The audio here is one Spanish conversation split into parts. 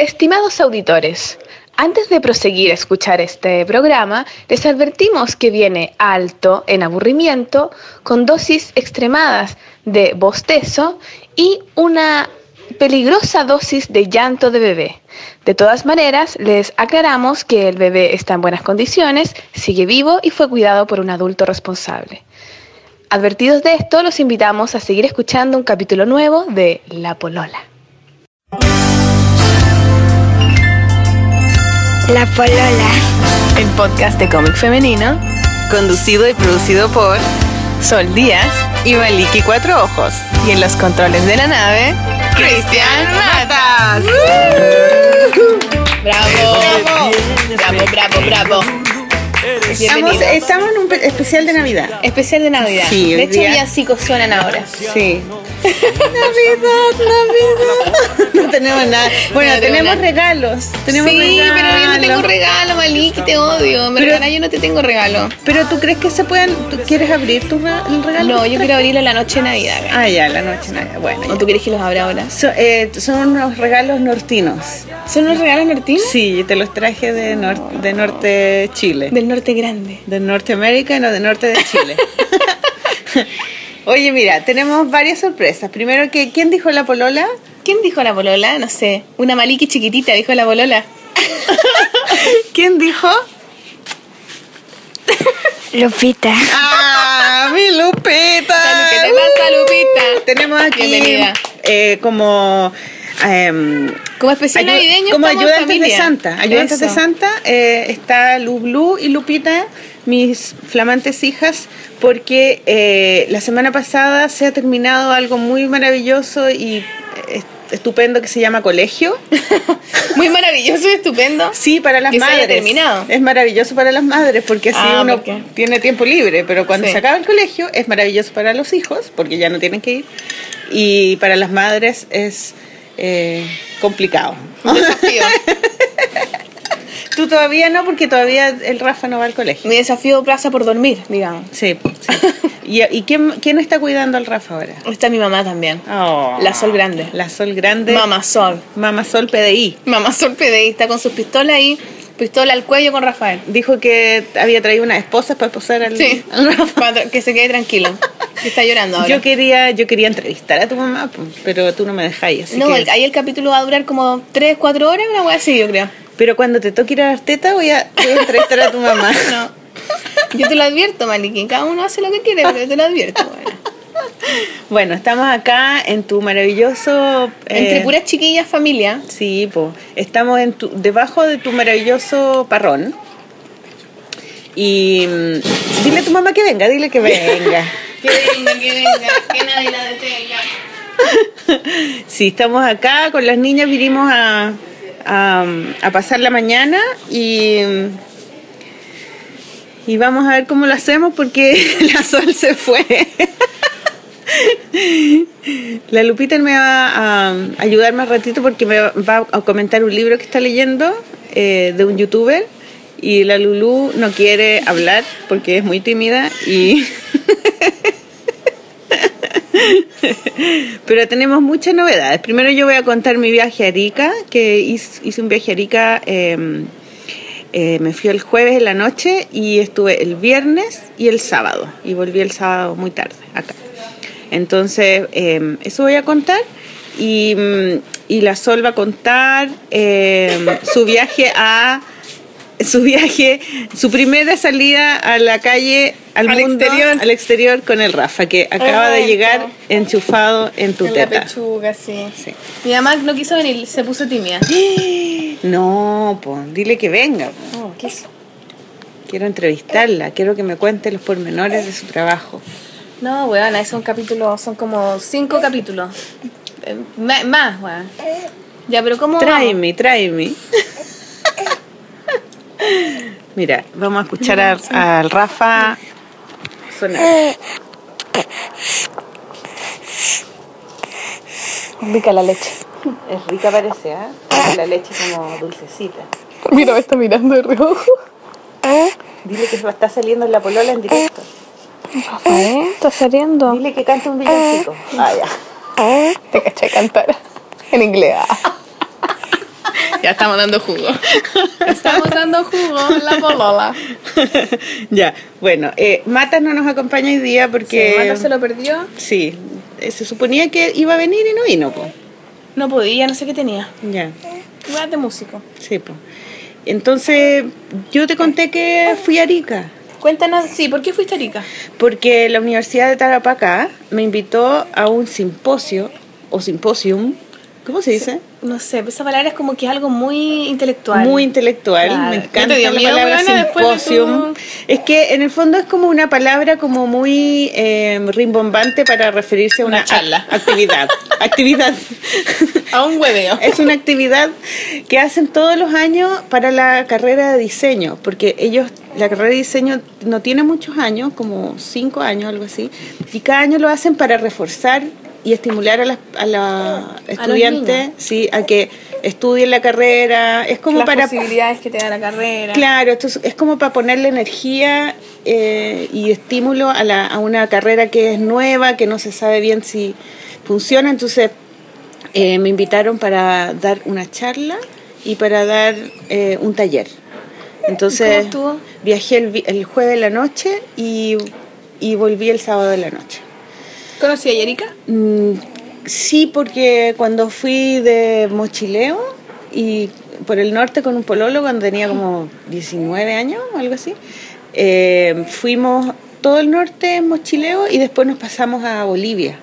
Estimados auditores, antes de proseguir a escuchar este programa, les advertimos que viene alto en aburrimiento, con dosis extremadas de bostezo y una peligrosa dosis de llanto de bebé. De todas maneras, les aclaramos que el bebé está en buenas condiciones, sigue vivo y fue cuidado por un adulto responsable. Advertidos de esto, los invitamos a seguir escuchando un capítulo nuevo de La Polola. La Polola. El podcast de cómic femenino, conducido y producido por Sol Díaz y Maliki Cuatro Ojos. y en los controles de la nave, Cristian Matas. Bravo. Bravo, bravo, bravo. Estamos, estamos en un pe- especial de Navidad. Especial de Navidad. Sí, de hecho, día- villancicos suenan ahora. Sí. Navidad, Navidad. No tenemos nada. Bueno, No tenemos nada. regalos. Tenemos sí, regalos. pero yo no tengo regalo, Maliki, te odio. En Pero- yo no te tengo regalo. Pero tú crees que se pueden. ¿Tú quieres abrir tu re- el regalo? No, yo quiero abrirlo la noche de Navidad. Ah, ya, la noche. Navidad. Bueno. ¿O ya. tú quieres que los abra ahora? So- eh, son unos regalos nortinos. ¿Son unos regalos nortinos? Sí, te los traje de, nor- de norte Chile. Del norte grande. De Norteamérica y no de norte de Chile. Oye, mira, tenemos varias sorpresas. Primero que, ¿quién dijo la polola? ¿Quién dijo la bolola? No sé. Una Maliki chiquitita dijo la bolola. ¿Quién dijo? Lupita. ¡Ah, mi Lupita! ¿Qué te pasa, Lupita? Tenemos aquí Bienvenida. eh, como... em, Como especial navideño como ayudantes de. Santa. Ayudantes de Eso. Santa eh, está Lu Blue y Lupita, mis flamantes hijas, porque eh, la semana pasada se ha terminado algo muy maravilloso y eh, estupendo que se llama colegio. Muy maravilloso y estupendo. Sí, para las Que se haya madres. terminado. Es maravilloso para las madres porque así Ah, uno tiene tiempo libre, pero cuando Sí. se acaba el colegio es maravilloso para los hijos porque ya no tienen que ir y para las madres es eh, complicado. Un desafío. Tú todavía no porque todavía el Rafa no va al colegio. Mi desafío pasa por dormir, digamos. Sí, sí. ¿Y, y quién, quién está cuidando al Rafa ahora? Está mi mamá también. Oh, La Sol Grande. La Sol Grande. Mamá Sol. Mamá Sol PDI. Mamá Sol PDI está con sus pistolas ahí, pistola al cuello con Rafael. Dijo que había traído unas esposas para esposar al, Sí, al que se quede tranquilo. Que está llorando ahora. Yo quería, yo quería entrevistar a tu mamá, pero tú no me dejáis. No, que- el- ahí el capítulo va a durar como 3, 4 horas, una wea así, yo creo. Pero cuando te toque ir a dar teta, voy a, voy a entrevistar a tu mamá. No. Yo te lo advierto, Maliki. Cada uno hace lo que quiere, pero yo te lo advierto. Bueno. Bueno, estamos acá en tu maravilloso. Entre eh, puras chiquillas familia. Sí, po. estamos en tu, debajo de tu maravilloso parrón. Y mm, dile a tu mamá que venga, dile que venga. Que venga, que venga, que nadie la detenga. Sí, estamos acá con las niñas, vinimos a, a, a pasar la mañana y, y vamos a ver cómo lo hacemos porque la sol se fue. La Lupita me va a ayudar más ratito porque me va a comentar un libro que está leyendo eh, de un youtuber y la Lulu no quiere hablar porque es muy tímida y Pero tenemos muchas novedades. Primero yo voy a contar mi viaje a Arica, que hice, hice un viaje a Arica, eh, eh, me fui el jueves en la noche y estuve el viernes y el sábado. Y volví el sábado muy tarde acá. Entonces, eh, eso voy a contar. Y, mm, y la Sol va a contar eh, su viaje a su viaje, su primera salida a la calle, al, Al mundo, exterior. al exterior con el Rafa, que acaba de llegar enchufado en tu En la teta. pechuga, sí. Sí. Mi mamá no quiso venir, se puso tímida. No, pues, dile que venga. Oh, ¿qué es? Quiero entrevistarla, quiero que me cuente los pormenores de su trabajo. No, weón, es un capítulo, son como cinco capítulos. Eh, ma- más, weón. Ya, pero ¿cómo? Tráeme, tráeme. Mira, vamos a escuchar a- al Rafa sonar. Rica la leche. Es rica parece, ¿ah? La leche como dulcecita. Mira, me está mirando de reojo. Dile que está saliendo en la polola en directo. Rafael, está saliendo. Dile que cante un villancico. Ah, ya. Te caché cantar en inglés. Ya estamos dando jugo. Estamos dando jugo en la polola. ya, bueno, eh, Mata no nos acompaña hoy día porque... Sí, Mata se lo perdió. Sí, eh, se suponía que iba a venir y no vino, po. No podía, no sé qué tenía. Ya, Igual de músico. sí, po. Entonces, yo te conté que fui a Arica. Cuéntanos, sí, ¿por qué fuiste a? Porque la Universidad de Tarapacá me invitó a un simposio, o simposium, ¿cómo se dice? No sé, esa palabra es como que es algo muy intelectual. Muy intelectual, Claro. me ¿No encanta la miedo, palabra simposium. tu- Es que en el fondo es como una palabra como muy eh, rimbombante para referirse a una, Una charla. ac- actividad. actividad. A un hueveo. Es una actividad que hacen todos los años para la carrera de diseño, porque ellos, la carrera de diseño no tiene muchos años, como cinco años, algo así, y cada año lo hacen para reforzar y estimular a las a la estudiantes niños. sí, a que estudien la carrera. Es como Las para posibilidades que te da la carrera. Claro, esto es, es como para ponerle energía eh, y estímulo a, la, a una carrera que es nueva, que no se sabe bien si funciona. Entonces eh, me invitaron para dar una charla y para dar eh, un taller. Entonces ¿Cómo estuvo? viajé el, el jueves de la noche y, y volví el sábado de la noche. ¿Conocí a Erika? Mm, sí, porque cuando fui de mochileo y por el norte con un pololo cuando tenía como 19 años o algo así, eh, fuimos todo el norte en mochileo y después nos pasamos a Bolivia.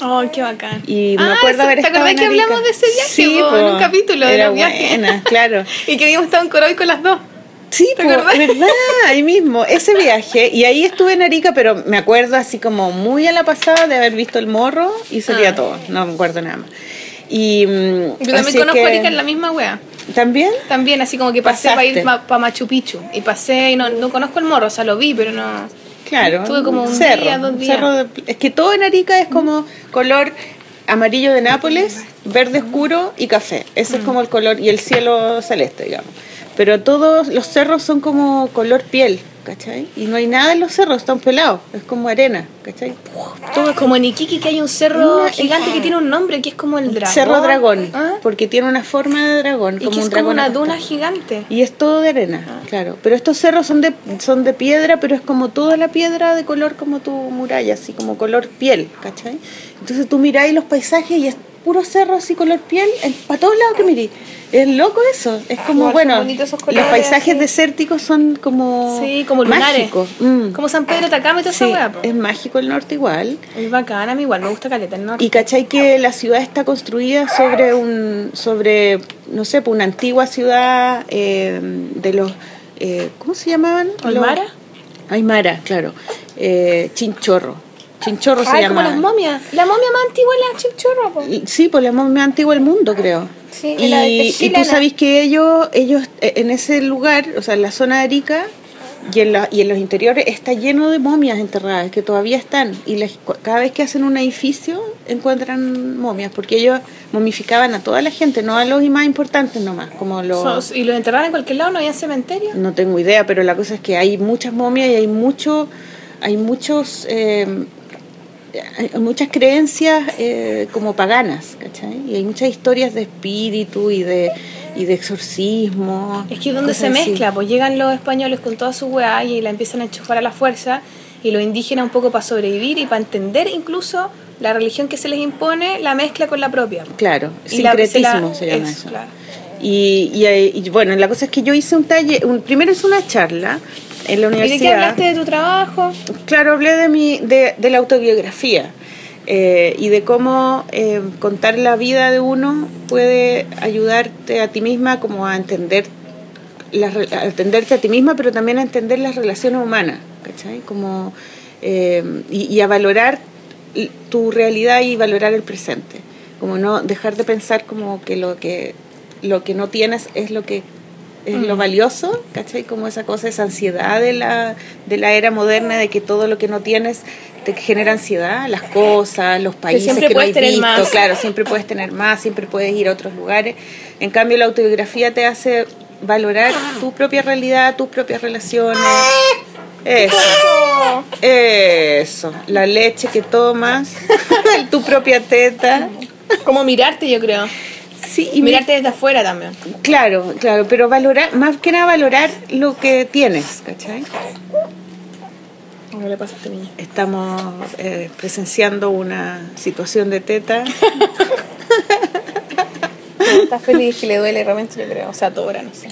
Ay, qué bacán. Y me Ah, acuerdo haber ¿Te acordás que hablamos de ese viaje Sí, po, en un capítulo de era los viajes? claro. y que habíamos estado en Coroy con las dos. Sí, ¿Te po, acordás? verdad, ahí mismo, ese viaje. Y ahí estuve en Arica, pero me acuerdo así como muy a la pasada de haber visto el morro y sería Ah. todo. No me acuerdo nada más. Y, mm, Yo también conozco que- a Erika en la misma wea. ¿También? También, así como que pasé para ir para Machu Picchu. Y pasé, y no, no conozco el morro, o sea, lo vi, pero no. Claro. Estuve como un cerro, día, dos días. cerro de- es que todo en Arica es como color amarillo de Nápoles, verde oscuro y café. Ese Mm. es como el color, y el cielo celeste, digamos. Pero todos los cerros son como color piel, ¿cachai? Y no hay nada en los cerros, están pelados, es como arena, ¿cachai? Todo es como en Iquique que hay un cerro Una- gigante que tiene un nombre que es como el dragón. Cerro dragón, ¿Ah? porque tiene una forma de dragón, Y como que un es como dragón una acostado. duna gigante. Y es todo de arena, Ah. claro. Pero estos cerros son de, son de piedra, pero es como toda la piedra de color como tu muralla, así como color piel, ¿cachai? Entonces tú miráis los paisajes y es puro cerro así color piel, para todos lados que mirís. Es loco eso. Es como, Igual son bueno, los paisajes desérticos son como Sí, como mágicos. Mm. Como San Pedro Atacama y toda Sí, esa po. es mágico el norte igual. Es bacán, a mí igual me gusta Caleta el norte. Y cachai que la ciudad está construida sobre un, sobre, no sé, pues una antigua ciudad eh, de los, eh, ¿cómo se llamaban? ¿Aymara? Los- Aymara, claro. Eh, Chinchorro. Chinchorro se Ay, llama. como las momias. La momia más antigua es la chinchorro, po. Sí, pues la más antigua del mundo, creo. Sí, y, la de- y tú sabes que ellos, ellos eh, en ese lugar, o sea, en la zona de Arica y en, la- y en los interiores, está lleno de momias enterradas que todavía están. Y les- cada vez que hacen un edificio, encuentran momias, porque ellos momificaban a toda la gente, no a los más importantes nomás, como los... Y los enterraban en cualquier lado, no había cementerio. No tengo idea, pero la cosa es que hay muchas momias y hay mucho, hay muchos, eh, hay muchas creencias eh, como paganas, ¿cachai? Y hay muchas historias de espíritu y de y de exorcismo. Es que es donde se así. mezcla, pues llegan los españoles con toda su weá y la empiezan a enchufar a la fuerza y los indígenas un poco para sobrevivir y para entender incluso la religión que se les impone, la mezcla con la propia. Claro, Y sincretismo se se, la- llama eso, eso. claro. Y, y, y bueno, la cosa es que yo hice un taller, un, primero hice una charla en la ¿Y de universidad. qué hablaste de tu trabajo? Claro, hablé de, mi, de, de la autobiografía eh, y de cómo eh, contar la vida de uno puede ayudarte a ti misma como a entender las a entenderte a ti misma, pero también a entender las relaciones humanas, ¿cachai? Como, eh, y, y a valorar tu realidad y valorar el presente. Como no dejar de pensar como que lo que, lo que no tienes es lo que es lo valioso, ¿cachai? Como esa cosa, esa ansiedad de la, de la era moderna, de que todo lo que no tienes te genera ansiedad, las cosas, los países siempre que no has visto, más. claro, siempre puedes tener más, siempre puedes ir a otros lugares. En cambio, la autobiografía te hace valorar tu propia realidad, tus propias relaciones. Eso, eso, la leche que tomas, tu propia teta. Como mirarte, yo creo. Sí, y Mirarte desde afuera también. Claro, claro, pero valorar, más que nada valorar lo que tienes, ¿cachai? ¿Qué le pasa a este niño? Estamos eh, presenciando una situación de teta. Está feliz que le duele realmente, yo creo. O sea, Tora, no sé.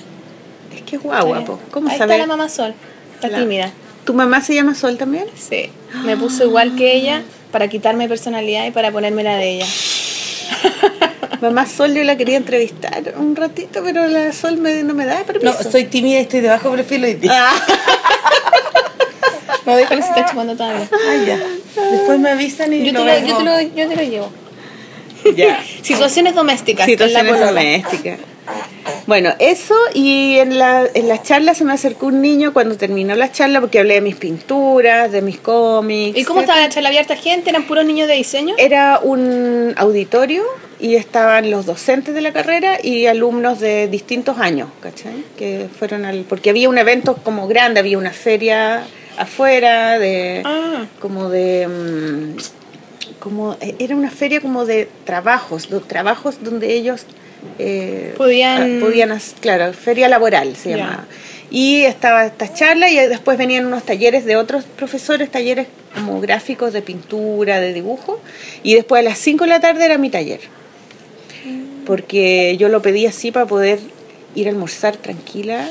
Es que es guagua, po. ¿Cómo Ahí sabes? está la mamá Sol. Está La- tímida. ¿Tu mamá se llama Sol también? Sí. Me puso igual que ella para quitarme personalidad y para ponerme la de ella. Mamá Sol yo la quería entrevistar un ratito, pero la Sol me, no me da No, permiso. estoy tímida y estoy debajo, prefiero ir. Ah, No, déjale si está chupando todavía. Ah, ya. Después me avisan y Yo te, lo yo, te lo, yo te lo llevo. ya. Situaciones domésticas. Situaciones domésticas. Bueno, eso y en la, en la charla se me acercó un niño cuando terminó la charla porque hablé de mis pinturas, de mis cómics. ¿Y cómo estaba la charla abierta gente? ¿Eran puros niños de diseño? Era un auditorio y estaban los docentes de la carrera y alumnos de distintos años, ¿cachai? Que fueron al... Porque había un evento como grande, había una feria afuera de... Ah. como de... mm, como era una feria como de trabajos, de trabajos donde ellos eh, Podían- ah, podían claro, feria laboral se llamaba. Y estaba esta charla y después venían unos talleres de otros profesores, talleres como gráficos de pintura, de dibujo. Y después a las 5 de la tarde era mi taller. Porque yo lo pedí así para poder ir a almorzar tranquila.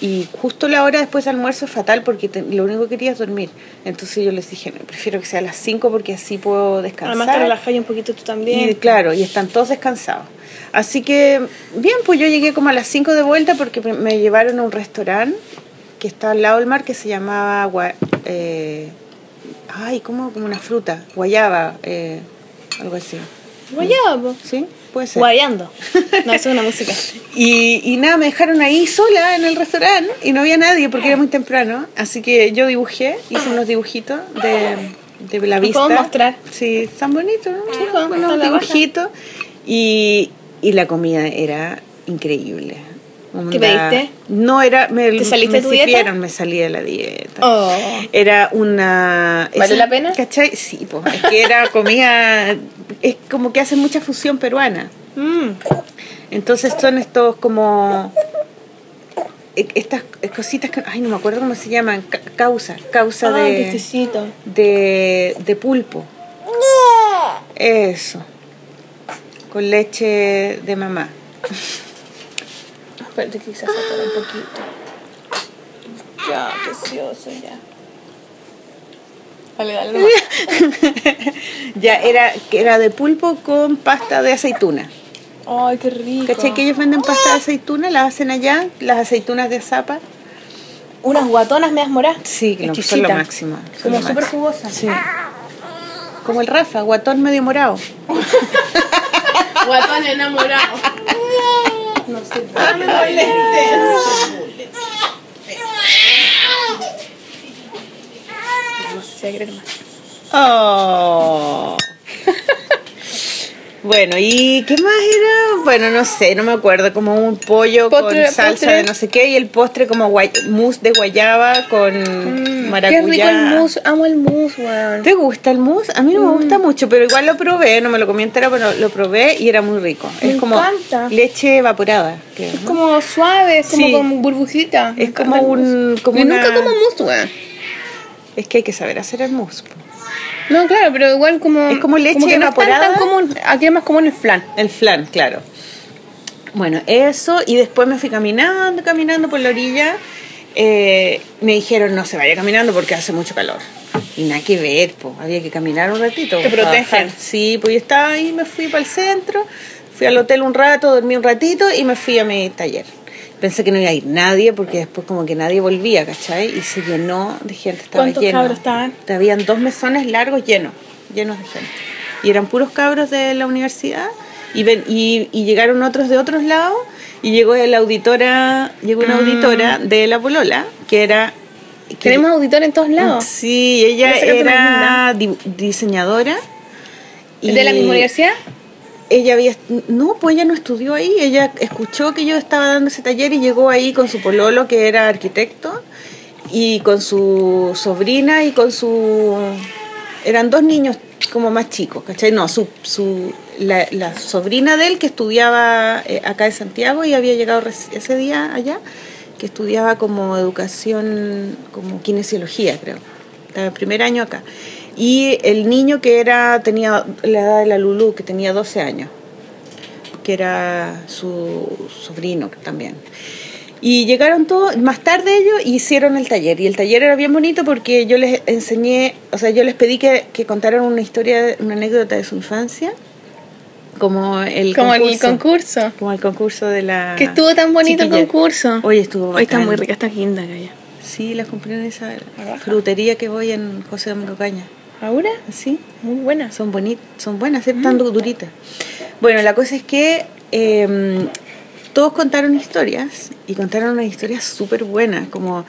Y justo la hora después del almuerzo es fatal porque te- lo único que quería es dormir. Entonces yo les dije, no, prefiero que sea a las 5 porque así puedo descansar. Además te relajáis un poquito tú también. Y claro, y están todos descansados. Así que, bien, pues yo llegué como a las 5 de vuelta porque me- llevaron a un restaurante que está al lado del mar que se llamaba, eh, ay, como, como una fruta, guayaba, eh, algo así. Guayaba. ¿Sí? Puede ser. Guayando. No, es una música. Y, y nada, me dejaron ahí sola en el restaurante y no había nadie porque era muy temprano. Así que yo dibujé, hice unos dibujitos de, de la ¿Los vista. podemos mostrar? Sí, están bonitos, ¿no? Sí, la dibujitos. Y, y la comida era increíble. ¿Qué pediste? No era. Me, ¿Te saliste me de tu dieta? sirvieron, me salí de la dieta. Oh. Era una... ¿Vale la pena? ¿Cachai? Sí, pues. Es que era comida... Es como que hacen mucha fusión peruana. Mm. Entonces son estos como e- estas cositas que ay no me acuerdo cómo se llaman ca- causa causa Ah, de, de de pulpo eso con leche de mamá Espérate que quizás atora un poquito. Ya, precioso, ya. Dale, dale. ya era era de pulpo con pasta de aceituna Ay, qué rico. ¿cachai? que ellos venden pasta de aceituna las hacen allá las aceitunas de zapa Unas guatonas medias moradas. sí que no, son lo máximo son Como súper jugosas. sí como el Rafa guatón medio morado Guatón enamorado. No sé. No sé, creo que más. Oh. Bueno, ¿y qué más era? Bueno, no sé, no me acuerdo, como un pollo Postre, con salsa postre. de no sé qué y el postre como guay- mousse de guayaba con maracuyá. Mm, Qué rico el mousse. Amo el mousse, weón. ¿Te gusta el mousse? A mí no me gusta mucho, pero igual lo probé, no me lo comí entero, pero lo probé y era muy rico. Me es como encanta. leche evaporada. creo, Es como suave, es como Sí. con burbujita. Es como un- como Yo una- nunca como mousse, weón. Es que hay que saber hacer el mousse. No, claro, pero igual como. Es como leche que no es tan- evaporada. común. Aquí es más común el flan. El flan, claro. Bueno, eso, y después me fui caminando, caminando por la orilla. Eh, me dijeron, no se vaya caminando porque hace mucho calor. Y nada que ver, pues, había que caminar un ratito. Te protegen. Sí, pues yo estaba ahí, me fui para el centro, fui al hotel un rato, dormí un ratito y me fui a mi taller. Pensé que no iba a ir nadie porque después como que nadie volvía, ¿cachai? Y se llenó de gente, estaba ¿Cuántos lleno. cabros estaban? Habían dos mesones largos llenos, llenos de gente. Y eran puros cabros de la universidad y, ven, y, y llegaron otros de otros lados y llegó la auditora, llegó una Mm. auditora de la Polola, que era... que- Tenemos auditor en todos lados. Sí, ella era di- diseñadora. ¿De la misma universidad? Ella había, no, pues ella no estudió ahí, ella escuchó que yo estaba dando ese taller y llegó ahí con su pololo que era arquitecto y con su sobrina y con su eran dos niños como más chicos, ¿cachai? No, su, su, la, la sobrina de él que estudiaba eh, acá en Santiago y había llegado ese día allá, que estudiaba como educación, como kinesiología, creo. Estaba en primer año acá. Y el niño que era, tenía la edad de la Lulu, que tenía 12 años, que era su sobrino también. Y llegaron todos, más tarde ellos hicieron el taller. Y el taller era bien bonito porque yo les enseñé, o sea, yo les pedí que, que contaran una historia, una anécdota de su infancia. Como el Como concurso. el concurso. Como el concurso de la. Que estuvo tan bonito el concurso. Hoy estuvo Hoy está bacán. muy rica, está linda, Gaya. Sí, las compré en esa frutería que voy en José Domingo Caña. ¿Ahora? ¿Sí? Muy buena. Son bonitas, son buenas, están duritas. Bueno, la cosa es que eh, todos contaron historias y contaron unas historias súper buenas, como,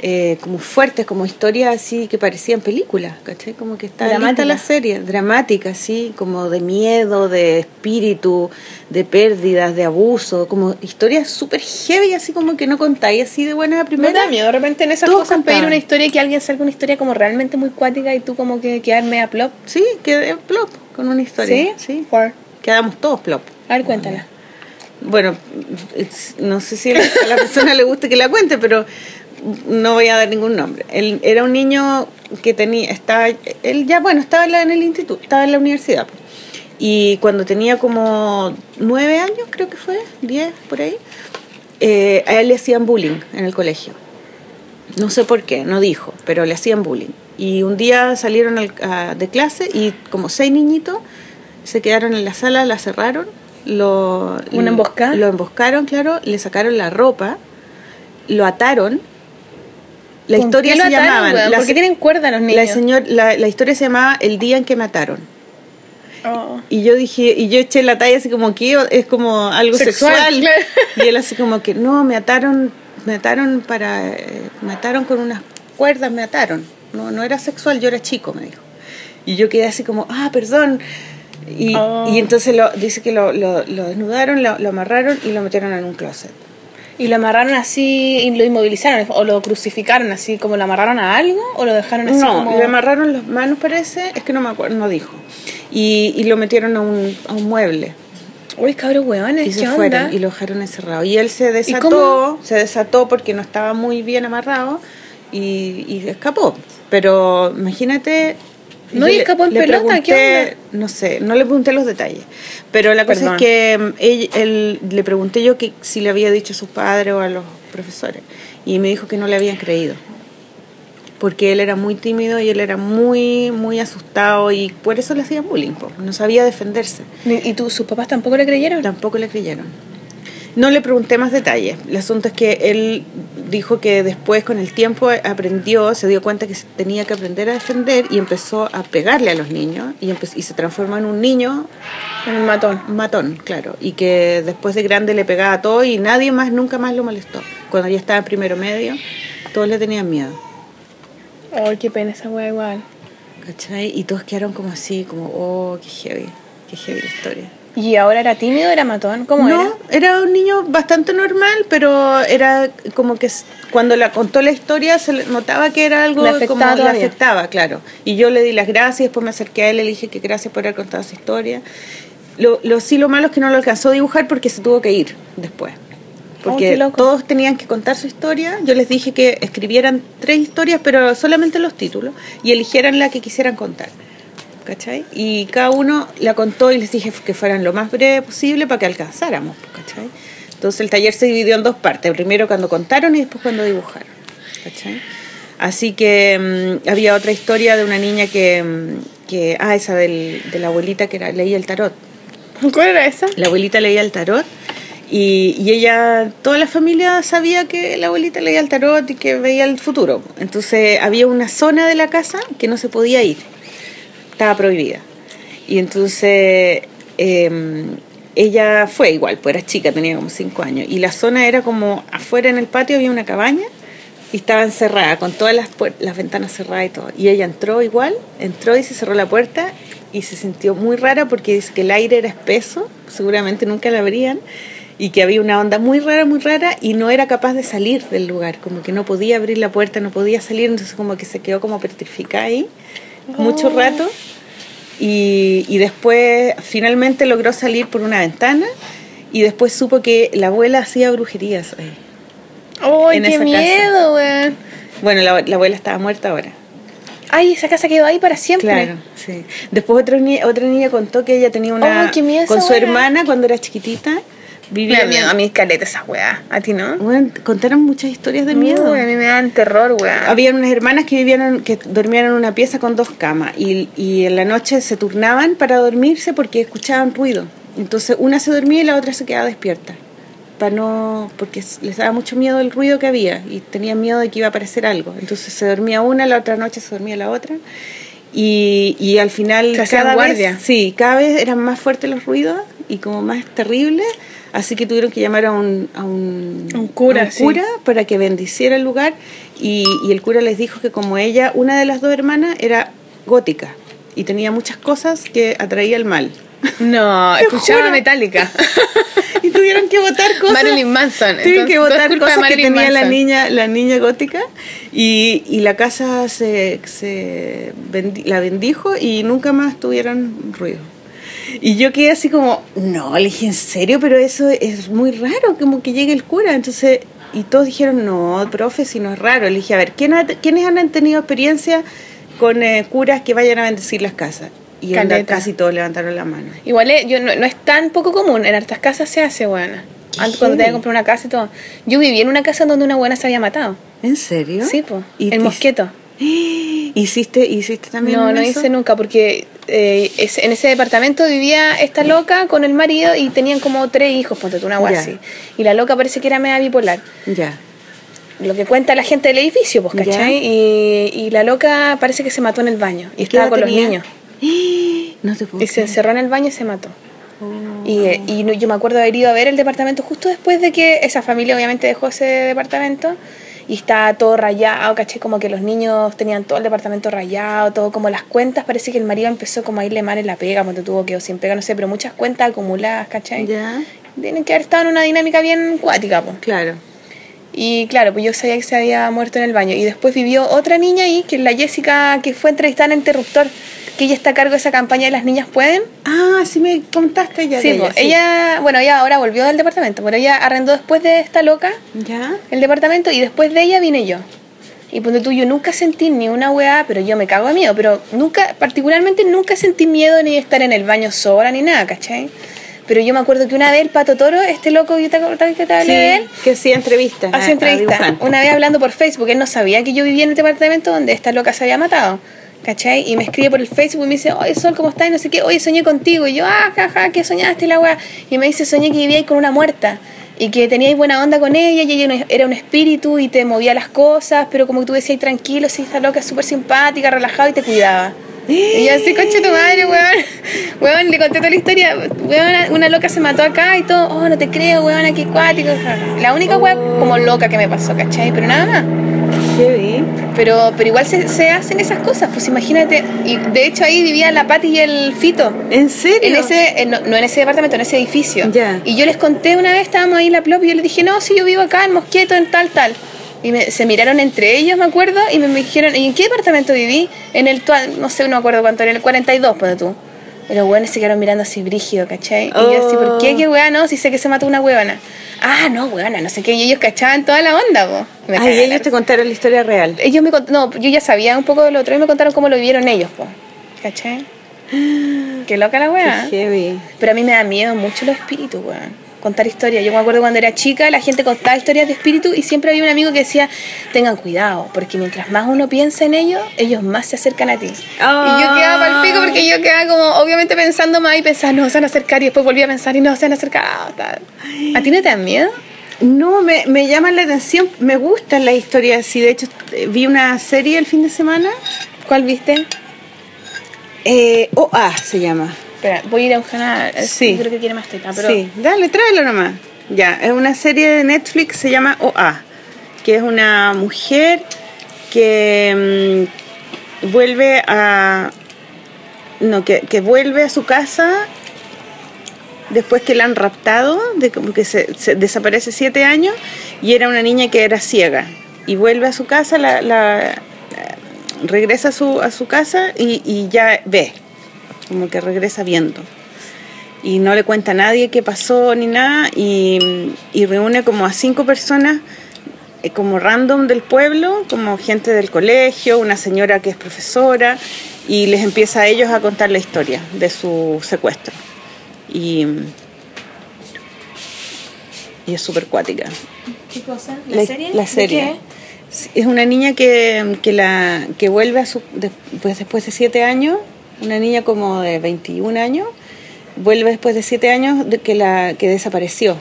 eh, como fuertes, como historias así que parecían películas, ¿cachai? Como que está lista Dramáticas. la serie, dramática, así, como de miedo, de espíritu, de pérdidas, de abuso, como historias súper heavy, así como que no contáis así de buena ¿No primera. te da miedo de repente en esas Todos cosas pedir una historia y que alguien salga una historia como realmente muy cuática y tú como que quedarme a plop? Sí, quedé plop con una historia. Sí, ¿Cuál? quedamos todos plop. A ver, cuéntala. Bueno, no sé si a la persona le guste que la cuente, pero no voy a dar ningún nombre. Él era un niño que tenía, estaba, él ya, bueno, estaba en el instituto, estaba en la universidad. pues. Y cuando tenía como nueve años, creo que fue, diez, por ahí, eh, a él le hacían bullying en el colegio. No sé por qué, no dijo, pero le hacían bullying. Y un día salieron al- a- de clase y como seis niñitos se quedaron en la sala, la cerraron, lo, ¿Una emboscada? Lo emboscaron, claro, le sacaron la ropa, lo ataron. La ¿Con historia se ataron, llamaba. weón? ¿Por qué tienen cuerda los la, niños? señor, la, la historia se llamaba El día en que mataron. Oh. Y yo dije, y yo eché la talla así como que es como algo Sexual, sexual. claro. Y él así como que, no, me ataron, me ataron para, eh, me ataron con unas cuerdas, me ataron. No, no era sexual, yo era chico, me dijo. Y yo quedé así como, ah, perdón. Y, Oh. y entonces lo, dice que lo, lo, lo desnudaron, lo, lo amarraron y lo metieron en un closet. ¿Y lo amarraron así y lo inmovilizaron? ¿O lo crucificaron así como lo amarraron a algo? ¿O lo dejaron así No, como...? le amarraron las manos parece, es que no me acuerdo, no dijo. Y, y lo metieron a un, a un mueble. Uy, cabros hueones, y ¿qué se onda? fueron y lo dejaron encerrado. Y él se desató, se desató porque no estaba muy bien amarrado y, y escapó. Pero imagínate. No, y le- escapó en le pelota, ¿qué pregunté- No sé, no le pregunté los detalles. Pero la cosa es que mm, él, él- le pregunté yo que si le había dicho a sus padres o a los profesores. Y me dijo que no le habían creído. Porque él era muy tímido y él era muy, muy asustado y por eso le hacían bullying. po. No sabía defenderse. ¿Y tú, sus papás tampoco le creyeron? Tampoco le creyeron. No le pregunté más detalles. El asunto es que él dijo que después, con el tiempo, aprendió, se dio cuenta que tenía que aprender a defender y empezó a pegarle a los niños y, se transformó en un niño En el matón. matón, claro. Y que después de grande le pegaba a todo y nadie más, nunca más lo molestó. Cuando ya estaba en primero medio, todos le tenían miedo. Ay, qué pena esa wea igual. ¿Cachai? Y todos quedaron como así, como, oh, qué heavy, qué heavy la historia. ¿Y ahora era tímido era matón? ¿Cómo no, era? un niño bastante normal, pero era como que cuando la contó la historia se le notaba que era algo Le como le afectaba, claro. Y yo le di las gracias, después me acerqué a él, le dije que gracias por haber contado esa historia. Lo, lo sí, lo malo es que no lo alcanzó a dibujar porque se tuvo que ir después. Oh, Porque loco. todos tenían que contar su historia. Yo les dije que escribieran tres historias, pero solamente los títulos, y eligieran la que quisieran contar. ¿Cachai? Y cada uno la contó y les dije que fueran lo más breve posible para que alcanzáramos. ¿Cachai? Entonces el taller se dividió en dos partes. Primero cuando contaron y después cuando dibujaron. ¿Cachai? Así que mm, había otra historia de una niña que, mm, que ah, esa del, de la abuelita que era, leía el tarot. ¿Cuál era esa? La abuelita leía el tarot y, y ella, toda la familia sabía que la abuelita leía el tarot y que veía el futuro. Entonces había una zona de la casa que no se podía ir, estaba prohibida. Y entonces eh, ella fue igual, pues era chica, tenía como cinco años. Y la zona era como afuera en el patio había una cabaña y estaba encerrada, con todas las, las ventanas cerradas y todo. Y ella entró igual, entró y se cerró la puerta y se sintió muy rara porque dice que el aire era espeso, seguramente nunca la abrían, y que había una onda muy rara, muy rara, y no era capaz de salir del lugar, como que no podía abrir la puerta, no podía salir, entonces como que se quedó como petrificada ahí. Mucho rato y, y después finalmente logró salir por una ventana y después supo que la abuela hacía brujerías ahí. ¡Ay, qué esa miedo, weón! Bueno, la, la abuela estaba muerta ahora. Ay, esa casa quedó ahí para siempre. Claro, sí. Después otra niña, otra niña contó que ella tenía una... Oh, qué miedo con su hermana cuando era chiquitita. Me Vivía da miedo a mí caleta esa weá. ¿A ti no? Bueno, contaron muchas historias de miedo. A mí me dan terror, weá. Habían unas hermanas que vivían, en- que dormían en una pieza con dos camas y, y en la noche se turnaban para dormirse porque escuchaban ruido. Entonces una se dormía y la otra se quedaba despierta. Para no, porque les daba mucho miedo el ruido que había y tenían miedo de que iba a aparecer algo. Entonces se dormía una, la otra noche se dormía la otra. Y, y al final Se cada guardia. vez, sí, cada vez eran más fuertes los ruidos y como más terribles. Así que tuvieron que llamar a un, a un, Un cura, a un sí. cura para que bendiciera el lugar y, y el cura les dijo que como ella, una de las dos hermanas era gótica y tenía muchas cosas que atraía el mal. No, escuchaba juro. Metallica. y tuvieron que votar cosas. Marilyn Manson. Tuvieron que votar cosas que tenía la Manson. niña, la niña gótica y, y la casa se, se bendi- la bendijo y nunca más tuvieron ruido. Y yo quedé así como, no, le dije, ¿en serio? Pero eso es muy raro, como que llegue el cura. Entonces, y todos dijeron, no, profe, si no es raro. Le dije, a ver, ¿quién ha- ¿quiénes han tenido experiencia con eh, curas que vayan a bendecir las casas? Y onda, casi todos levantaron la mano. Igual eh, yo, no, no es tan poco común. En hartas casas se hace, buena. Antes cuando te heavy. iba a comprar una casa y todo. Yo viví en una casa donde una buena se había matado. ¿En serio? Sí, pues. ¿Y El te- mosqueto. ¿Hiciste, hiciste también No, no eso? hice nunca porque eh, es- en ese departamento vivía esta loca con el marido y tenían como tres hijos, ponte tú una así. Y la loca parece que era media bipolar. Ya. Lo que cuenta la gente del edificio, pues, ¿cachai? Y, y la loca parece que se mató en el baño. Y ¿Y qué estaba con los niños. No te puedo Y se encerró en el baño y se mató. Oh. Y, eh, y yo me acuerdo haber ido a ver el departamento justo después de que esa familia obviamente dejó ese departamento y estaba todo rayado, caché como que los niños tenían todo el departamento rayado, todo como las cuentas, parece que el marido empezó como a irle mal en la pega, cuando tuvo que o sin pega, no sé, pero muchas cuentas acumuladas, ¿cachai? Ya, Tienen que haber estado en una dinámica bien cuática, pues. claro. Y claro, pues yo sabía que se había muerto en el baño. Y después vivió otra niña ahí, que es la Jessica, que fue entrevistada en Interruptor, que ella está a cargo de esa campaña de Las Niñas Pueden. Ah, sí me contaste ya Sí, de pues, ella. ella, bueno, ella ahora volvió del departamento, pero ella arrendó después de esta loca ¿Ya? el departamento y después de ella vine yo. Y ponte tú, yo nunca sentí ni una weá, pero yo me cago de miedo, pero nunca, particularmente nunca sentí miedo ni de estar en el baño sola ni nada, ¿cachai? Pero yo me acuerdo que una vez el Pato Toro, este loco, yo te que te hablé de él, Sí, que hacía entrevistas. a- Hacía a entrevista. Una vez hablando por Facebook, él no sabía que yo vivía en el departamento donde esta loca se había matado. ¿Cachai? Y me escribe por el Facebook y me dice, oye Sol, ¿cómo estás? Y no sé qué, oye, soñé contigo. Y yo, ah, jaja, ¿qué soñaste la weá? Y me dice, soñé que vivíais con una muerta. Y que teníais buena onda con ella, y ella era un espíritu y te movía las cosas, pero como que tú decías tranquilo, sí, esta loca es súper simpática, relajada y te cuidaba. Y yo así, coche tu madre, weón. Weón, le conté toda la historia. Weón, una loca se mató acá y todo. Oh, no te creo, weón, aquí cuático. La única weón como loca que me pasó, ¿cachai? Pero nada más. Heavy. Pero, pero igual se, se hacen esas cosas, pues imagínate. Y de hecho ahí vivían la Pati y el Fito. ¿En serio? En ese, en- no, no en ese departamento, en ese edificio. Ya. Y yo les conté una vez, estábamos ahí en la plop y yo les dije, no, sí, yo vivo acá en Mosquieto, en tal, tal. Y me- se miraron entre ellos, me acuerdo, y me, me dijeron, ¿y en qué departamento viví? En el, no sé, no me acuerdo cuánto, en el 42, ponte tú. Y los hueones se quedaron mirando así brígido, ¿cachai? Y yo así, ¿por qué? Oh. ¿Qué hueá? No, si sé que se mató una huevona. Ah, no, huevona, no sé qué. Y ellos cachaban toda la onda, po. Me Ay, ellos te contaron la historia real. ellos me no, yo ya sabía un poco de lo otro y me contaron cómo lo vivieron ellos, po. ¿Cachai? Qué loca la weá. Qué heavy. Pero a mí me da miedo mucho los espíritus, weón. Contar historias. Yo me acuerdo cuando era chica, la gente contaba historias de espíritus y siempre había un amigo que decía, tengan cuidado, porque mientras más uno piensa en ellos, ellos más se acercan a ti. Ah. Y yo quedaba para el pico porque yo quedaba como, obviamente pensando más y pensaba, no, se van a acercar y después volví a pensar y no, se van a acercar. Ah, tal. ¿A ti no te da miedo? No, me, me llaman la atención, me gustan las historias así. De hecho, eh, vi una serie el fin de semana. ¿Cuál viste? Eh, OA se llama. Espera, voy a ir a buscar una... Sí. Creo que tiene más teta, pero... Sí, dale, tráelo nomás. Ya, es una serie de Netflix, se llama OA, que es una mujer que mm, vuelve a. No, que, que vuelve a su casa después que la han raptado, de como que se, se desaparece siete años, y era una niña que era ciega. Y vuelve a su casa, la, la- regresa a su, a su casa y, y ya ve, como que regresa viendo. Y no le cuenta a nadie qué pasó ni nada y, y reúne como a cinco personas eh, como random del pueblo, como gente del colegio, una señora que es profesora, y les empieza a ellos a contar la historia de su secuestro. Y, y es súper cuática. ¿Qué cosa? La- la serie. Es una niña que, que, la, que vuelve a su, después, después de siete años, una niña como de 21 años, vuelve después de siete años de que, la, que desapareció.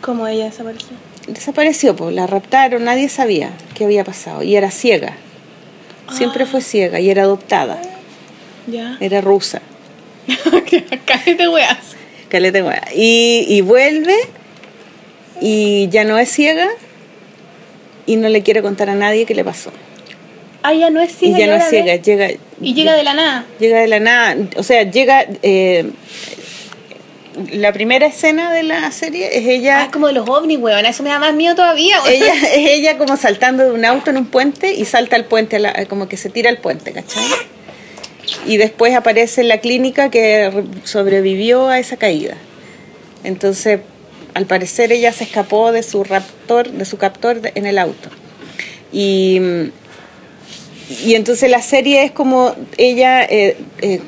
¿Cómo ella desapareció? Desapareció, pues la raptaron, nadie sabía qué había pasado. Y era ciega. Siempre fue ciega y era adoptada. Ya. Era rusa. Weas. Hueá. Y, y vuelve y ya no es ciega y no le quiere contar a nadie qué le pasó. Ah, ya no es ciega. y ya no ahora es ciega, ve. llega, Y llega de la nada. llega de la nada. O sea, llega. eh, la primera escena de la serie es Ah, ella. es como de los ovnis, weón. Eso me da más miedo todavía, weón. Ella, es ella como saltando de un auto en un puente y salta al puente, como que se tira al puente, ¿cachai? Y después aparece en la clínica que re- sobrevivió a esa caída. Entonces, al parecer ella se escapó de su raptor, de su captor en el auto. Y, y entonces la serie es como ella eh, eh,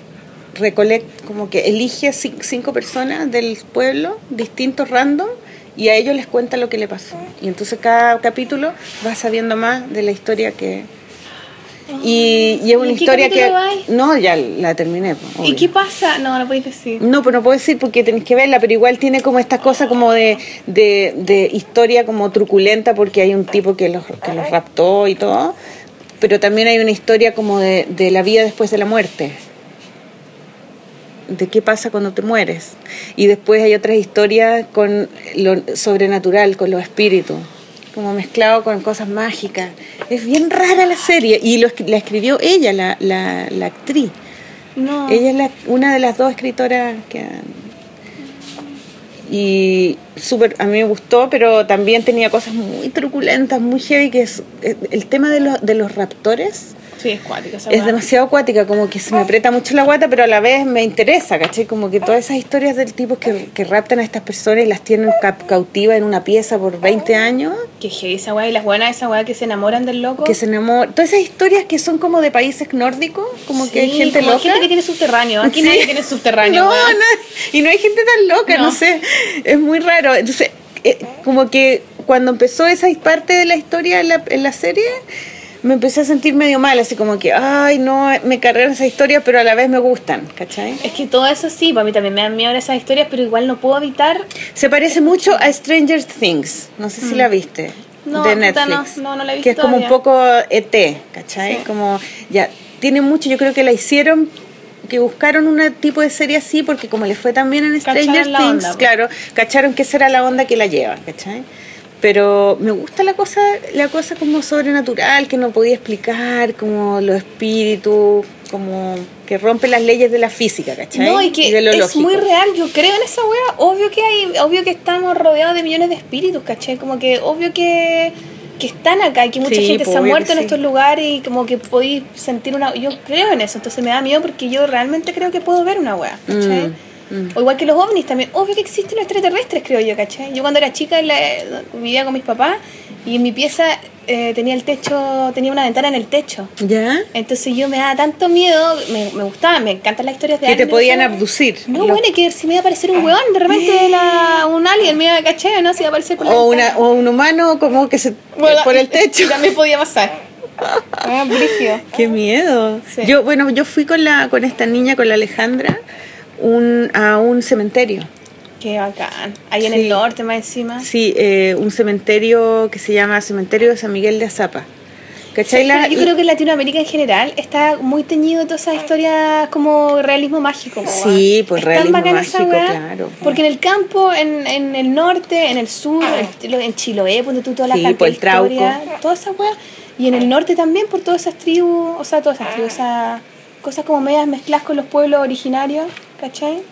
recolecta, como que elige cin- cinco personas del pueblo, distintos random, y a ellos les cuenta lo que le pasó. Y entonces cada capítulo va sabiendo más de la historia que... Y, y es una ¿Y historia que... vais? No, ya la terminé. pues, ¿Y qué pasa? No, no podéis decir. No, pero no puedo decir porque tenéis que verla, pero igual tiene como esta cosa como de, de, de historia como truculenta porque hay un tipo que los, que los raptó y todo, pero también hay una historia como de, de la vida después de la muerte, de qué pasa cuando te mueres. Y después hay otras historias con lo sobrenatural, con los espíritus, como mezclado con cosas mágicas. Es bien rara la serie y lo, la escribió ella, la, la, la actriz. No. Ella es la- una de las dos escritoras que han- Y súper, a mí me gustó, pero también tenía cosas muy truculentas, muy heavy, que es eh, el tema de los, de los raptores. Sí, es cuático esa Es demasiado acuática, como que se me aprieta mucho la guata, pero a la vez me interesa, ¿cachai? Como que todas esas historias del tipo que, que raptan a estas personas y las tienen cap- cautivas en una pieza por 20 años, Que esa weá. Y las buenas esa weá que se enamoran del loco. que se enamoran. Todas esas historias que son como de países nórdicos, como que hay gente como loca. gente que tiene subterráneo. Aquí Sí. nadie tiene subterráneo. No, no, y no hay gente tan loca, no, No. sé. Es muy raro. Entonces, eh, como que cuando empezó esa parte de la historia en la, en la serie, me empecé a sentir medio mal, así como que, ay, no, me cargaron esa historia, pero a la vez me gustan, ¿cachai? Es que todo eso sí, para mí también me dan miedo esas historias, pero igual no puedo evitar. Se parece mucho a Stranger Things, no sé si la viste. Mm. No, de Netflix. no, no, la he Que es visto como un todavía. poco ET, ¿cachai? Sí. Como, ya, tiene mucho, yo creo que la hicieron, que buscaron un tipo de serie así, porque como le fue tan bien en Stranger Things, onda, pues. claro, cacharon que esa era la onda que la lleva, ¿cachai? Pero me gusta la cosa, la cosa como sobrenatural, que no podía explicar, como los espíritus, como que rompe las leyes de la física, ¿cachai? No, y que de lo es lógico. muy real, yo creo en esa wea. Obvio que hay, obvio que estamos rodeados de millones de espíritus, ¿cachai? Como que obvio que, que están acá y que mucha Sí, gente pues, se ha obvio muerto en sí. estos lugares y como que podéis sentir una... Yo creo en eso, entonces me da miedo porque yo realmente creo que puedo ver una wea, ¿cachai? Mm, O igual que los ovnis también. Obvio que existen los extraterrestres, creo yo, ¿cachai? Yo cuando era chica la- vivía con mis papás y en mi pieza eh, tenía el techo, tenía una ventana en el techo. ¿Ya? Entonces yo me daba tanto miedo, me, me gustaba, me encantan las historias de Que te podían abducir. No, Los- bueno, que si me iba a aparecer un weón, de repente de la, un alien me iba a caché, ¿no? Se iba a aparecer por la o, ventana. una, o un humano como que se Bueno, por el techo. También podía pasar. Ah. Qué miedo. Sí. Yo, bueno, yo fui con la, con esta niña, con la Alejandra, un, a un cementerio. Qué bacán. Ahí en Sí. el norte, más encima. Sí, eh, un cementerio que se llama Cementerio de San Miguel de Azapa. ¿Cachai? Sí, La- yo creo que en Latinoamérica en general está muy teñido de todas esas historias como realismo mágico. Sí, pues, Es realismo esa mágico, weá, claro, po. Porque en el campo, en, en el norte, en el sur, en, en Chiloé, ponte tú toda la Sí, por de el Trauco. historia, todas esas weas. Y en el norte también, por todas esas tribus, o sea, todas esas tribus, esas cosas como medias mezcladas con los pueblos originarios, ¿cachai?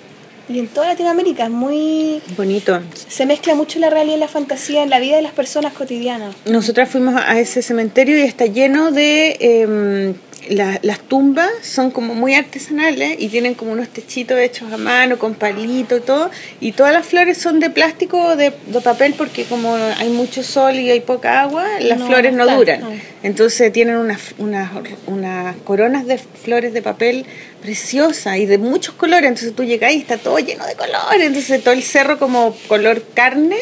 Y en toda Latinoamérica es muy... Bonito. Se mezcla mucho la realidad y la fantasía en la vida de las personas cotidianas. Nosotras fuimos a ese cementerio y está lleno de, eh, la- las tumbas son como muy artesanales y tienen como unos techitos hechos a mano con palito y todo. Y todas las flores son de plástico o de, de papel porque como hay mucho sol y hay poca agua, las No, flores no duran. no. Entonces tienen unas, unas, unas coronas de flores de papel preciosas y de muchos colores. Entonces tú llegas y está todo lleno de colores. Entonces todo el cerro como color carne,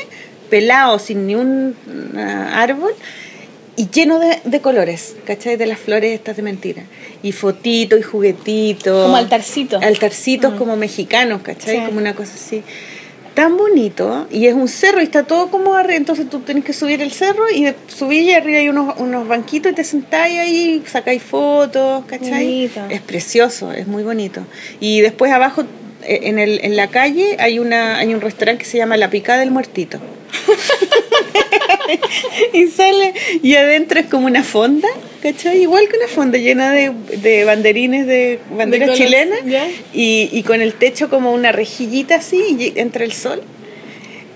pelado, sin ni un ah, árbol. Y lleno de, de colores, ¿cachai? De las flores estas de mentira. Y fotitos y juguetitos. Como altarcito. Altarcitos como mexicanos, ¿cachai? Sí. Como una cosa así. Tan bonito. Y es un cerro y está todo como arriba. Entonces tú tienes que subir el cerro y subir y arriba hay unos, unos banquitos y te sentáis ahí, sacáis fotos, ¿cachai? Bonito. Es precioso, es muy bonito. Y después abajo, eh, en, el, en la calle, hay, una, hay un restaurante que se llama La Picada del Muertito. y sale, y adentro es como una fonda, ¿cachai? Igual que una fonda llena de, de banderines de banderas chilenas y, y con el techo como una rejillita así y entra el sol.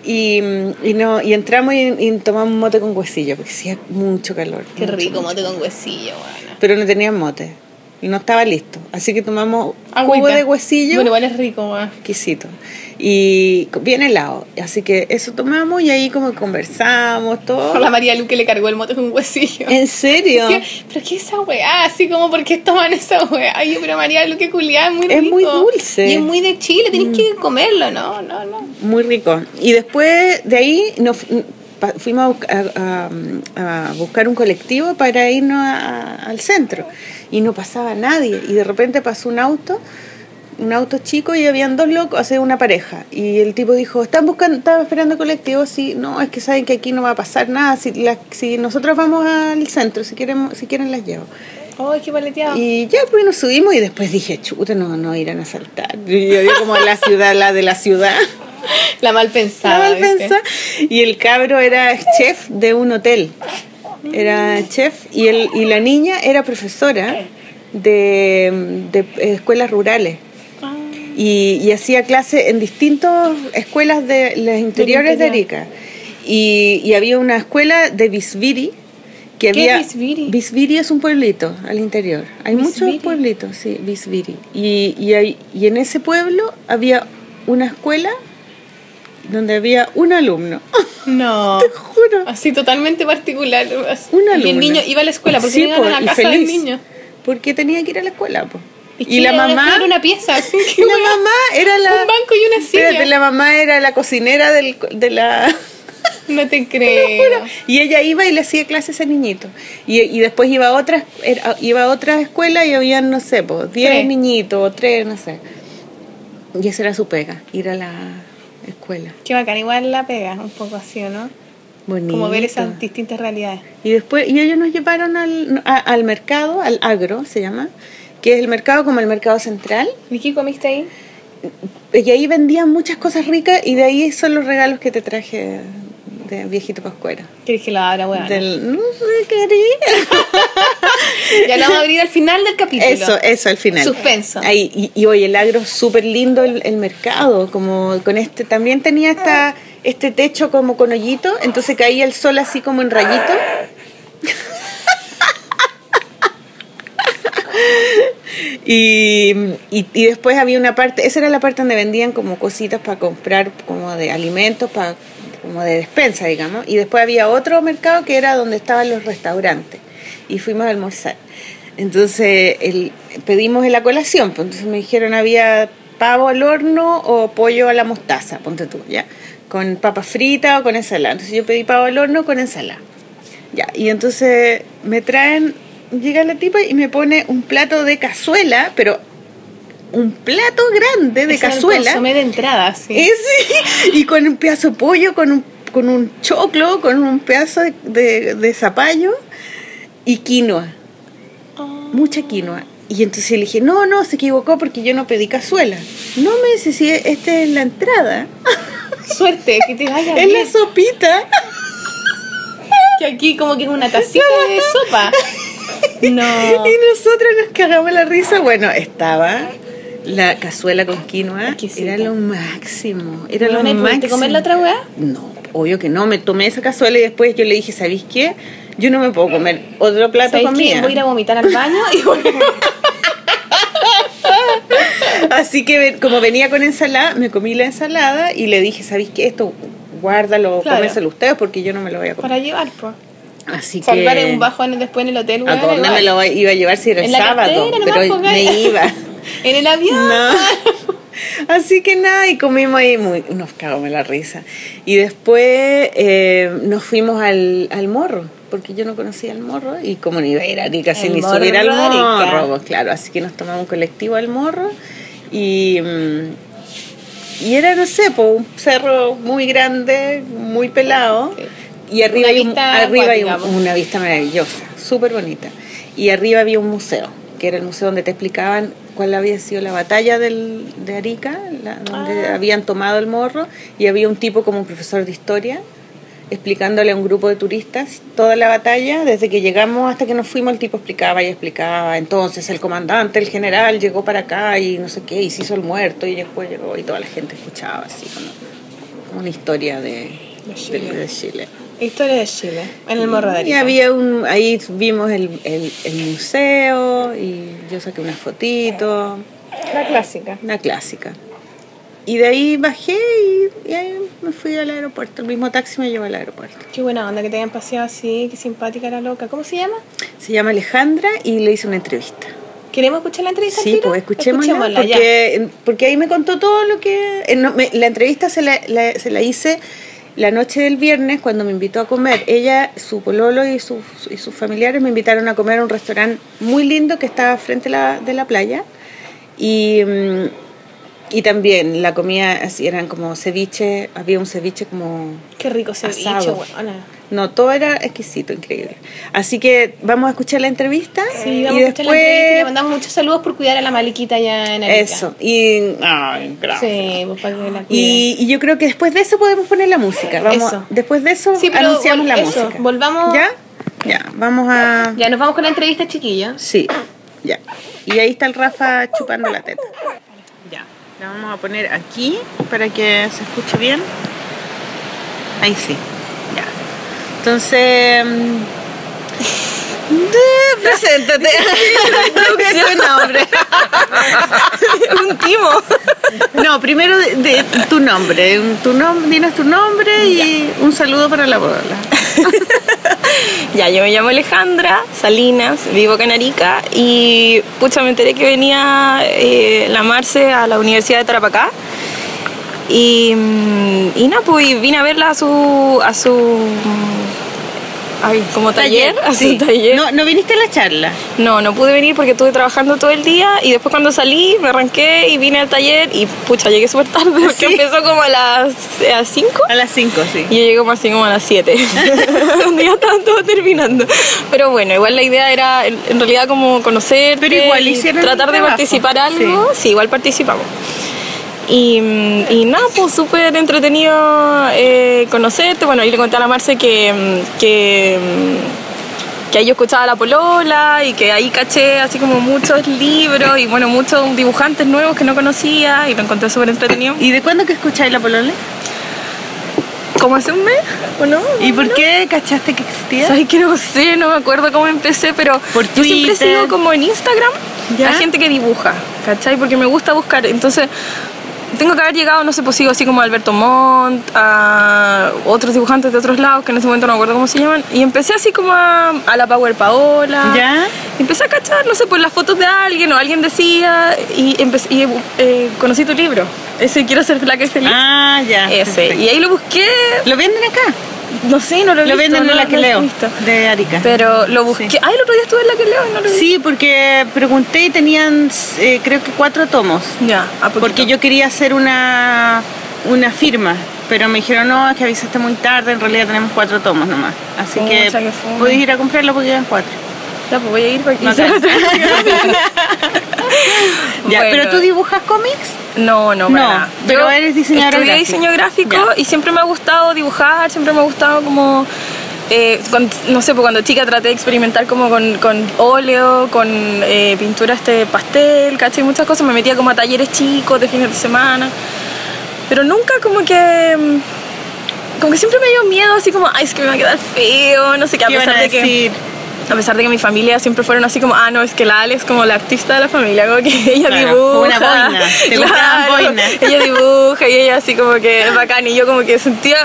Y, y no y entramos y, y tomamos mote con huesillo porque hacía mucho calor. Qué mucho, rico, mucho. mote con huesillo, bueno. Pero no tenían mote. Y no estaba listo. Así que tomamos Agüita. jugo de huesillo Bueno, igual es rico, weón. exquisito. Y bien helado. Así que eso tomamos y ahí como conversamos, todo. La María Lu que le cargó el mote con huesillo. ¿En serio? Decía, pero qué esa weá, así como por qué toman esa weá. Ay, pero María Lu que culiada es muy Es rico. muy dulce. Mm. Y es muy de Chile, tenés que comerlo, no, no, no. Muy rico. Y después de ahí nos fuimos a- a- a buscar un colectivo para irnos a- al centro. Y no pasaba nadie. Y de repente pasó un auto, un auto chico y habían dos locos, o sea, una pareja. Y el tipo dijo, ¿están buscando, estaba esperando colectivo? Sí, no, es que saben que aquí no va a pasar nada. Si, la- si nosotros vamos al centro, si, queremos, si quieren las llevo. Ay, qué paleteado. Y ya pues nos subimos y después dije, chuta, no, no irán a saltar. Y yo vi como la ciudad, la de la ciudad. La mal pensada. Estaba mal pensada. Y el cabro era chef de un hotel. Era chef y, el, y la niña era profesora de, de escuelas rurales. Y, y hacía clases en distintas escuelas de los interiores de. Arica. Y, y había una escuela de Bisbiri. Que ¿Qué había, es Bisbiri? Bisbiri es un pueblito al interior. Hay Bisbiri. muchos pueblitos, sí, Bisbiri. Y, y, hay- y en ese pueblo había una escuela donde había un alumno. No. Te juro. Así totalmente particular. Un Y alumno. el niño iba a la escuela porque Sí, po, a y la casa del niño. Porque tenía que ir a la escuela, po. ¿Y, Y la mamá. Era una pieza, Y la mamá era la. Un banco y una silla. Espérate, la mamá era la cocinera del, de la. No te creo. Y ella iba y le hacía clases a ese niñito. Y, y después iba a otra, era- iba a otra escuela y habían, no sé, pues, 10 Tres. niñitos o 3, no sé. Y esa era su pega, ir a la escuela. Qué bacán, igual la pega, un poco así, ¿o no? Bonito. Como ver esas distintas realidades. Y después, y ellos nos llevaron al, a- al mercado, al agro se llama, que es el mercado como el mercado central. ¿Y qué comiste ahí? Y ahí vendían muchas cosas ricas y de ahí son los regalos que te traje de viejito pascuero. ¿Quieres que lo abra, weón? Del, no sé, quería. Ya lo vamos a abrir al final del capítulo. Eso, eso al final. Suspenso. Ahí, y, y oye, el agro súper lindo el, el mercado, como con este, también tenía esta, este techo como con hoyito, entonces caía el sol así como en rayito. Y, y, y después había una parte, esa era la parte donde vendían como cositas para comprar, como de alimentos, para, como de despensa, digamos. Y después había otro mercado que era donde estaban los restaurantes. Y fuimos a almorzar. Entonces el, pedimos en la colación, pues, entonces me dijeron había pavo al horno o pollo a la mostaza, ponte tú, ¿ya? Con papas fritas o con ensalada. Entonces yo pedí pavo al horno con ensalada. Ya, y entonces me traen, llega la tipa y me pone un plato de cazuela, pero un plato grande de el cazuela. consomé de entrada, sí. Ese, y con un pedazo de pollo, con un, con un choclo, con un pedazo de, de, de zapallo y quinoa. Mucha quinoa. Y entonces le dije, no, no, se equivocó porque yo no pedí cazuela. No me dice si esta es la entrada. Suerte, que te vaya Es bien. la sopita. Que aquí como que es una tacita de sopa. No. Y nosotros nos cagamos la risa. Bueno, estaba la cazuela con quinoa. Exquisita. Era lo máximo. Era lo ¿No máximo. pudiste comer la otra weá? No, obvio que no. Me tomé esa cazuela y después yo le dije, ¿sabéis qué? Yo no me puedo comer otro plato ¿Sabes con. Voy a ir a vomitar al baño y voy Así que como venía con ensalada, me comí la ensalada y le dije, ¿sabéis qué? Esto guárdalo, Claro. comérselo ustedes porque yo no me lo voy a comer. para llevar, pues. Así que... Salvar un bajo en- después en el hotel, ¿A dónde igual. me lo iba a llevar si era el sábado? cartera pero pues, me iba. En el avión. No. Así que nada, y comimos ahí, muy, nos cagamos la risa. Y después eh, nos fuimos al, al morro, porque yo no conocía el morro, y como ni iba a ir a Arica ni subir al morro, pues claro, así que nos tomamos un colectivo al morro, y, mm, y era, no sé, pues, un cerro muy grande, muy pelado, y arriba había un- arriba una vista maravillosa, súper bonita. Y arriba había un museo, que era el museo donde te explicaban cuál había sido la batalla del, de Arica, la- donde Ah. habían tomado el morro, y había un tipo como un profesor de historia explicándole a un grupo de turistas toda la batalla, desde que llegamos hasta que nos fuimos, el tipo explicaba y explicaba, entonces el comandante, el general llegó para acá y no sé qué, y se hizo el muerto y después llegó y toda la gente escuchaba así como, una historia de, De Chile. de- de Chile. Historia de Chile, en el morro de Y Arica. había un, ahí vimos el, el, el museo y yo saqué una fotito, La clásica. una clásica. Y de ahí bajé y, y ahí me fui al aeropuerto. El mismo taxi me llevó al aeropuerto. Qué buena onda que te hayan paseado así, qué simpática la loca. ¿Cómo se llama? Se llama Alejandra y le hice una entrevista. ¿Queremos escuchar la entrevista? Sí, pues escuchémosla, Escuchémosla, ya. porque, porque ahí me contó todo lo que... eh, no, me- la entrevista se la, la- se la hice la noche del viernes cuando me invitó a comer. Ella, su pololo y, sus y sus familiares me invitaron a comer a un restaurante muy lindo que estaba frente a la, de la playa. Y, mm, y también la comida así eran como ceviche, había un ceviche como... Qué rico ceviche, Asado. No, todo era exquisito, increíble. Así que vamos a escuchar la entrevista. Sí, vamos y a escuchar la entrevista y le después... mandamos muchos saludos por cuidar a la maliquita allá en Arica. Eso. Y... Ay, gracias. Sí, pues para que la. Y, y yo creo que después de eso podemos poner la música. Vamos, Eso. Después de eso Sí, pero anunciamos la eso, música. volvamos- ¿Ya? Ya, vamos a... Ya, nos vamos con la entrevista, chiquillos. Sí, ya. Y ahí está el Rafa chupando la teta. La vamos a poner aquí para que se escuche bien. Ahí sí, ya. Entonces... mm, Preséntate. nombre. un timo. No, primero de, de tu nombre. Tu nom, dinos tu nombre y un saludo para la bola. Ya, yo me llamo Alejandra Salinas, vivo en y pucha, me enteré que venía eh, la Marce a la Universidad de Tarapacá y, mm, y nada, pues vine a verla a su, a su, ay, como taller, a su sí. taller. No, no viniste a la charla. No, no pude venir porque estuve trabajando todo el día y después cuando salí me arranqué y vine al taller y pucha, llegué súper tarde porque Sí. empezó como a las 5 A las 5, sí. y yo llegué como así como a las 7. Donde ya estaban todos terminando. Pero bueno, igual la idea era en realidad como conocer. Tratar de participar algo. Sí. igual participamos. Y, y nada, pues súper entretenido eh, conocerte. Bueno, ahí le conté a la Marce que, que, que ahí yo escuchaba la polola y que ahí caché así como muchos libros y bueno, muchos dibujantes nuevos que no conocía y lo encontré súper entretenido. ¿Y de cuándo que escucháis la polole? ¿Como hace un mes? ¿O no? ¿Y por qué cachaste que existía? ¿Sabes que no sé? No me acuerdo cómo empecé, pero Por yo siempre sigo como en Instagram ¿Ya? a gente que dibuja, ¿cachai? Porque me gusta buscar. Entonces, tengo que haber llegado, no sé, pues sigo así como a Alberto Montt, a otros dibujantes de otros lados, que en ese momento no me acuerdo cómo se llaman. Y empecé así como a, a la Power Paola. ¿Ya? Y Empecé a cachar, no sé, pues las fotos de alguien o alguien decía y, empecé, y eh, conocí tu libro. Ese Quiero ser flaca y feliz. Ah, ya. Ese. perfecto. Y ahí lo busqué, ¿Lo venden acá? No sé, no lo he Lo visto. venden no- en la que lo leo, de Arica. Pero lo busqué. Sí. Ay, el otro día estuve en la que leo y no lo vi. Sí, porque pregunté y tenían eh, creo que cuatro tomos. Ya, a poquito. Porque yo quería hacer una, una firma, pero me dijeron, no, es que avisaste muy tarde, en realidad tenemos cuatro tomos nomás. Así que podéis ir a comprarlo porque quedan cuatro. Ya, pues voy a ir para que No. Ya, Bueno. ¿Pero tú dibujas cómics? No, no, No, para nada. pero Yo eres diseñadora Estudié gráfica. diseño gráfico Ya. y siempre me ha gustado dibujar, siempre me ha gustado como. eh, no sé, pues cuando chica traté de experimentar como con, con óleo, con eh, pintura este pastel, ¿cachai? Muchas cosas. Me metía como a talleres chicos de fines de semana. Pero nunca como que. mm, como que siempre me dio miedo, así como, ay, es que me va a quedar feo, no sé qué, a ¿Qué van pesar a de que? A pesar de que mi familia siempre fueron así como, ah, no, es que la Ale es como la artista de la familia, como que ella Claro, dibuja. una boina, te gustaban boinas. Ella dibuja y ella así como que es bacán y yo como que sentía,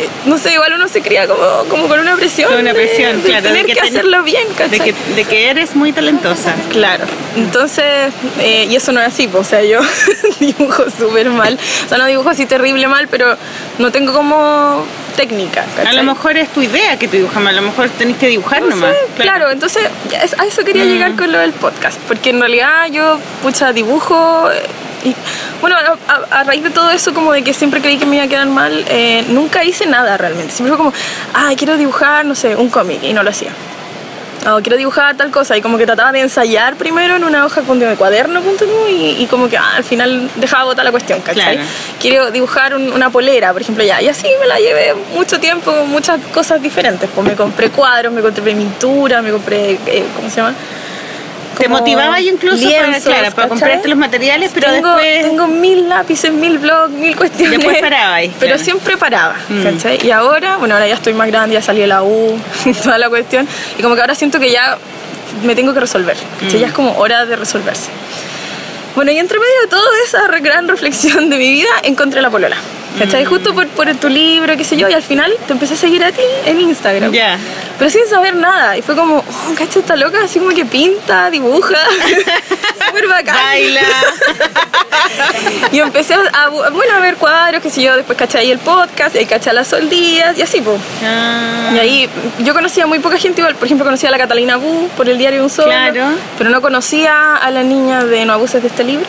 eh, no sé, igual uno se cría como, como con una presión. Con una de- presión, de, claro, de tener que que, ten- hacerlo bien, De ¿cachai? que, de que eres muy talentosa. Claro, entonces, eh, y eso no es así, pues, o sea, yo dibujo súper mal, o sea, no dibujo así terrible mal, pero no tengo como técnica. A lo mejor es tu idea que te dibujas, a lo mejor tenés que dibujar No nomás. sé, claro. entonces a eso quería llegar con lo del podcast, porque en realidad yo, pucha, dibujo eh, y bueno, a, a- raíz de todo eso, como de que siempre creí que me iba a quedar mal, eh, nunca hice nada realmente. Siempre fue como, ah, quiero dibujar, no sé, un cómic, y no lo hacía. O quiero dibujar tal cosa, y como que trataba de ensayar primero en una hoja con de cuaderno, punto y, y como que ah, al final dejaba botar la cuestión, ¿cachai? Claro. Quiero dibujar un- una polera, por ejemplo, ya, y así me la llevé mucho tiempo, muchas cosas diferentes. Pues me compré cuadros, me compré pintura, me compré, eh, ¿cómo se llama? Te motivaba incluso para, lienzos, claro, para comprarte los materiales, pero tengo, después... Tengo mil lápices, mil blogs, mil cuestiones. Después parabais, Pero claro. siempre paraba, Mm. ¿cachai? Y ahora, bueno, ahora ya estoy más grande, ya salí de la U, toda la cuestión. Y como que ahora siento que ya me tengo que resolver, ¿cachai? Mm. Ya es como hora de resolverse. Bueno, y entre medio de toda esa gran reflexión de mi vida, encontré la polola. ¿Cachai? Mm. Justo por, por tu libro, qué sé yo, y al final te empecé a seguir a ti en Instagram. Ya. Pero sin saber nada. Y fue como, oh, cacha, esta loca, así como que pinta, dibuja. Súper bacán. Baila. Y empecé a, a bu- bueno, a ver cuadros, qué sé yo, después caché ahí el podcast, y ahí caché a las Sol Díaz, y así, pues. Ah, Y ahí yo conocía a muy poca gente igual, por ejemplo conocía a la Catalina Bu por el diario Un Solo, Claro. pero no conocía a la niña de No abuses de este libro.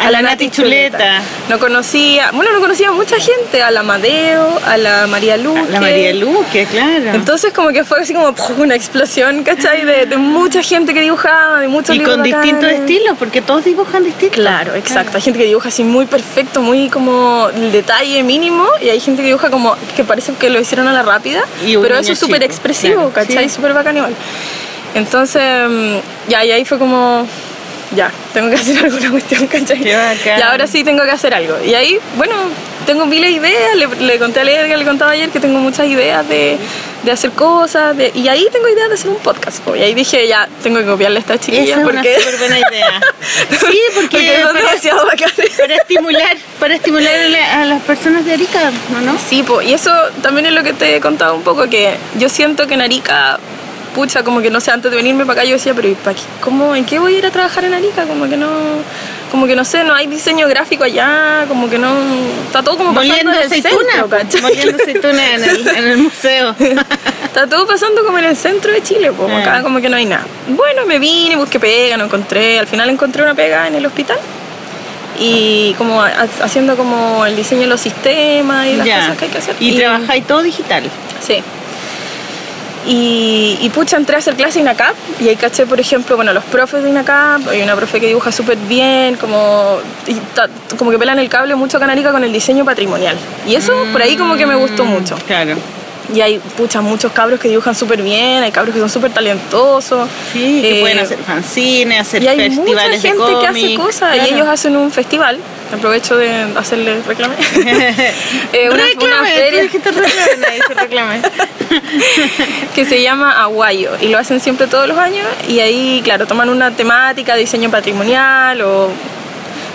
A la Nati Chuleta. No conocía, bueno, no conocía a mucha gente, a la Amadeo, a la María Luque. la María Luque, claro. Entonces como que fue así como una explosión, ¿cachai? De, de mucha gente que dibujaba, de muchos y libros con distintos bacanes. estilos, porque todos dibujan distintos. Claro, exacto. Hay gente que dibuja así muy perfecto, muy como el detalle mínimo, y hay gente que dibuja como que parece que lo hicieron a la rápida, pero eso es súper expresivo, claro, ¿cachai? sí. Súper bacán igual. Entonces, mm, ya, y ahí fue como, ya, tengo que hacer alguna cuestión, ¿cachai? Qué bacán. Y ahora sí tengo que hacer algo. Y ahí, bueno, tengo miles de ideas, le, le conté a Edgar, le contaba ayer que tengo muchas ideas de, de hacer cosas, de- y ahí tengo ideas de hacer un podcast. po. Y ahí dije, ya, tengo que copiarle a esta chiquilla Esa es una porque... súper buena idea. Sí, porque, son para, demasiado bacanes. para estimular, para estimular a, la- a las personas de Arica, ¿no? no? Sí, po, y eso también es lo que te he contado un poco, que yo siento que en Arica, pucha, como que no sé, antes de venirme para acá yo decía, pero ¿y pa' qué? ¿cómo, ¿en qué voy a ir a trabajar en Arica? Como que no, como que no sé, no hay diseño gráfico allá, como que no, está todo como pasando en el aceituna, centro, ¿cachai? moliendo aceituna en el, en el museo. Está todo pasando como en el centro de Chile, pues Ah. acá como que no hay nada. Bueno, me vine, busqué pega, no encontré, al final encontré una pega en el hospital. Y como ha- haciendo como el diseño de los sistemas y las Ya. cosas que hay que hacer. Y trabajáis todo digital. Sí. Y, y pucha, entré a hacer clase en INACAP y ahí caché, por ejemplo, bueno, los profes de INACAP, hay una profe que dibuja súper bien, como, y ta- como que pelan el cable mucho canarica con el diseño patrimonial. Y eso por ahí como que me gustó mucho. Claro. Y hay, pucha, muchos cabros que dibujan súper bien, hay cabros que son súper talentosos. Sí, que Eh, pueden hacer fanzines, hacer y hay mucha de gente que hace cosas claro. y ellos hacen un festival. Aprovecho de hacerle reclame. Eh, una, una Reclame, tú feria dijiste reclame, nadie se reclame. que se llama Aguayo y lo hacen siempre todos los años y ahí, claro, toman una temática diseño patrimonial o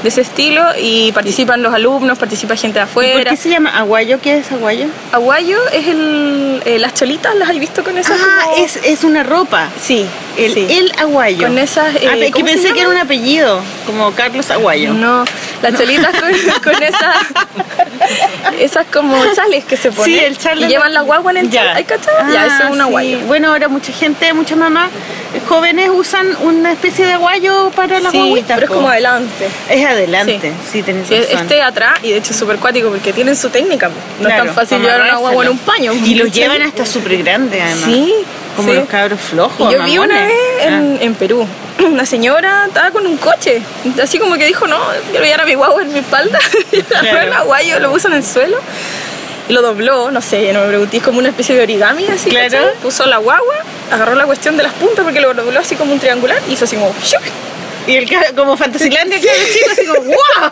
de ese estilo y participan los alumnos, participa gente de ¿Por afuera. qué se llama aguayo? ¿Qué es aguayo? Aguayo es el, eh, las cholitas, ¿las has visto con esas? Ah, como- es, es una ropa. Sí, El, sí. el aguayo. Con esas, eh, Ah, pe- que ¿cómo se pensé que era un apellido, como Carlos Aguayo. No, las cholitas con, con esas, esas como chales que se ponen. Sí, el chale. Y llevan la guagua en el Ya. chal. ¿Hay cachado? ya, Ah, eso es un sí. aguayo. Bueno, ahora mucha gente, muchas mamás eh, jóvenes usan una especie de aguayo para las Sí, guaguitas. pero es como adelante. Es adelante, sí, tenés Sí, razón. este atrás, y de hecho es súper cuático porque tienen su técnica. No Claro, es tan fácil llevar una guagua en un paño. Y los llevan hasta súper grandes, además. Sí, Como sí. los cabros flojos. Y yo vi una vez en, en Perú, una señora estaba con un coche, así como que dijo, no, quiero llevar a mi guagua en mi espalda, y agarró el aguayo, lo puso en el suelo, y lo dobló, no sé, no me pregunté, es como una especie de origami así, Claro. ¿cachai? puso la guagua, agarró la cuestión de las puntas porque lo dobló así como un triangular, y hizo así como, ¡shup! Y el ca- como Fantasilandia, que los chicos así como ¡guau!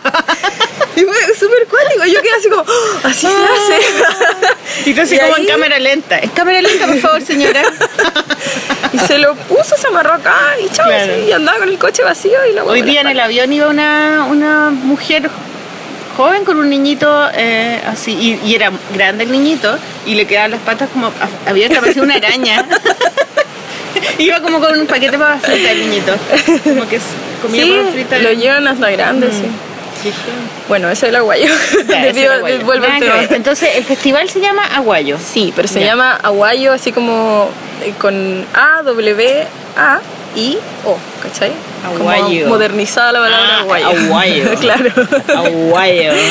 Y fue súper cuático. Yo quedé así como, "Oh, así se hace. Y tú así Y como ahí- en cámara lenta. En cámara lenta, por favor, señora. Y se lo puso, se amarró acá y chao. Claro. y andaba con el coche vacío y la Hoy día en el avión iba una, una mujer joven con un niñito eh, así, y, y era grande el niñito, y le quedaban las patas como abiertas, parecía una araña. iba como con un paquete papas fritas el niñito. Como que comía Sí, papas fritas. lo llevan hasta grande, sí. Bueno, ese es el aguayo. Ya, Aguayo. vuelvo al tema. ver. Entonces, el festival se llama Aguayo. Sí, pero se Ya. llama aguayo así como eh, con A, W, A, I, O, ¿cachai? Aguayo. Como modernizada la palabra Ah, aguayo. aguayo. claro. Aguayo.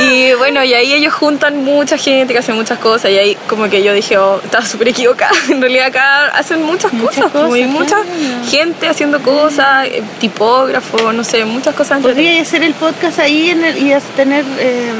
Y bueno, y ahí ellos juntan mucha gente que hace muchas cosas. Y ahí como que yo dije, oh, estaba súper equivocada. En realidad acá hacen muchas, Muchas cosas. cosas, mucha claro. gente haciendo cosas, eh, tipógrafos, no sé, muchas cosas. Podría hacer el podcast ahí en el- y tener eh,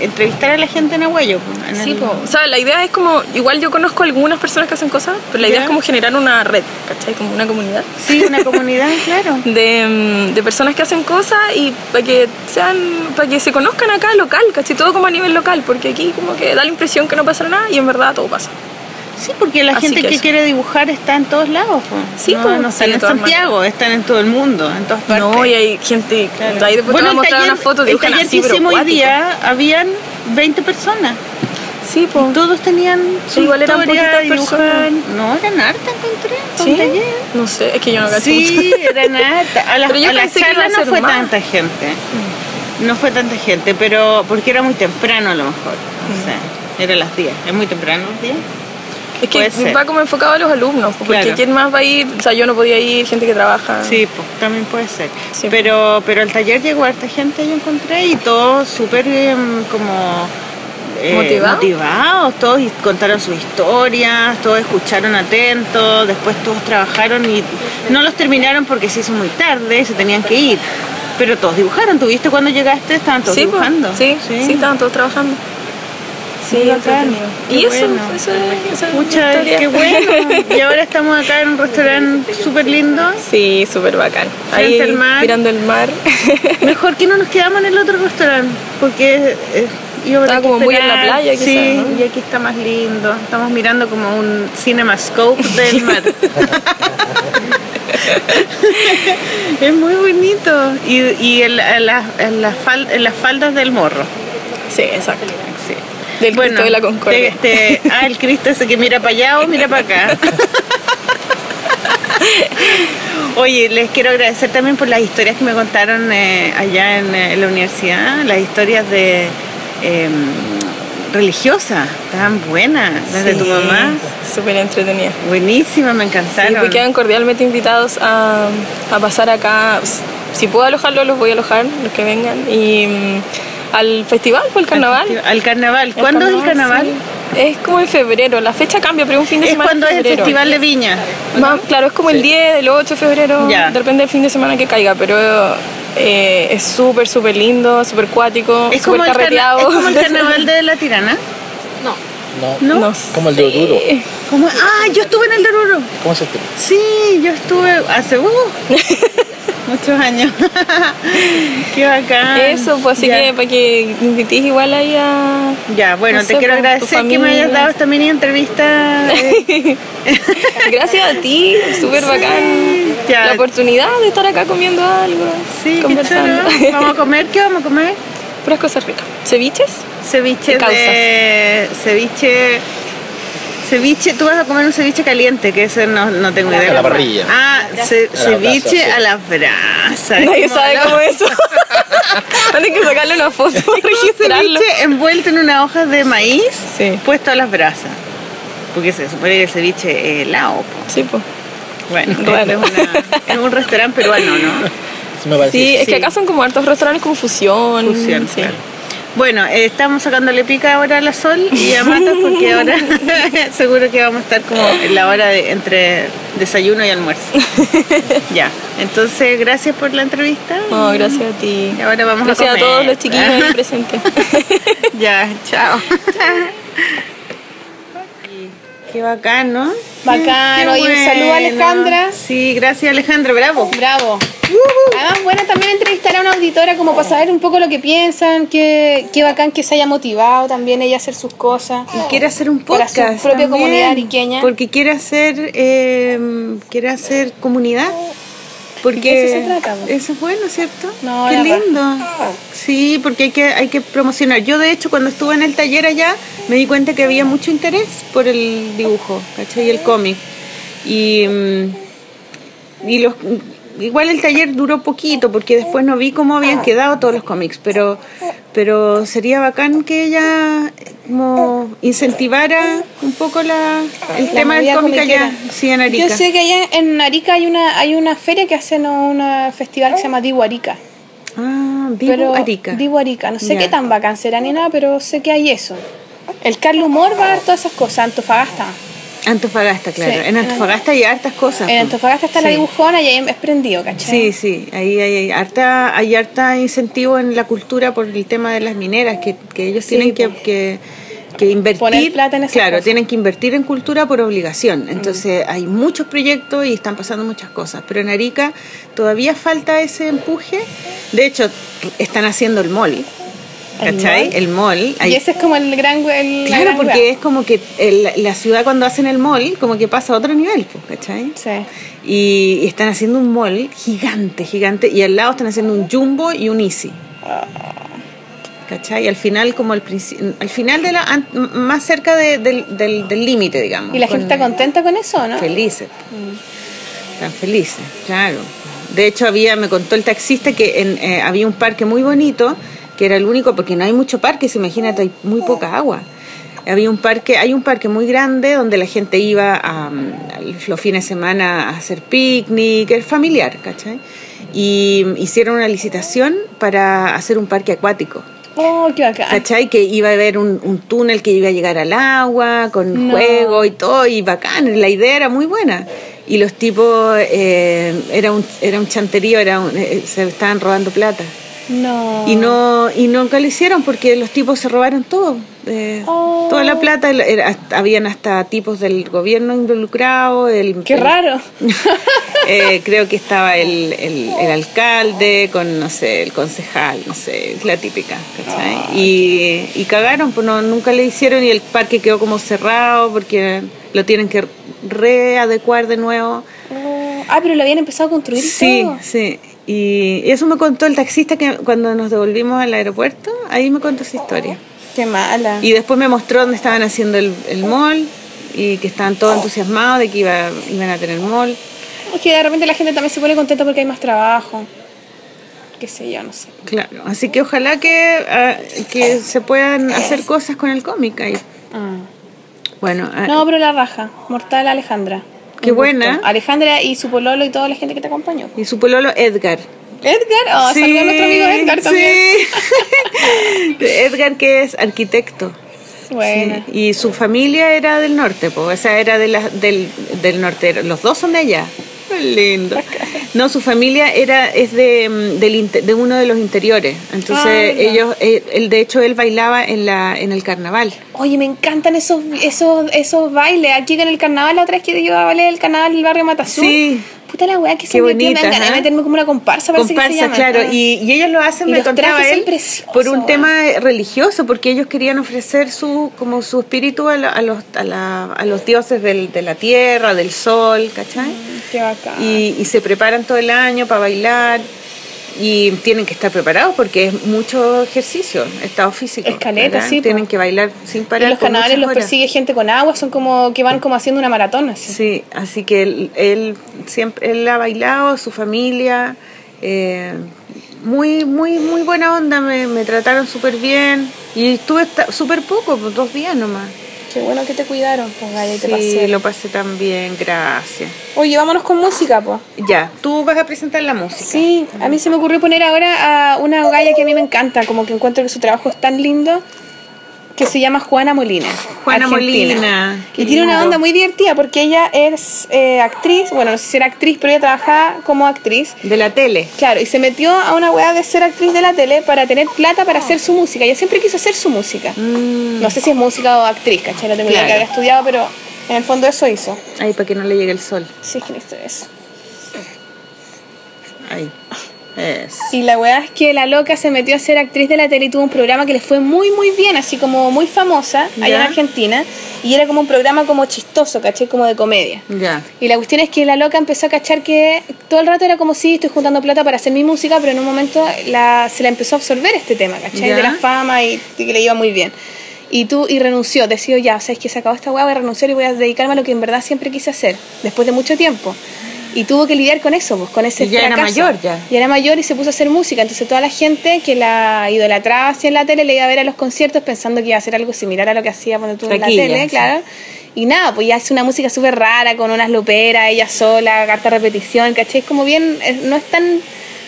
entrevistar a la gente en Aguayo. en Sí, el- po. o sea, la idea es como, igual yo conozco algunas personas que hacen cosas, pero la idea es como generar una red, ¿cachai? Como una comunidad Sí, una comunidad, claro. de, mm, de personas que hacen cosas y para que sean, para que se conozcan acá local, ¿cachai? Todo como a nivel local, porque aquí como que da la impresión que no pasa nada y en verdad todo pasa. Sí, porque la Así gente que que, quiere dibujar está en todos lados. Sí, no, po, no sí, están de en Santiago, están en todo el mundo, en todas partes. No, y hay gente, Claro. ahí después bueno, te voy a el mostrar taller, una foto, el dibujan taller así, que hicimos hoy día, habían 20 personas. Sí, pues. Todos tenían su igual eran historia, personas. No, eran harta, encontré. fue ¿Sí? taller. No sé, es que yo no cacho Sí, mucho. eran harta. A la, a la charla no fue más. tanta gente. No fue tanta gente, pero porque era muy temprano a lo mejor. O sea, era las 10. ¿Es muy temprano los 10? Es que Puede va como enfocado a los alumnos, porque Claro. ¿quién más va a ir? O sea, yo no podía ir, gente que trabaja. Sí, pues también puede ser. Sí. Pero pero al taller llegó harta gente, yo encontré, y todos súper em, como... eh, ¿Motivados? motivados, todos y contaron sus historias, todos escucharon atentos, después todos trabajaron y no los terminaron porque se hizo muy tarde, se tenían que ir. Pero todos dibujaron, ¿tuviste cuando llegaste? Estaban todos Sí, pues, dibujando. sí, sí, estaban todos trabajando. Sí, bacán. Y eso, bueno. eso es esa es mi Pucha, historia. qué bueno. Y ahora estamos acá en un restaurante súper lindo. Sí, súper bacán. Ahí al mar. mirando el mar. Mejor que no nos quedamos en el otro restaurante, porque eh, iba a haber Estaba como muy en la playa, quizás, Sí, ¿no? y aquí está más lindo. Estamos mirando como un cinemascope del mar. es muy bonito. Y, y en, la- en las- en las fal- en las faldas del morro. sí, exacto. Sí. Del Cristo de la Concordia. te- te- ah, el Cristo ese que mira para allá o mira para acá. Oye, les quiero agradecer también por las historias que me contaron eh, allá en, eh, la universidad, las historias de eh, religiosas, tan buenas, las de tu Sí, mamá. Súper entretenida. Buenísimas, me Sí, encantaron. pues quedan cordialmente invitados a, a pasar acá. Si puedo alojarlos, los voy a alojar, los que vengan. Y al festival, pues al carnaval. Al, al carnaval. El ¿Cuándo es el carnaval? sí. Es como en febrero, la fecha cambia, pero es un fin de Es semana. cuando en es el festival de Viña. Más- claro, es como el 10, el 8 de febrero, Ya. depende del fin de semana que caiga, pero eh, es súper, súper lindo, súper cuático, Es súper carreteado. es como el carnaval de la tirana. No, ¿No? No como el de. Oruro. Como- ah, yo estuve en el de Oruro. ¿Cómo es este? Sí, yo estuve hace uh, muchos años. Qué bacán. Eso, pues así Ya. que para que me invites igual ahí a... Ya, bueno, no te sé, quiero pues, agradecer que me hayas dado esta mini entrevista. eh, Gracias a ti, súper Sí, bacán ya. la oportunidad de estar acá comiendo algo, Sí, qué conversando. chulo. Vamos a comer, ¿qué vamos a comer? Puras cosas ricas. ¿Ceviches? Ceviche ¿Qué causas? de... Ceviche... Ceviche, tú vas a comer un ceviche caliente, que ese no, no tengo idea. A la parrilla. Ah, ce- A la ceviche brasa, sí. a la brasa. Nadie sabe cómo es eso. Tienen que sacarle una foto para registrarlo. ceviche envuelto en una hoja de maíz Sí. puesto a las brasas. Porque se supone que el ceviche es helado. po. Sí, pues. Bueno, Bueno. Es, una- es un restaurante peruano, ¿no? Sí, me parece. Sí, es sí. que acá son como hartos restaurantes como fusión. Fusión, sí. claro. Bueno, eh, estamos sacándole pica ahora a la Sol y a Matas porque ahora seguro que vamos a estar como en la hora de entre desayuno y almuerzo. ya, entonces gracias por la entrevista. No, gracias a ti. Y ahora vamos a gracias a, todos los chiquillos ahí presentes. ya, chao. Qué bacán, ¿no? Bacán, Qué oye, un saludo a Alejandra. Sí, gracias Alejandra, bravo. Bravo. Además, bueno, también entrevistar a una auditora como para saber un poco lo que piensan, qué, qué bacán que se haya motivado también ella a hacer sus cosas. Y quiere hacer un Para podcast. su propia también, comunidad ariqueña. Porque quiere hacer, eh, quiere hacer comunidad. Porque eso se trata, po. Eso es bueno, ¿cierto? No, Qué lindo. Sí, porque hay que, hay que promocionar. Yo, de hecho, cuando estuve en el taller allá, me di cuenta que había mucho interés por el dibujo, ¿cachai? Y el cómic. Y, mm, y los, igual el taller duró poquito, porque después no vi cómo habían quedado todos los cómics, pero, pero sería bacán que ella eh, como incentivara un poco la, el La tema del cómic allá, sí, en Arica. Yo sé que allá en Arica hay una, hay una feria que hacen un festival que se llama Dibu Arica. Ah, Dibu Pero- Arica. Arica. No sé qué tan bacán será ni nada, pero sé que hay eso. El Carlos Humor va a dar todas esas cosas. Antofagasta. Antofagasta, claro. Sí. En Antofagasta hay hartas cosas. En. Antofagasta está la dibujona y ahí es prendido, ¿cachai? Sí, sí, ahí hay, hay harta, hay harta incentivo en la cultura por el tema de las mineras, que, que ellos Sí, tienen que, pues. que, que invertir. Poner plata en Claro, cosas. tienen que invertir en cultura por obligación. Entonces hay muchos proyectos y están pasando muchas cosas. Pero en Arica todavía falta ese empuje. De hecho, están haciendo el mall. ¿El ¿Cachai? mall? El mall. Y ese es como el gran... El, Claro, gran porque es como que el- la ciudad cuando hacen el mall, como que pasa a otro nivel, ¿cachai? Sí. Y, y están haciendo un mall gigante, gigante, y al lado están haciendo un jumbo y un easy. ¿Cachai? Y al final, como al principio, al final de la, más cerca de- del del- del límite, digamos. ¿Y la gente está contenta con eso no? Felices. Están felices, claro. De hecho, había, me contó el taxista que en, eh, había un parque muy bonito, que era el único, porque no hay mucho parque, si imagínate, hay muy poca agua. Había un parque, hay un parque muy grande donde la gente iba a, los fines de semana a hacer picnic, es familiar, ¿cachai? Y hicieron una licitación para hacer un parque acuático. Oh, qué bacán. ¿Cachai? Que iba a haber un, un túnel que iba a llegar al agua, con No. juego y todo, y bacán, la idea era muy buena. Y los tipos, eh, era, un, era un chanterío, era un- eh, se estaban robando plata. No. Y no y nunca lo hicieron porque los tipos se robaron todo. eh, Oh. Toda la plata, era- habían hasta tipos del gobierno involucrados. El, Qué el- raro. eh, creo que estaba el, el, el alcalde con, no sé, el concejal, no sé, la típica, ¿cachai? Y, y cagaron, pues no, nunca le hicieron y el parque quedó como cerrado porque lo tienen que readecuar de nuevo. Oh, Ah, pero lo habían empezado a construir Sí, todo. sí. Y eso me contó el taxista que cuando nos devolvimos al aeropuerto, ahí me contó esa historia. Qué mala. Y después me mostró dónde estaban haciendo el, el mall y que estaban todos entusiasmados de que iba, iban a tener mall. Es que de repente la gente también se pone contenta porque hay más trabajo. Qué sé yo, no sé. Claro, así que ojalá que, ah, que se puedan hacer cosas con el cómic ahí. Ah. Bueno, ah, No, pero la raja. Mortal Alejandra. Qué Un gusto. buena. Alejandra y su pololo y toda la gente que te acompañó. y su pololo Edgar. Edgar, oh, saludos a nuestro amigo Edgar también. sí. Edgar que es arquitecto. Bueno. Sí, Y su familia era del norte, pues, o sea, era de la, del, del norte. Los dos son de allá. Lindo. No, su familia era es de, mm, del inte- de uno de los interiores. Entonces Ah, ellos, eh, él, de hecho, él bailaba en la en el carnaval. Oye, me encantan esos, esos, esos bailes. Aquí en el carnaval, la otra vez que yo bailé el carnaval del barrio Matazú. Sí. Puta la weá que se metió. Me dan ganas de meterme como una comparsa, parece que se Comparsa, llama. claro. Y, y ellos lo hacen, Y me contaba él, preciosos, por un tema religioso, porque ellos querían ofrecer su como su espíritu a, la- a los, a, la- a los dioses del- de la tierra, del sol, ¿cachai? Qué bacán. y, y se preparan todo el año para bailar y tienen que estar preparados porque es mucho ejercicio, estado físico. Escaleta, ¿verdad? sí. Tienen que bailar sin parar. los por carnavales muchas los persigue gente con agua, son como que van como haciendo una maratón. Así. Sí, así que él, él siempre él ha bailado, su familia, eh, muy, muy, muy buena onda, me, me trataron súper bien y estuve súper poco, pues, dos días nomás. Qué bueno que te cuidaron, pues Gaya, y te Sí, pasé. lo pasé tan bien, gracias. Oye, vámonos con música, pues. Ya, tú vas a presentar la música. Sí, a mí se me ocurrió poner ahora a una galla que a mí me encanta, como que encuentro que su trabajo es tan lindo, que se llama Juana Molina. Juana argentina. Molina, Y tiene una onda muy divertida porque ella es eh, actriz, bueno, no sé si era actriz, pero ella trabajaba como actriz. De la tele. Claro, y se metió a una weá de ser actriz de la tele para tener plata para hacer su música. Ella siempre quiso hacer su música. No sé si es música o actriz, ¿cachai? No tengo idea Claro. que había estudiado, pero En el fondo eso hizo. Ahí, para que no le llegue el sol. Sí, es que necesito eso. Ahí. Es. Y la weá es que la loca se metió a ser actriz de la tele y tuvo un programa que le fue muy, muy bien, así como muy famosa allá Ya. en Argentina. Y era como un programa como chistoso, ¿caché? Como de comedia. Ya. Y la cuestión es que la loca empezó a cachar que todo el rato era como si estoy juntando plata para hacer mi música, pero en un momento la, se la empezó a absorber este tema, ¿cachai? Ya. De la fama y, y que le iba muy bien. Y tú, y renunció, decidió ya, sabes que se acabó esta weá, voy a renunciar y voy a dedicarme a lo que en verdad siempre quise hacer, después de mucho tiempo. Y tuvo que lidiar con eso, pues, con ese Y ya era fracaso. mayor, ya. Y era mayor y se puso a hacer música. Entonces toda la gente que la idolatraba así en la tele le iba a ver a los conciertos pensando que iba a hacer algo similar a lo que hacía cuando tú en la tele, sí. claro. Y nada, pues ya hace una música súper rara, con unas luperas, ella sola, carta repetición, ¿cachai? Es como bien, no es tan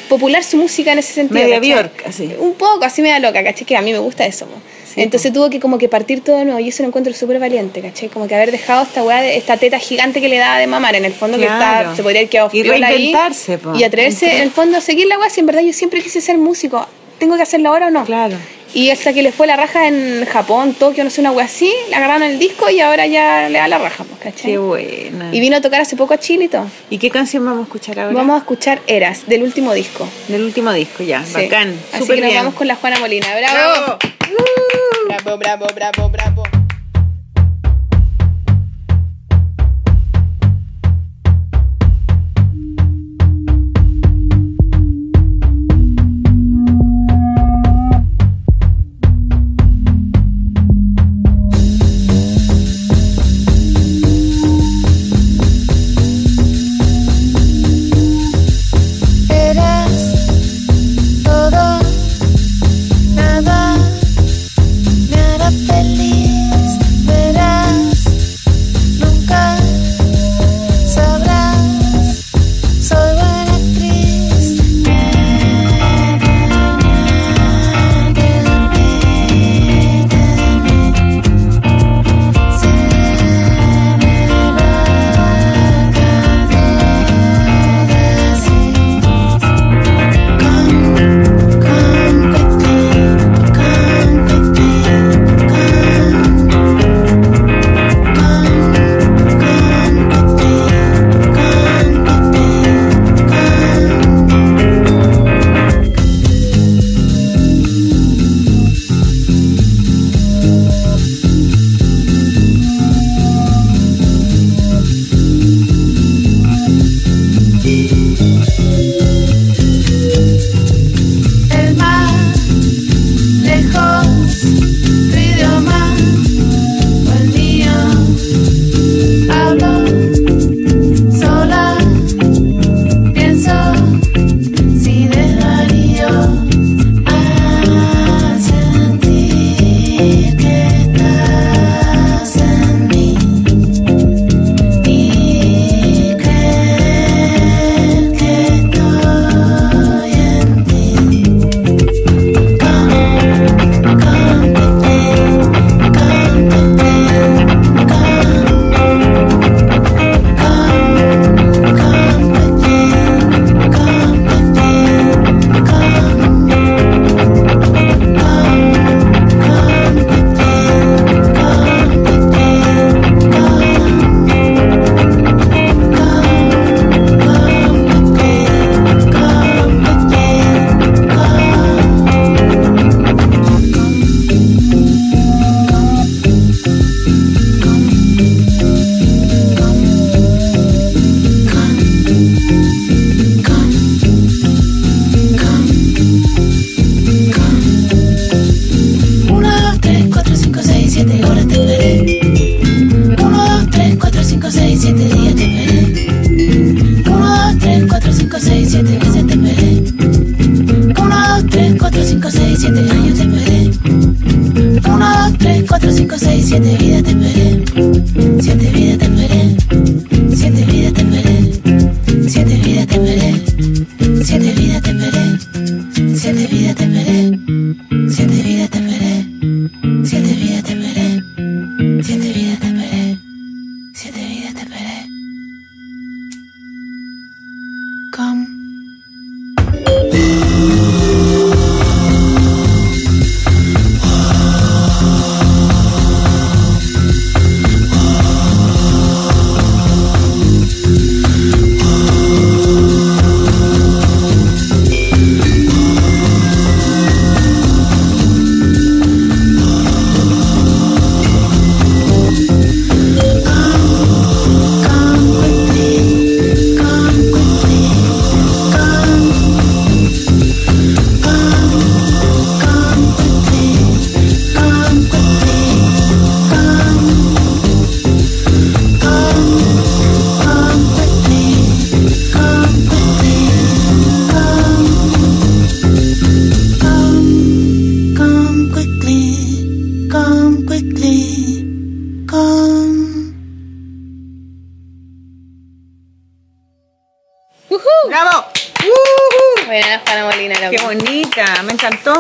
popular su música en ese sentido. Media. Bjork, así. Un poco, así media loca, ¿cachai? Que a mí me gusta eso. po. Sí, Entonces tuvo que como que partir todo de nuevo y eso lo encuentro súper valiente, ¿cachai? Como que haber dejado esta weá, de- esta teta gigante que le daba de mamar, en el fondo que está, se podría haber quedado Y ahí. reinventarse, po. Y atreverse, en el fondo, a seguir la weá, si en verdad yo siempre quise ser músico, ¿tengo que hacerlo ahora o no? Claro. Y hasta que le fue la raja en Japón, Tokio, no sé, una wea así, le agarraron el disco y ahora ya le da la raja, pues, ¿cachai? Qué buena. Y vino a tocar hace poco a Chile y todo. ¿Y qué canción vamos a escuchar ahora? Vamos a escuchar Eras, del último disco. Del último disco, ya. Sí. Bacán. Así que nos bien. vamos con la Juana Molina. ¡Bravo! Bravo. Brabo, brabo, brabo, brabo.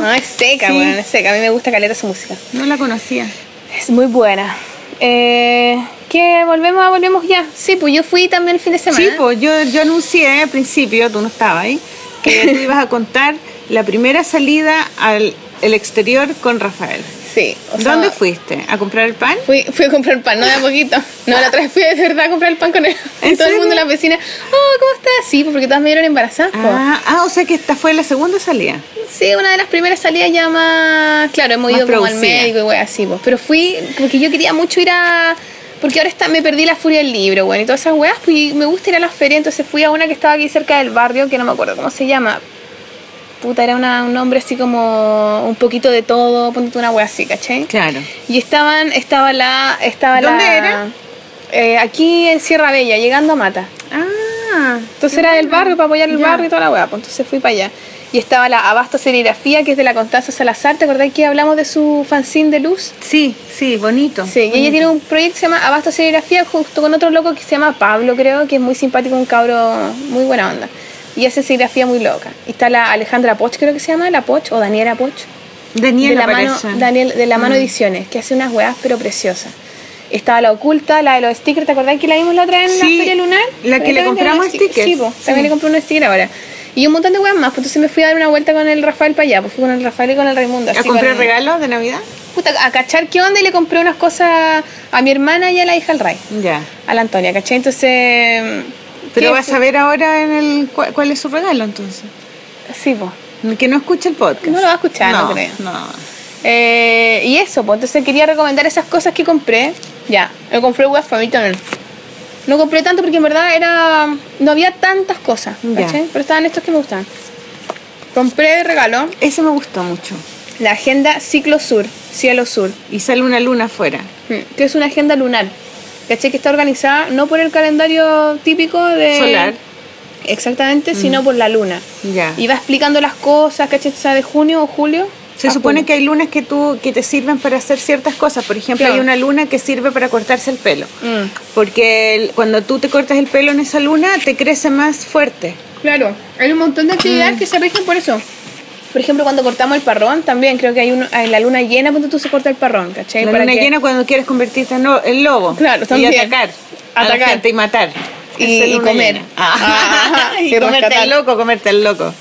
No, es seca, Sí. weón, es seca. A mí me gusta caleta su música. No la conocía. Es muy buena. Eh, ¿Qué? ¿Volvemos a volvemos ya? Sí, pues yo fui también el fin de semana. Sí, pues yo, yo anuncié al principio, tú no estabas ahí, que tú ibas a contar la primera salida al el exterior con Rafael. Sí. o sea, ¿Dónde fuiste? ¿A comprar el pan? Fui, fui a comprar pan, no de a poquito. No, la otra vez fui de verdad a comprar el pan con él. ¿En todo el mundo, la vecina, oh, ¿cómo estás? Sí, pues porque todas me dieron embarazadas. Ah, ah, o sea que esta fue la segunda salida. Sí, una de las primeras salidas ya más. Claro, hemos Más ido como al médico y wey, así, pues. Pero fui porque yo quería mucho ir a. Porque ahora está, me perdí la furia del libro, bueno, y todas esas weas, pues y me gusta ir a las ferias, entonces fui a una que estaba aquí cerca del barrio, que no me acuerdo cómo se llama. Puta, era una- un nombre así como un poquito de todo, ponte una wea así, ¿cachai? Claro. Y estaban, estaba la. Estaba ¿Dónde la, era? Eh, aquí en Sierra Bella, llegando a Mata. Ah, Entonces era del barrio para apoyar el Ya. barrio y toda la weá, pues entonces fui para allá. Y estaba la Abasto Serigrafía, que es de la Constanza Salazar. ¿Te acordás que hablamos de su fanzine de luz? sí, sí, bonito. Sí, y ella tiene un proyecto que se llama Abasto Serigrafía justo con otro loco que se llama Pablo, creo, que es muy simpático, un cabro muy buena onda. Y hace serigrafía muy loca. Y está la Alejandra Poch, creo que se llama, la Poch, o Daniela Poch. Daniel de la mano, aparece. Daniel, de la mano Mm. ediciones, que hace unas weas pero preciosas. Estaba la oculta, la de los stickers, ¿te acordás que la vimos la otra vez en Sí, la feria lunar? la que le compramos stickers. Sí, Sí. también le compré unos stickers ahora. Y un montón de weas más, pues entonces me fui a dar una vuelta con el Rafael para allá, pues fui con el Rafael y con el Raimundo. ¿A comprar regalos de Navidad? Puta, a cachar qué onda y le compré unas cosas a mi hermana y a la hija del Ray, Ya. a la Antonia, ¿cachai? Entonces... Pero ¿qué vas a ver ahora en el cuál, cuál es su regalo entonces. Sí, pues. Que no escuche el podcast. No lo va a escuchar, no creo. No. Eh, y eso, pues entonces quería recomendar esas cosas que compré. Ya, me compré mí también. No compré tanto porque en verdad era. No había tantas cosas, Ya. ¿cachai? Pero estaban estos que me gustan. Compré de regalo Ese me gustó mucho. la agenda Ciclo Sur, Cielo Sur, Y sale una luna afuera. mm, que es una agenda lunar. ¿Cachai? Que está organizada no por el calendario típico de. Solar. Exactamente, sino por la luna. Ya. Y va explicando las cosas, ¿cachai? O sea, de junio o julio. Se supone que hay lunas que tú que te sirven para hacer ciertas cosas. Por ejemplo, Claro. hay una luna que sirve para cortarse el pelo. Mm. Porque el- cuando tú te cortas el pelo en esa luna, te crece más fuerte. Claro, hay un montón de actividades que se rigen por eso. Por ejemplo, cuando cortamos el parrón, también creo que hay, uno, hay la luna llena cuando tú se corta el parrón, ¿cachai? La Para luna que- llena cuando quieres convertirte en lo- en lobo. Claro, Y también. atacar. A la Atacar. gente y matar. Y- y comer. llena. Ah. Ajá, y y comerte rescatar. al loco, comerte al loco.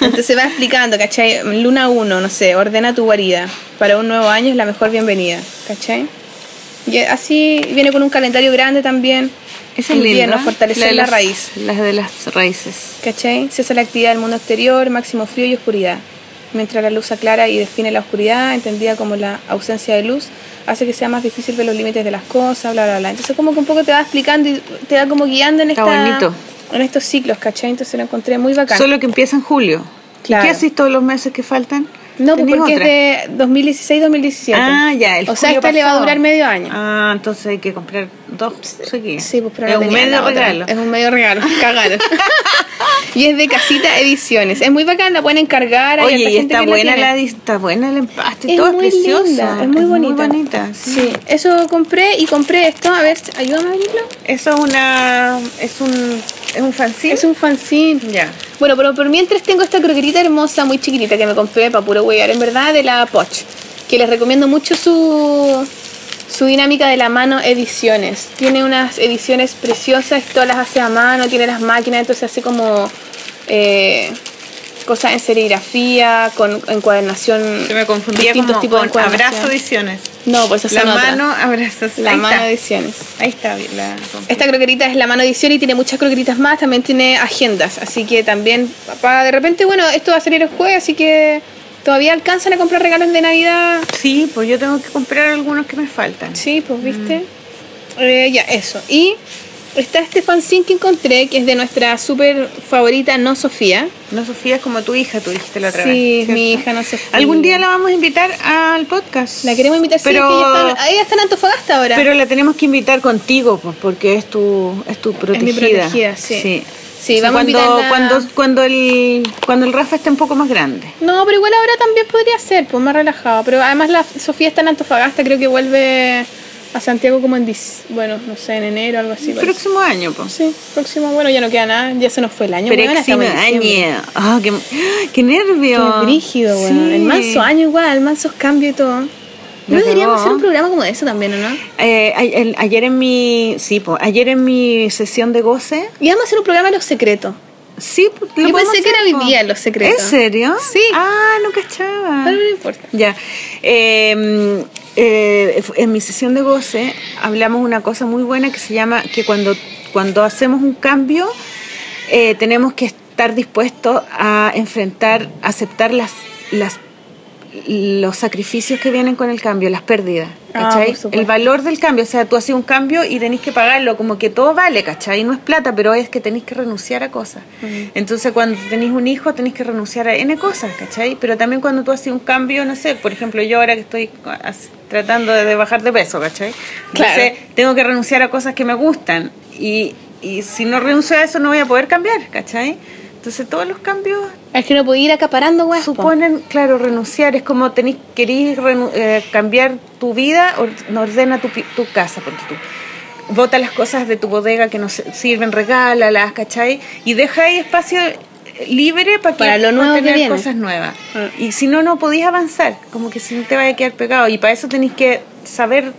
Entonces va explicando, ¿cachai? Luna 1, no sé, ordena tu guarida. Para un nuevo año es la mejor bienvenida, ¿cachai? Y así viene con un calendario grande también. Es Invierno, linda. fortalecer la las- raíz. Las de las raíces. ¿Cachai? Cesa la actividad del mundo exterior, máximo frío y oscuridad. Mientras la luz aclara y define la oscuridad, entendida como la ausencia de luz, hace que sea más difícil ver los límites de las cosas, bla, bla, bla. Entonces como que un poco te va explicando y te va como guiando en, Está esta, bonito. en estos ciclos, ¿cachai? Entonces lo encontré muy bacán. Solo que empieza en julio. ¿Y Claro. ¿Qué haces todos los meses que faltan? No, pues ¿Tenés porque otra? es de 2016-2017. Ah, ya. El o sea, esta le va a durar medio año. Ah, entonces hay que comprar dos seguidas. Sí, pues pero es un medio la regalo. Es un medio regalo, cagaron. y es de Casita Ediciones. Es muy bacán, la pueden encargar. Oye, y está la buena la, dis- está buena el empaste, Es todo muy es precioso. linda, es muy bonita. bonita, sí. Sí, eso compré y compré esto. A ver, ayúdame a abrirlo. Eso es una es un es un fanzine. Es un fanzine. ya. Bueno, pero por mientras tengo esta croquerita hermosa, muy chiquitita que me compré para puro huear, en verdad, de la Poch. Que les recomiendo mucho su, su dinámica de la mano ediciones. Tiene unas ediciones preciosas, todas las hace a mano, tiene las máquinas, entonces hace como eh, cosas en serigrafía, con encuadernación. Se me confundía distintos como tipos de con encuadernación. abrazo ediciones. No, pues esas La mano abrazos. La Ahí mano está. ediciones. Ahí está la Esta croquerita es la mano edición y tiene muchas croqueritas más, también tiene agendas, así que también para de repente, bueno, esto va a salir el jueves, así que todavía alcanzan a comprar regalos de Navidad. Sí, pues yo tengo que comprar algunos que me faltan. Sí, pues viste. Eh, ya, eso. Y está este fanzine que encontré, que es de nuestra súper favorita, No Sofía. No, Sofía es como tu hija, tú dijiste la otra Sí, vez. es ¿cierto? mi hija No Sofía. Algún día la vamos a invitar al podcast. La queremos invitar, sí, pero, es que ella está, ella está en Antofagasta ahora. pero la tenemos que invitar contigo, pues, porque es tu, es tu protegida. protegida, sí. Sí, Sí, vamos a cuando, invitarla- cuando, cuando, el, cuando el Rafa esté un poco más grande. No, pero igual ahora también podría ser, pues más relajado. Pero además la Sofía está en Antofagasta, creo que vuelve a Santiago como en, bueno, no sé, en enero, algo así. Próximo año, pues. Sí, próximo, bueno, ya no queda nada, ya se nos fue el año. Próximo año. Ah, qué, qué nervio. Qué brígido, weón. Sí. El manso año igual, mansos cambios y todo. No deberíamos hacer un programa como eso también, ¿o no? Eh, a- el- ayer en mi sí, po, ayer en mi sesión de goce, Y vamos a hacer un programa de los secretos. sí, lo Yo pensé que hacer, era hoy día Los Secretos. ¿En serio? Sí. Ah, no cachaba. Pero no importa. Ya. Eh, eh, en mi sesión de goce hablamos una cosa muy buena que se llama que cuando, cuando hacemos un cambio eh, tenemos que estar dispuestos a enfrentar, aceptar las, las los sacrificios que vienen con el cambio, las pérdidas, Ah, el valor del cambio, o sea, tú haces un cambio y tenés que pagarlo, como que todo vale, ¿cachai? No es plata, pero es que tenés que renunciar a cosas. Entonces, cuando tenés un hijo, tenés que renunciar a N cosas, ¿cachai? Pero también cuando tú haces un cambio, no sé, por ejemplo, yo ahora que estoy tratando de, de bajar de peso, ¿cachai? Entonces, Claro. tengo que renunciar a cosas que me gustan y, y si no renuncio a eso, no voy a poder cambiar, ¿cachai? Entonces, todos los cambios Es que no puedo ir acaparando, weón. suponen, claro, renunciar. Es como tenés, querís eh, cambiar tu vida, ordena tu, tu casa, ponte tú. Bota las cosas de tu bodega que no se- sirven, regálalas, ¿cachai? Y deja ahí espacio eh, libre para que Para lo nuevo tener cosas nuevas. Ah. Y si no, no podís avanzar, como que si no te vaya a quedar pegado. Y para eso tenéis que saber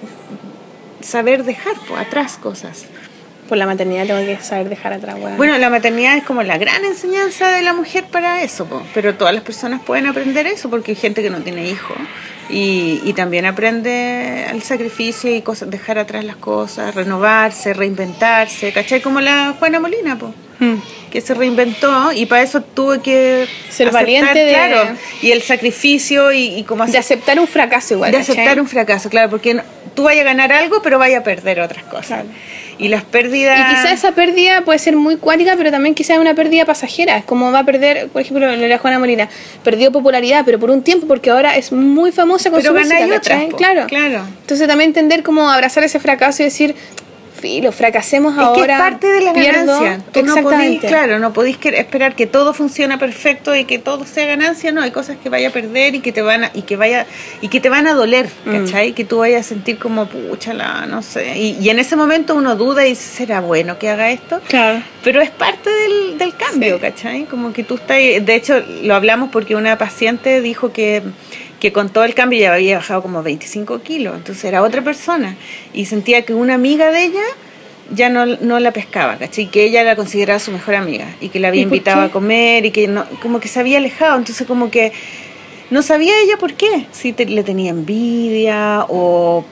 saber dejar po, atrás cosas. Por la maternidad tengo que saber dejar atrás, weón. Bueno, la maternidad es como la gran enseñanza de la mujer para eso, po. pero todas las personas pueden aprender eso porque hay gente que no tiene hijos y, y también aprende el sacrificio y cosas, dejar atrás las cosas, renovarse, reinventarse, ¿cachai? Como la Juana Molina, po, Mm. que se reinventó y para eso tuvo que Ser aceptar, valiente de- claro, y el sacrificio y, y como de hacer- aceptar un fracaso igual. de ¿cachai? aceptar un fracaso, claro, porque tú vayas a ganar algo, pero vayas a perder otras cosas. Claro. Y las pérdidas... Y quizás esa pérdida puede ser muy cuática, pero también quizás es una pérdida pasajera. Es como va a perder, por ejemplo, la Juana Molina. Perdió popularidad, pero por un tiempo, porque ahora es muy famosa con Pero su música, otras, po. Claro. Claro. Entonces también entender cómo abrazar ese fracaso y decir, filo, fracasemos Es ahora. que es parte de la pierdo". ganancia. Tú no podís, claro, no podéis esperar que todo funcione perfecto y que todo sea ganancia, no, hay cosas que vaya a perder y que te van a, y que vaya y que te van a doler, Mm. ¿cachai? Que tú vayas a sentir como puchala, no sé. Y, y en ese momento uno duda y dice, ¿será bueno que haga esto? Claro. Pero es parte del, del cambio, ¿cachai? Como que tú estás... De hecho, lo hablamos porque una paciente dijo que, que con todo el cambio ya había bajado como 25 kilos, entonces era otra persona. Y sentía que una amiga de ella ya no, no la pescaba, ¿cachai? Que ella la consideraba su mejor amiga y que la había ¿Y por invitado a comer y que no, como que se había alejado, entonces como que no sabía ella por qué, si te- le tenía envidia o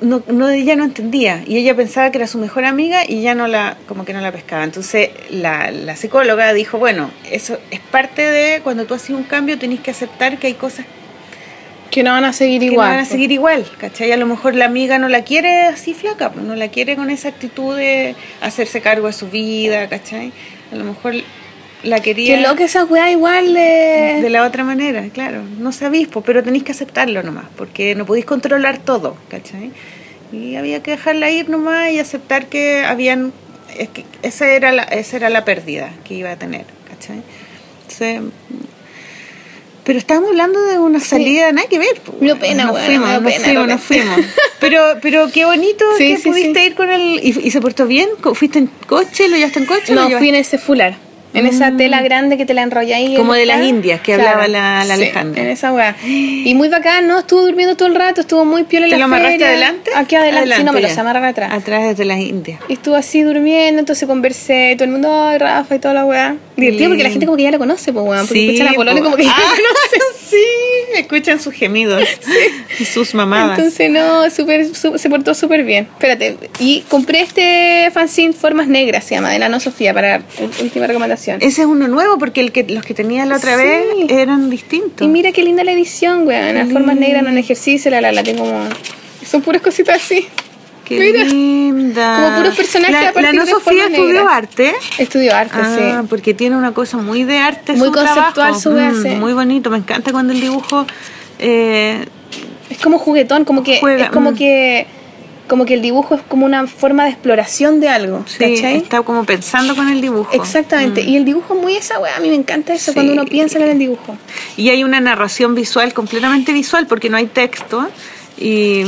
no, no, ella no entendía y ella pensaba que era su mejor amiga y ya no la, como que no la pescaba. Entonces la, la psicóloga dijo, bueno, eso es parte de cuando tú haces un cambio tenés que aceptar que hay cosas Que no van a seguir que igual. no van a seguir igual, ¿cachai? A lo mejor la amiga no la quiere así flaca, pues, no la quiere con esa actitud de hacerse cargo de su vida, ¿cachai? A lo mejor la quería Que loca esa weá igual de... de la otra manera, claro. No sabéis, pues, pero tenéis que aceptarlo nomás, porque no podéis controlar todo, ¿cachai? Y había que dejarla ir nomás y aceptar que habían... Es que esa era la, esa era la pérdida que iba a tener, ¿cachai? Entonces, pero estábamos hablando de una salida, nada que ver. pues, dio pena, nos weona, fuimos, dio nos pena, fuimos, nos fuimos. Pero, pero qué bonito Sí, que sí, pudiste sí. ir con el... ¿Y, y se portó bien? ¿Fuiste en coche? ¿Lo llevaste en coche? No, fui en ese fular. En esa tela grande que te la enrolla ahí. Mm. Como en de las indias que hablaba la- la Alejandra. en esa weá. Y muy bacán, ¿no? Estuvo durmiendo todo el rato, estuvo muy piola en ¿Te la lo amarraste feria. adelante? Aquí adelante, sí, no, me lo amarran atrás. Atrás de las indias. Y estuvo así durmiendo, entonces conversé, todo el mundo, ay, Rafa y toda la weá. Divertido porque la gente como que ya la conoce, pues weón, porque escuchan a po. como que ya Ah, la conocen. sí, escuchan sus gemidos y sus mamadas. Entonces, no, súper, su- se portó súper bien. Espérate, y compré este fanzine Formas Negras, se llama, de Nano Sofía, para última recomendación. Ese es uno nuevo porque el que, los que tenía la otra Sí. vez eran distintos. Y mira qué linda la edición, weón. Las formas negras en un ejercicio, la la la tengo como. Son puras cositas así. Qué mira. linda. Como puros personajes La, a partir la no de Sofía estudió negras. arte. Estudio arte, Ah, sí. porque tiene una cosa muy de arte. Muy su conceptual trabajo. su wea, Mm. Muy bonito. Me encanta cuando el dibujo. eh, Es como juguetón, como que. Juega, es como mm. que. Como que el dibujo es como una forma de exploración de algo. sí, ¿Cachai? está como pensando con el dibujo. Exactamente. Y el dibujo es muy esa weá. A mí me encanta eso Sí. cuando uno piensa en el dibujo. Y hay una narración visual, completamente visual, porque no hay texto. Y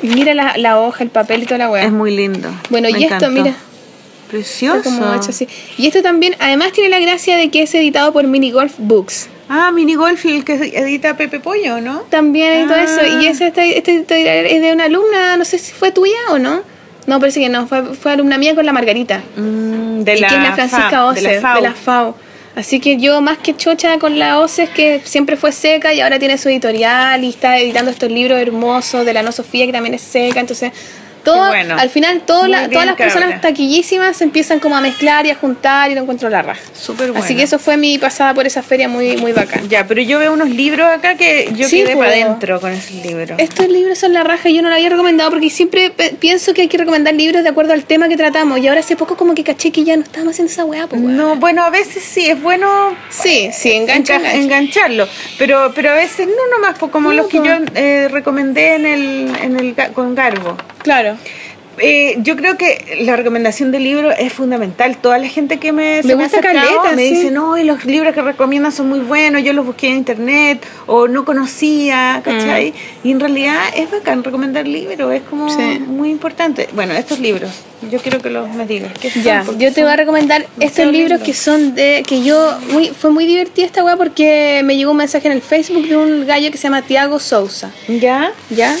mira la, la hoja, el papel y toda la weá. Es muy lindo. Bueno, Me y esto, mira. Precioso. Como hecho así. Y esto también, además tiene la gracia de que es editado por Mini Golf Books. Ah, Mini Golf, el que edita Pepe Pollo, ¿no? También Ah. eso. Y ese, este, este es de una alumna, no sé si fue tuya o no. No, parece que no, fue, fue alumna mía con la Margarita. Mm, de y la que es la Francisca FAO, de la FAO. Así que yo más que chocha con la Oces, que siempre fue seca y ahora tiene su editorial y está editando estos libros hermosos de la No Sofía, que también es seca. Entonces, todo, bueno. al final todas Muy las- bien, todas las personas taquillísimas se empiezan como a mezclar y a juntar y lo encuentro la raja. Súper bueno. Así que eso fue mi pasada por esa feria muy, muy bacán. Ya, pero yo veo unos libros acá que yo Sí, quedé para adentro con esos libros. Estos libros son la raja y yo no lo había recomendado porque siempre pienso que hay que recomendar libros de acuerdo al tema que tratamos. Y ahora hace poco como que caché que ya no estamos haciendo esa weá, pues. No, bueno, a veces sí, es bueno Sí, sí, engancha, engancharlo, pero pero a veces no nomás, pues, como No, los que po. yo eh, recomendé en el, en el con Garbo. Claro. Eh, yo creo que la recomendación de libro es fundamental. Toda la gente que me, Me gusta caleta, me sí. dice, no, y los libros que recomiendan son muy buenos, yo los busqué en internet o no conocía, ¿cachai? Y en realidad es bacán recomendar libros, es como Mm. Sí. muy importante. Bueno, estos libros, yo quiero que los me digas. Ya, yo te voy a recomendar estos libros que son de. que yo. Muy, fue muy divertida esta weá porque me llegó un mensaje en el Facebook de un gallo que se llama Tiago Sousa. ¿Ya? ¿Ya?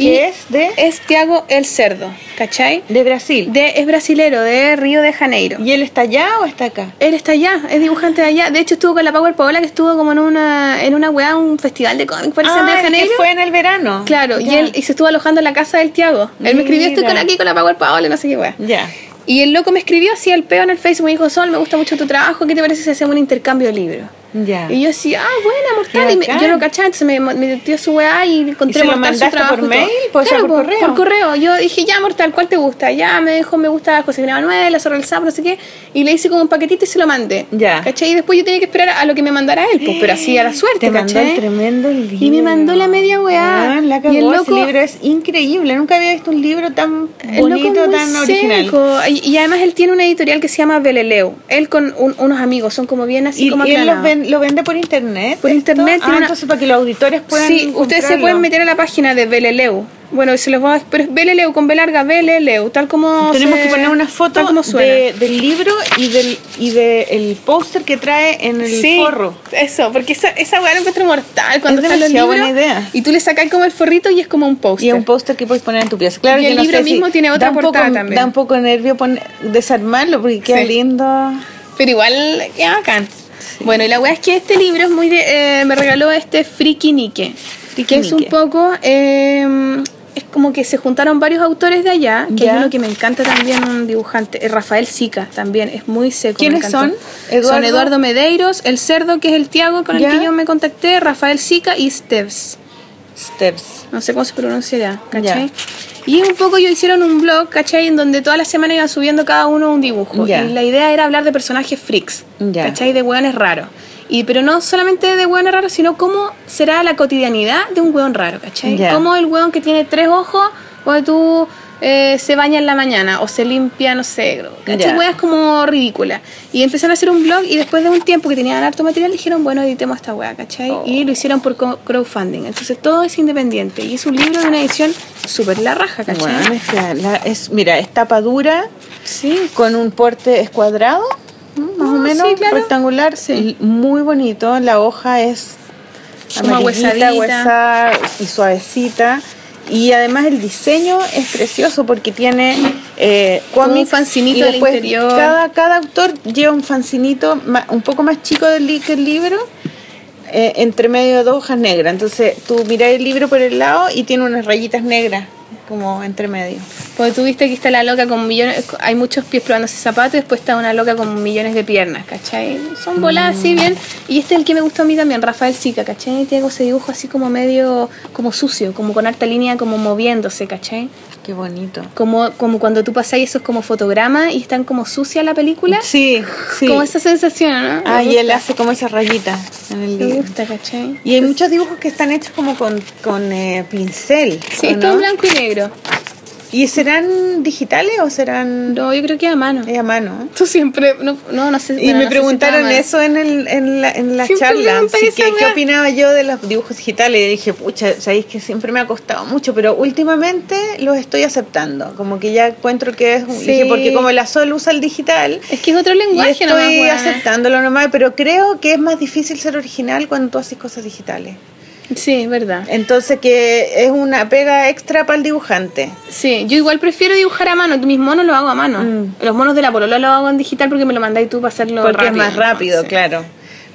¿Qué es de? Es Tiago el Cerdo, ¿cachai? De Brasil. De, es brasilero, de Río de Janeiro. ¿Y él está allá o está acá? Él está allá, es dibujante de allá. De hecho, estuvo con la Power Paola, que estuvo como en una, en una weá, un festival de cómics, parece, en Ah, Río de que Janeiro. fue en el verano. Claro, y él y se estuvo alojando en la casa del Tiago. Él me escribió, estoy con aquí con la Power Paola, no sé qué weá. Ya. Y el loco me escribió así al peo en el Facebook, me dijo, Sol, me gusta mucho tu trabajo, ¿qué te parece si hacemos un intercambio de libros? Ya. Y yo así, ah, buena, mortal. Y me- yo no cachaba, entonces me, me dio su weá y encontré ¿Y se lo mortal su mandaste trabajo por mail? Pues, o sea, Claro, por por, correo. por correo. Yo dije, ya, mortal, ¿cuál te gusta? Ya me dijo, me gusta Josefina Manuel, La Zorra del Sapo, no sé qué. Y le hice como un paquetito y se lo mandé. Ya. ¿Cachai? Y después yo tenía que esperar a lo que me mandara él, pues, pero así a la suerte, Te mandó ¿cachai? el tremendo libro. Y me mandó la media weá. Ah, la cagó. Y el Ese loco- libro es increíble. Nunca había visto un libro tan bonito, tan original. seco. Y, y además él tiene una editorial que se llama Beleleu. Él con un- unos amigos, son como bien así Y, como y él lo, aplanados. Ven- lo vende por internet. Por esto? internet, Ah, una- entonces para que los auditores puedan. Sí, ustedes se comprarlo. pueden meter a la página de Beleleu. Bueno, se los voy a... Pero es Beleleu, con B larga, Beleleu, tal como Tenemos se- que poner una foto como de- del libro y del y de el póster que trae en el sí, forro. eso, porque esa, esa weá la encuentro mortal cuando Es demasiado buena idea. y tú le sacas como el forrito y es como un póster. Y es un póster que puedes poner en tu pieza. Claro Y que el no libro sé si- mismo tiene otra portada poco, también. Da un poco nervio poner- desarmarlo porque queda Sí. lindo. Pero igual, qué bacán. Bueno, y la weá es que este libro es muy de, eh, me regaló este Friki Nike. Que es un poco. eh, es como que se juntaron varios autores de allá. Que Ya. hay uno que me encanta también, un dibujante. eh, Rafael Sica también, es muy seco. ¿Quiénes son? Eduardo. Son Eduardo Medeiros, el cerdo, que es el Tiago con el que yo me contacté, Rafael Sica y Steves. Steps. No sé cómo se pronunciará, ¿cachai? Y un poco ellos hicieron un blog, ¿cachai? En donde todas las semanas iban subiendo cada uno un dibujo. Y la idea era hablar de personajes freaks, Ya. ¿cachai? De hueones raros. Y, pero no solamente de hueones raros, sino cómo será la cotidianidad de un hueón raro, ¿cachai? Cómo el hueón que tiene tres ojos, o tú eh, se baña en la mañana, o se limpia, no sé, ¿cachai? Hueas como ridículas. Y empezaron a hacer un blog y después de un tiempo que tenían harto material dijeron, bueno, editemos esta hueá, ¿cachai? Oh. Y lo hicieron por crowdfunding. Entonces todo es independiente. Y es un libro de una edición súper la raja, ¿cachai? Bueno, es la- la- es, mira, es tapa dura Sí. con un porte escuadrado, ¿no? más o Ah, menos sí, claro. rectangular, Sí. muy bonito. La hoja es amarillita, ahuesadita. huesada y suavecita. Y además el diseño es precioso porque tiene eh, un fancinito y interior. Cada, cada autor lleva un fancinito un poco más chico del que el libro, eh, entre medio de dos hojas negras. Entonces tú miras el libro por el lado y tiene unas rayitas negras como entre medio. Porque tú viste que está la loca con millones, hay muchos pies probándose zapatos y después está una loca con millones de piernas, ¿cachai? Son voladas así bien. Y este es el que me gustó a mí también, Rafael Sica, ¿cachai? Tiene ese dibujo así como medio, como sucio, como con harta línea como moviéndose, ¿cachai? Qué bonito. Como, como cuando tú pasás esos como fotogramas y están como sucia la película. Sí, sí. Como esa sensación, ¿no? Ah, y él hace como esas rayitas en el Me gusta, ¿cachai? Y hay muchos dibujos que están hechos como con, con eh, pincel. Sí, ¿o es todo no? en blanco y negro. ¿Y serán digitales o serán No, yo creo que a mano. eh, a mano? Tú siempre, no, no, no sé. Y bueno, me no sé si preguntaron eso en, el, en la, en la charla. sí, que, ¿Qué opinaba yo de los dibujos digitales? Y dije, pucha, sabéis que siempre me ha costado mucho, pero últimamente los estoy aceptando. Como que ya encuentro que es un. Sí. Dije, porque como la Sol usa el digital. Es que es otro lenguaje estoy nomás, aceptándolo nomás, pero creo que es más difícil ser original cuando tú haces cosas digitales. Sí, verdad. Entonces que es una pega extra para el dibujante. Sí, yo igual prefiero dibujar a mano. Mis monos los hago a mano. Mm. Los monos de la polola los hago en digital porque me lo mandáis tú para hacerlo Porque rápido. es más rápido, Sí. claro.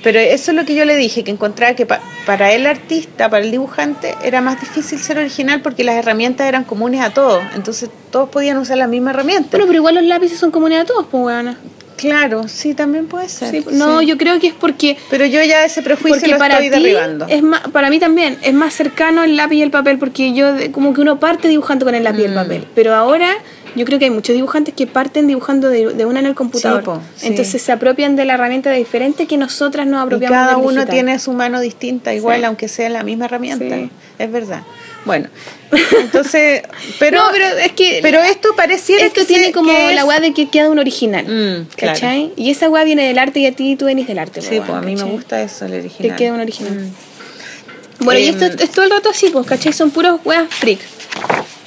Pero eso es lo que yo le dije, que encontraba que pa- para el artista, para el dibujante, era más difícil ser original porque las herramientas eran comunes a todos. Entonces todos podían usar la misma herramienta. Bueno, pero igual los lápices son comunes a todos, pues, weona. Claro, sí, también puede ser. Sí, no, sí. yo creo que es porque Pero yo ya ese prejuicio porque lo para estoy ti derribando. es más, para mí también es más cercano el lápiz y el papel porque yo como que uno parte dibujando con el lápiz y el Mm. papel pero ahora yo creo que hay muchos dibujantes que parten dibujando de, de una en el computador po, sí. entonces se apropian de la herramienta diferente que nosotras nos Y apropiamos cada del uno digital. tiene su mano distinta, igual, Sí. aunque sea la misma herramienta. Es verdad. Bueno, entonces, pero, no pero es que pero esto pareciera esto que tiene se- como que la weá de que queda un original Mm, claro. ¿cachai? y esa weá viene del arte y a ti tú venís del arte Sí, pues a mí me gusta eso, el original. que queda un original Mm. Bueno, y Em, esto es todo el rato así, pues, ¿cachai? Son puros weas freak.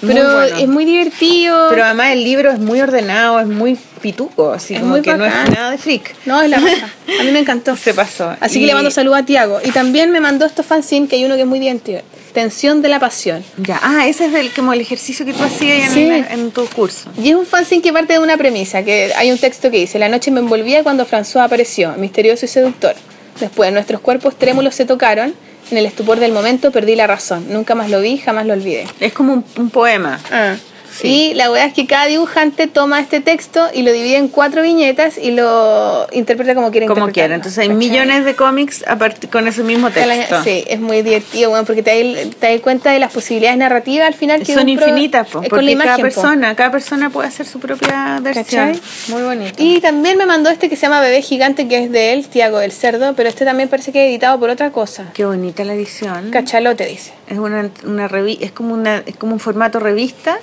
Pero bueno. es muy divertido. Pero además el libro es muy ordenado, es muy pituco, así Es como que no es nada de freak. No, es la. A mí me encantó. Se pasó. Así Y- que le mando saludos a Tiago. Y también me mandó estos fanzines, que hay uno que es muy divertido. Tensión de la pasión. Ya, ah, ese es el, como el ejercicio que tú hacías en, en tu curso. Y es un fanzine que parte de una premisa, que hay un texto que dice, la noche me envolvía cuando François apareció, misterioso y seductor. Después nuestros cuerpos trémulos se tocaron, en el estupor del momento perdí la razón. Nunca más lo vi, jamás lo olvidé. Es como un, un poema. Ah. Sí. Y la verdad es que cada dibujante toma este texto y lo divide en cuatro viñetas y lo interpreta como quiere Como quiera. Entonces hay ¿cachai? millones de cómics a con ese mismo texto. Sí, es muy divertido, bueno, porque te das, cuenta de las posibilidades narrativas al final que Son infinitas, po, porque con la imagen, cada po. persona, cada persona puede hacer su propia versión. ¿Cachai? Muy bonito. Y también me mandó este que se llama Bebé Gigante, que es de él, Tiago del Cerdo, pero este también parece que es editado por otra cosa. Qué bonita la edición. Cachalote dice. Es una, una revi- es como una, es como un formato revista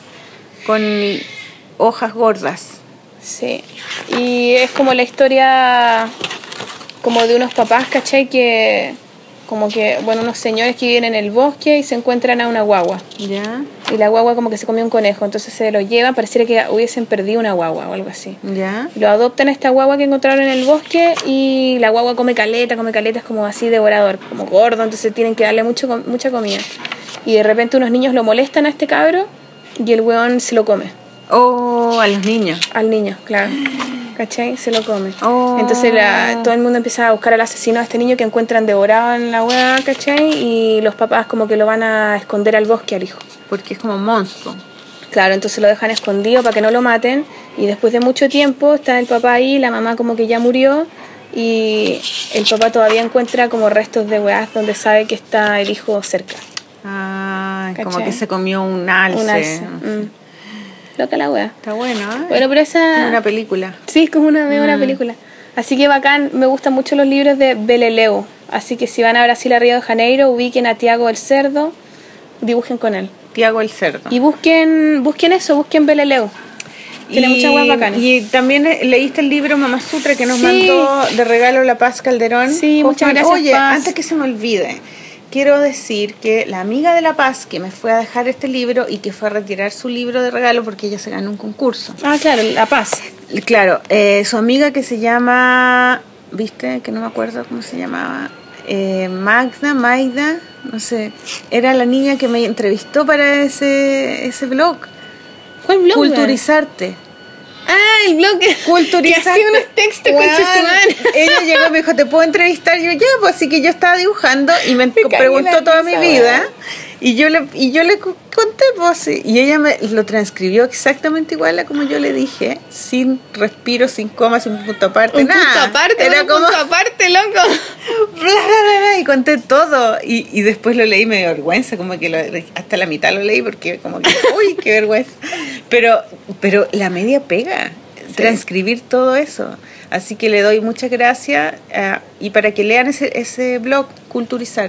con hojas gordas. Sí. Y es como la historia como de unos papás, ¿cachai? Que como que, bueno, unos señores que viven en el bosque y se encuentran a una guagua. ¿Ya? Y la guagua como que se comió un conejo, entonces se lo llevan, pareciera que hubiesen perdido una guagua o algo así. ¿Ya? Lo adoptan a esta guagua que encontraron en el bosque y la guagua come caleta, come caleta, es como así devorador, como gordo, entonces tienen que darle mucho, mucha comida. Y de repente unos niños lo molestan a este cabro y el weón se lo come. O a los niños. Al niño, claro. ¿Cachai? Se lo come. Oh. Entonces la- todo el mundo empieza a buscar al asesino de este niño que encuentran devorado en la hueá, ¿cachai? Y los papás como que lo van a esconder al bosque al hijo. Porque es como un monstruo. Claro, entonces lo dejan escondido para que no lo maten. Y después de mucho tiempo está el papá ahí, la mamá como que ya murió. Y el papá todavía encuentra como restos de weás donde sabe que está el hijo cerca. Ah, como que se comió un alce. Un alce. Mm. Loca la weá. Está bueno, ¿eh? Bueno, pero esa... Es una película. Sí, es como una, Mm. una película. Así que bacán, me gustan mucho los libros de Beleleu. Así que si van a Brasil, a Río de Janeiro, ubiquen a Tiago el Cerdo, dibujen con él. Tiago el cerdo. Y busquen, busquen eso, busquen Beleleu. Tiene muchas guas bacanas. Y también eh, leíste el libro Mamá Sutra que nos Sí. mandó de regalo La Paz Calderón. Sí, muchas gracias, Oye, Paz. antes que se me olvide, quiero decir que la amiga de La Paz que me fue a dejar este libro y que fue a retirar su libro de regalo porque ella se ganó un concurso. Ah, claro, La Paz. Claro, eh, su amiga que se llama, viste, que no me acuerdo cómo se llamaba, eh, Magda, Maida, no sé, era la niña que me entrevistó para ese, ese blog, ¿Cuál blog? Culturizarte. Ah, el blog que hacía unos textos con Weón, Ella llegó y me dijo, ¿te puedo entrevistar? Y yo, ya, pues así que yo estaba dibujando y me, cagué preguntó toda mi vida. Y yo le, y yo le conté, pues, y ella me lo transcribió exactamente igual a como yo le dije, sin respiro, sin coma, sin punto aparte, Un nada. punto aparte, Era un como, punto aparte, loco. bla, bla, bla, bla, y conté todo. Y, y después lo leí, me dio vergüenza, como que lo- hasta la mitad lo leí porque como que, uy, qué vergüenza. Pero, pero la media pega, transcribir todo eso. Así que le doy muchas gracias eh, y para que lean ese, ese blog.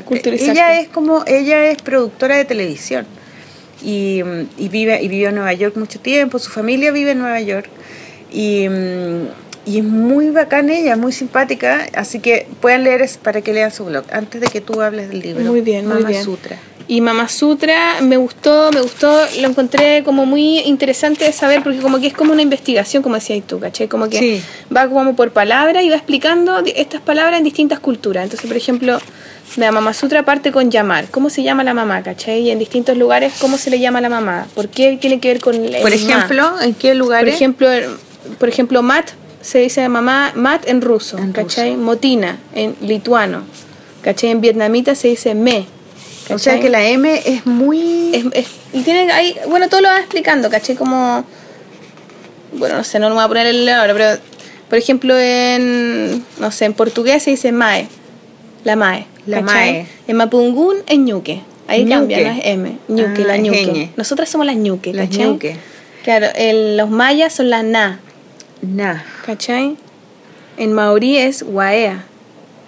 Culturizarte. Ella es como, ella es productora de televisión. y, mm, y vive y vivió en Nueva York mucho tiempo, su familia vive en Nueva York y, mm, y es muy bacán ella, muy simpática, así que pueden leer es para que lean su blog antes de que tú hables del libro. Muy bien, muy bien. Sutra. Y Mama Sutra me gustó, me gustó, lo encontré como muy interesante de saber, porque como que es como una investigación, como decías tú, ¿cachai? Como que Sí. va como por palabra y va explicando estas palabras en distintas culturas. Entonces, por ejemplo, la Mama Sutra parte con llamar. ¿Cómo se llama la mamá, cachai? Y en distintos lugares, ¿cómo se le llama a la mamá? ¿Por qué tiene que ver con Por ma? ejemplo, ¿en qué Por lugares? ejemplo, el- por ejemplo, mat se dice mamá, mat en ruso, En ¿cachai? Motina en lituano, ¿cachai? En vietnamita se dice me. O sea que la M es muy... Es- es- y tiene ahí, bueno, todo lo va explicando, ¿cachai? Como, bueno, no sé, no lo voy a poner el ahora, pero, por ejemplo, en, no sé, en portugués se dice mae, la mae, La ¿cachai? mae. En mapungún es ñuque, ahí Ñuque. cambia, no es M, ñuque, Ah, la ñuque. Nosotras somos las ñuque, Las ¿cachai? ñuque. Claro, el- los mayas son las na, Na. ¿cachai? En maorí es guaea.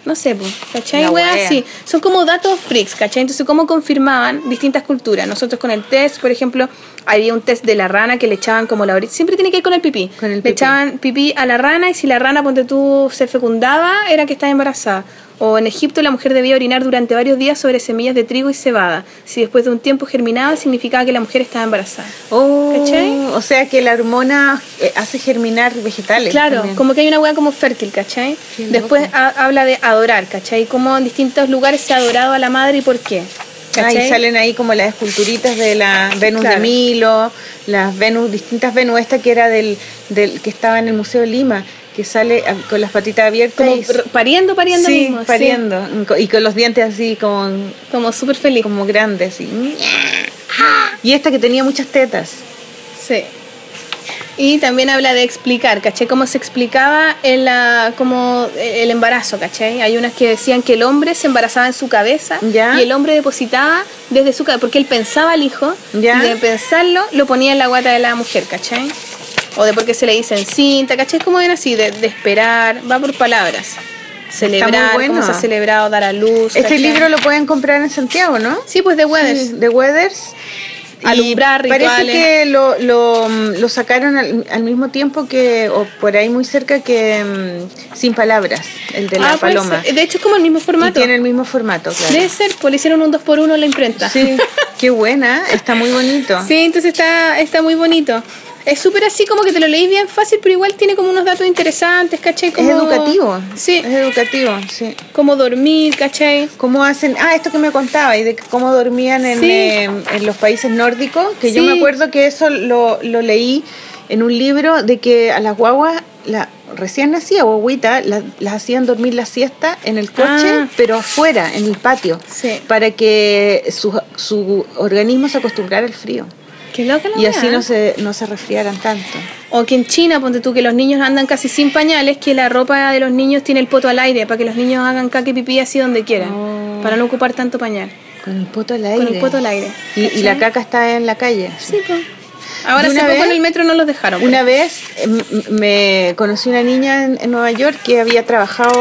No sé, pues, ¿cachai? La guaea. así. Son como datos freaks, ¿cachai? Entonces, ¿cómo confirmaban distintas culturas? Nosotros con el test, por ejemplo, había un test de la rana que le echaban como la orilla. Siempre tiene que ir con el pipí. Con el Le pipí. echaban pipí a la rana y si la rana, ponte tú, se fecundaba, era que estaba embarazada. O en Egipto la mujer debía orinar durante varios días sobre semillas de trigo y cebada. Si después de un tiempo germinaba, significaba que la mujer estaba embarazada. Oh, ¿Cachai? O sea que la hormona eh, hace germinar vegetales. Claro, también. como que hay una hueá como fértil, ¿cachai? Qué Después ha- habla de adorar, ¿cachai? Como en distintos lugares se ha adorado a la madre y por qué. Ah, y salen ahí como las esculturitas de la Venus Claro. de Milo, las Venus, distintas Venus, esta que era del, del que estaba en el Museo de Lima, que sale ah, con las patitas abiertas Como y pariendo, pariendo sí, mismo. sí. pariendo, y con los dientes así como, Como súper feliz. como grandes, así. Y esta que tenía muchas tetas. Sí. Y también habla de explicar, ¿cachai? Cómo se explicaba el, la, como el embarazo, ¿cachai? Hay unas que decían que el hombre se embarazaba en su cabeza Ya. y el hombre depositaba desde su cabeza, porque él pensaba al hijo Ya. y de pensarlo lo ponía en la guata de la mujer, ¿cachai? O de por qué se le dicen cinta, ¿cachai? Como ven así, de, de esperar, va por palabras. Celebrar, bueno. cómo se ha celebrado, dar a luz. Este ¿cachai? libro lo pueden comprar en Santiago, ¿no? Sí, pues de Weathers. Sí, de Weathers. Y Alumbrar Parece rituales. que lo, lo, lo sacaron al, al mismo tiempo que, o por ahí muy cerca que mm, Sin Palabras, el de la Ah, paloma. De hecho, es como el mismo Y formato. tiene el mismo formato, claro. Debe ser, pues le hicieron un 2x1 en la imprenta. Sí, qué buena, está muy bonito. Sí, entonces está, está muy bonito. Es súper así como que te lo leís bien fácil, pero igual tiene como unos datos interesantes, ¿cachai? Es Como, educativo. Sí, Es educativo, sí. como dormir, ¿cachai? ¿Cómo hacen? Ah, esto que me contaba y de cómo dormían en, Sí. eh, en los países nórdicos, que yo me acuerdo que eso lo, lo leí en un libro de que a las guaguas, la recién nacida guaguita, la- las hacían dormir la siesta en el coche, Ah. pero afuera, en el patio, Sí. para que su, su organismo se acostumbrara al frío. Qué loca la Y así weá. no se, no se resfriaran tanto. O que en China, ponte tú, que los niños andan casi sin pañales, que la ropa de los niños tiene el poto al aire, para que los niños hagan caca y pipí así donde quieran, Oh. para no ocupar tanto pañal. Con el poto al aire. Con el poto al aire. Y, y la caca está en la calle. Sí, pues. Ahora una poco vez- en el metro no los dejaron. Una vez eh, m- me conocí una niña en, en Nueva York que había trabajado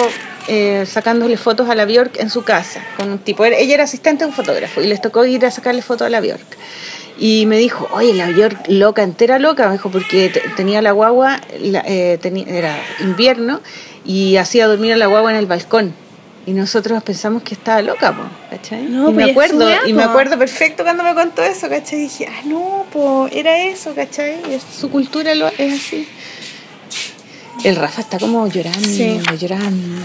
eh, sacándole fotos a la Bjork en su casa con un tipo. Ella era asistente de un fotógrafo y les tocó ir a sacarle fotos a la Bjork. Y me dijo, oye, la Bjork loca, entera loca, me dijo, porque te- tenía la guagua, la- eh, era invierno, y hacía dormir a la guagua en el balcón. Y nosotros pensamos que estaba loca, po, ¿cachai? No, y pues me ya acuerdo, y me acuerdo perfecto cuando me contó eso, ¿cachai? Y dije, ah, no, po, era eso, ¿cachai? Es- su cultura lo, es así. El Rafa está como llorando, Sí. llorando.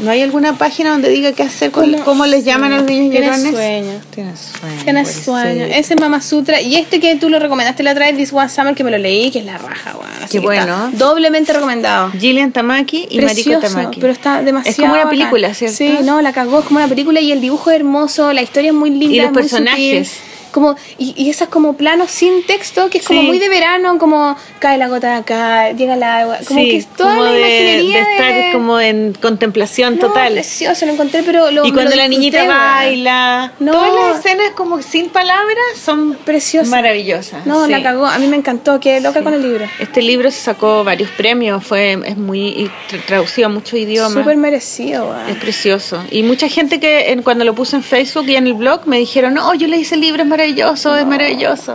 ¿No hay alguna página donde diga qué hacer? con- ¿Cómo? ¿Cómo, les llaman a los niños Tienes llorones? sueño. Tienes sueño. Tienes sueño. Ese es Mama Sutra. Y este que tú lo recomendaste la otra vez, This One Summer, que me lo leí, que es la raja, weón. Así Qué bueno. Doblemente recomendado. Gillian Tamaki y Mariko Precioso, Tamaki. pero está demasiado. Es como una bacán. película, ¿cierto? Sí, no, la cagó, es como una película y el dibujo es hermoso, la historia es muy linda. Y los personajes. sutil. Como, y, y esas como planos sin texto, que es como Sí. muy de verano, como cae la gota de acá, llega el agua, como Sí, que es toda como la de, imaginería de estar como en contemplación No, total. precioso, lo encontré, pero lo y cuando lo la niñita baila, No. todas las escenas como sin palabras son Preciosas. maravillosas. No, sí. la cagó, a mí me encantó, quedé loca con el libro. Este libro se sacó varios premios, fue es muy traducido a muchos idiomas. Súper merecido. Es precioso. Y mucha gente que en- cuando lo puse en Facebook y en el blog me dijeron, no, yo leí ese libro, es maravilloso, es maravilloso.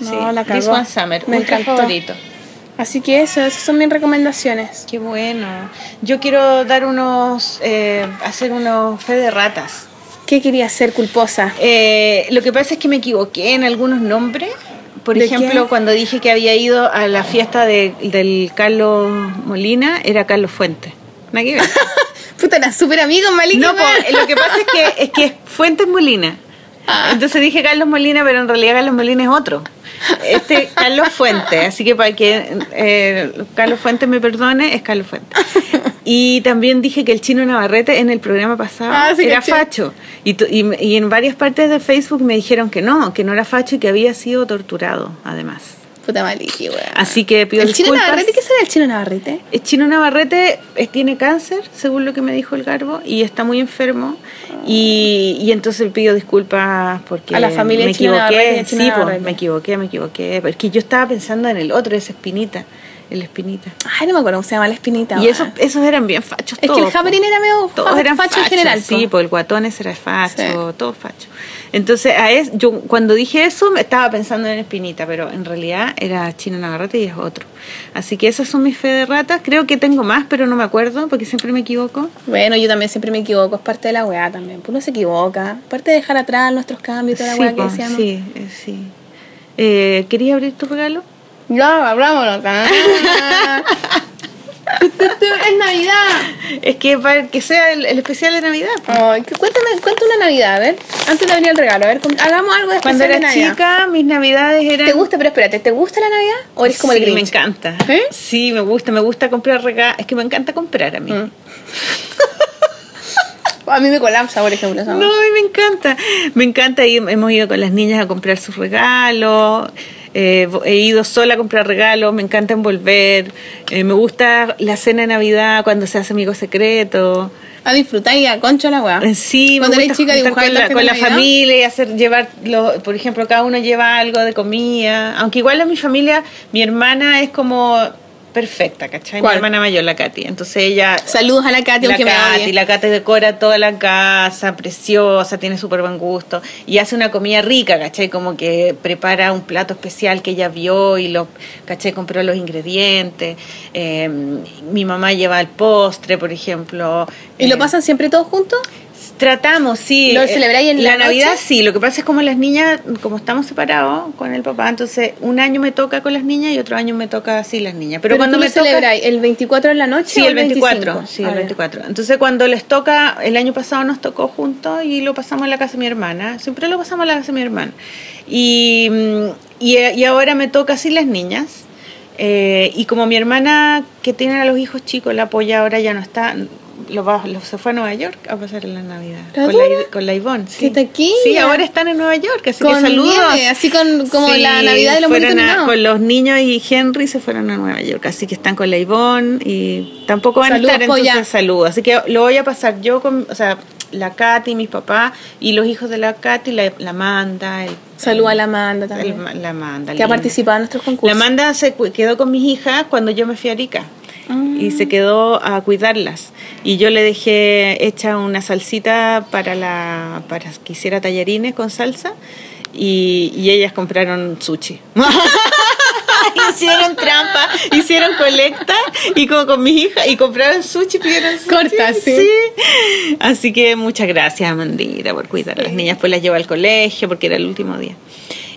No, la This. One Summer, Me ultra encantó. favorito. Así que eso, esas son mis recomendaciones. Qué bueno. Yo quiero dar unos, eh, hacer unos fe de ratas. ¿Qué quería ser culposa? Eh, lo que pasa es que me equivoqué en algunos nombres. Por ¿De ejemplo, qué? cuando dije que había ido a la fiesta de- del Carlos Molina, era Carlos Fuentes. Nada que ver. Puta, era súper amigo, Maliki. No, po, lo que pasa es que es que es Fuentes Molina. Ah. Entonces dije Carlos Molina, pero en realidad Carlos Molina es otro. Este Carlos Fuentes, así que para que eh, Carlos Fuentes me perdone, es Carlos Fuentes. Y también dije que el chino Navarrete en el programa pasado Ah, sí, era facho. Y, y, y en varias partes de Facebook me dijeron que no, que no era facho y que había sido torturado, además. Puta Maliki, weón. Así que pido ¿El chino disculpas. Navarrete? ¿Qué será el chino Navarrete? El chino Navarrete eh, tiene cáncer, según lo que me dijo el Garbo, y está muy enfermo. Y, y entonces pido disculpas porque A la familia me Chino Navarrete equivoqué. al chino Sí, pues, Navarrete. me equivoqué, me equivoqué. Porque yo estaba pensando en el otro, ese Espinita. El Espinita. Ay, no me acuerdo cómo se llama la espinita. Y esos, esos eran bien fachos. Es todos, que el Javerín era medio Todos eran facho en fachos, general, Sí, pues el guatón ese era facho, Sí. todo facho. Entonces, a es, yo cuando dije eso, me estaba pensando en Espinita, pero en realidad era Chino Navarrete y es otro. Así que esas son mis fe de ratas. Creo que tengo más, pero no me acuerdo porque siempre me equivoco. Bueno, yo también siempre me equivoco, es parte de la weá también. Pues uno se equivoca. Parte de dejar atrás nuestros cambios, toda la Sí, weá que decíamos. sí, eh, sí. Eh, ¿Querías abrir tu regalo? Ya, abrámonos. es Navidad. Es que para que sea el, el especial de Navidad. Ay, que- cuéntame, cuéntame una Navidad, a ver. Antes de abrir el regalo, a ver, hagamos algo de Cuando era de Navidad. chica, mis Navidades eran... ¿Te gusta? Pero espérate, ¿te gusta la Navidad? ¿O eres como sí, el Grinch? me encanta. ¿Eh? Sí, me gusta, me gusta comprar regalos. Es que me encanta comprar a mí. Mm. A mí me colapsa, por ejemplo. esa No, a mí me encanta. Me encanta. ir- hemos ido con las niñas a comprar sus regalos. Eh, he ido sola a comprar regalos. Me encanta envolver. eh, me gusta la cena de Navidad cuando se hace amigo secreto. A disfrutar y a concho la weá. Eh, Sí, Cuando me eres gusta chica con la, con la familia y hacer llevar, lo- por ejemplo, cada uno lleva algo de comida. Aunque igual en mi familia, mi hermana es como perfecta, ¿cachai? ¿Cuál? Mi hermana mayor, la Katy. Entonces ella Saludos a la Katy, la aunque me Katy, odie. la Katy decora toda la casa, preciosa, tiene súper buen gusto y hace una comida rica, ¿cachai? Como que prepara un plato especial que ella vio y lo, ¿cachai? Compró los ingredientes. Eh, mi mamá lleva el postre, por ejemplo. ¿Y lo Eh, pasan siempre todos juntos? Tratamos, sí. ¿Lo Eh, celebráis en la Navidad? noche? Sí, lo que pasa es como las niñas, como estamos separados con el papá, entonces un año me toca con las niñas y otro año me toca así las niñas. Pero, cuando tú me lo toca... celebráis? ¿El 24 en la noche Sí, o el 24, 25? sí, Ah, el ya. 24. Entonces cuando les toca, el año pasado nos tocó juntos y lo pasamos en la casa de mi hermana, siempre lo pasamos en la casa de mi hermana. Y, mm, y, y ahora me toca así las niñas. Eh, y como mi hermana que tiene a los hijos chicos la apoya ahora ya no está, lo va, lo- se fue a Nueva York a pasar la Navidad. ¿La Con la, con la Ivonne. Sí. Sí, ahora están en Nueva York, así Con que saludos. nieve, así con- como la Navidad de los fueron a-. Con los niños y Henry se fueron a Nueva York, así que están con la Ivonne y tampoco van Saludos, a estar, entonces saludos. Así que lo voy a pasar yo con, o sea, la Katy, mis papás y los hijos de la Katy, la, la Amanda, el, Saludos a la Amanda también. el- la Amanda. que ha participado en nuestros concursos. La Amanda se quedó con mis hijas cuando yo me fui a Arica. Y se quedó a cuidarlas. Y yo le dejé hecha una salsita para la para que hiciera tallarines con salsa. Y, y ellas compraron sushi. hicieron trampa, hicieron colecta y como con mis hijas y compraron sushi, pidieron sushi. Corta, sí. Así que muchas gracias, Amandita, por cuidar a las niñas. Pues las llevo al colegio porque era el último día.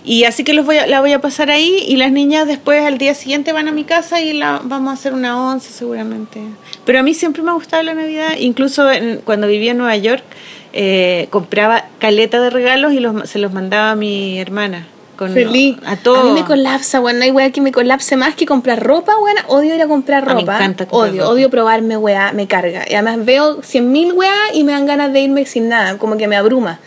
Y así que los voy a, la voy a pasar ahí y las niñas después al día siguiente van a mi casa y la, vamos a hacer una once seguramente. Pero a mí siempre me ha gustado la Navidad, incluso en- cuando vivía en Nueva York eh, compraba caleta de regalos y los, se los mandaba a mi hermana. Con, Feliz. A todos. A mí me colapsa, weón. No hay weá que me colapse más que comprar ropa, weón. Odio ir a comprar ropa. me encanta comprar Odio, ropa. odio probarme, weá. Me carga. Y además veo 100.000 weá y me dan ganas de irme sin nada. Como que me abruma.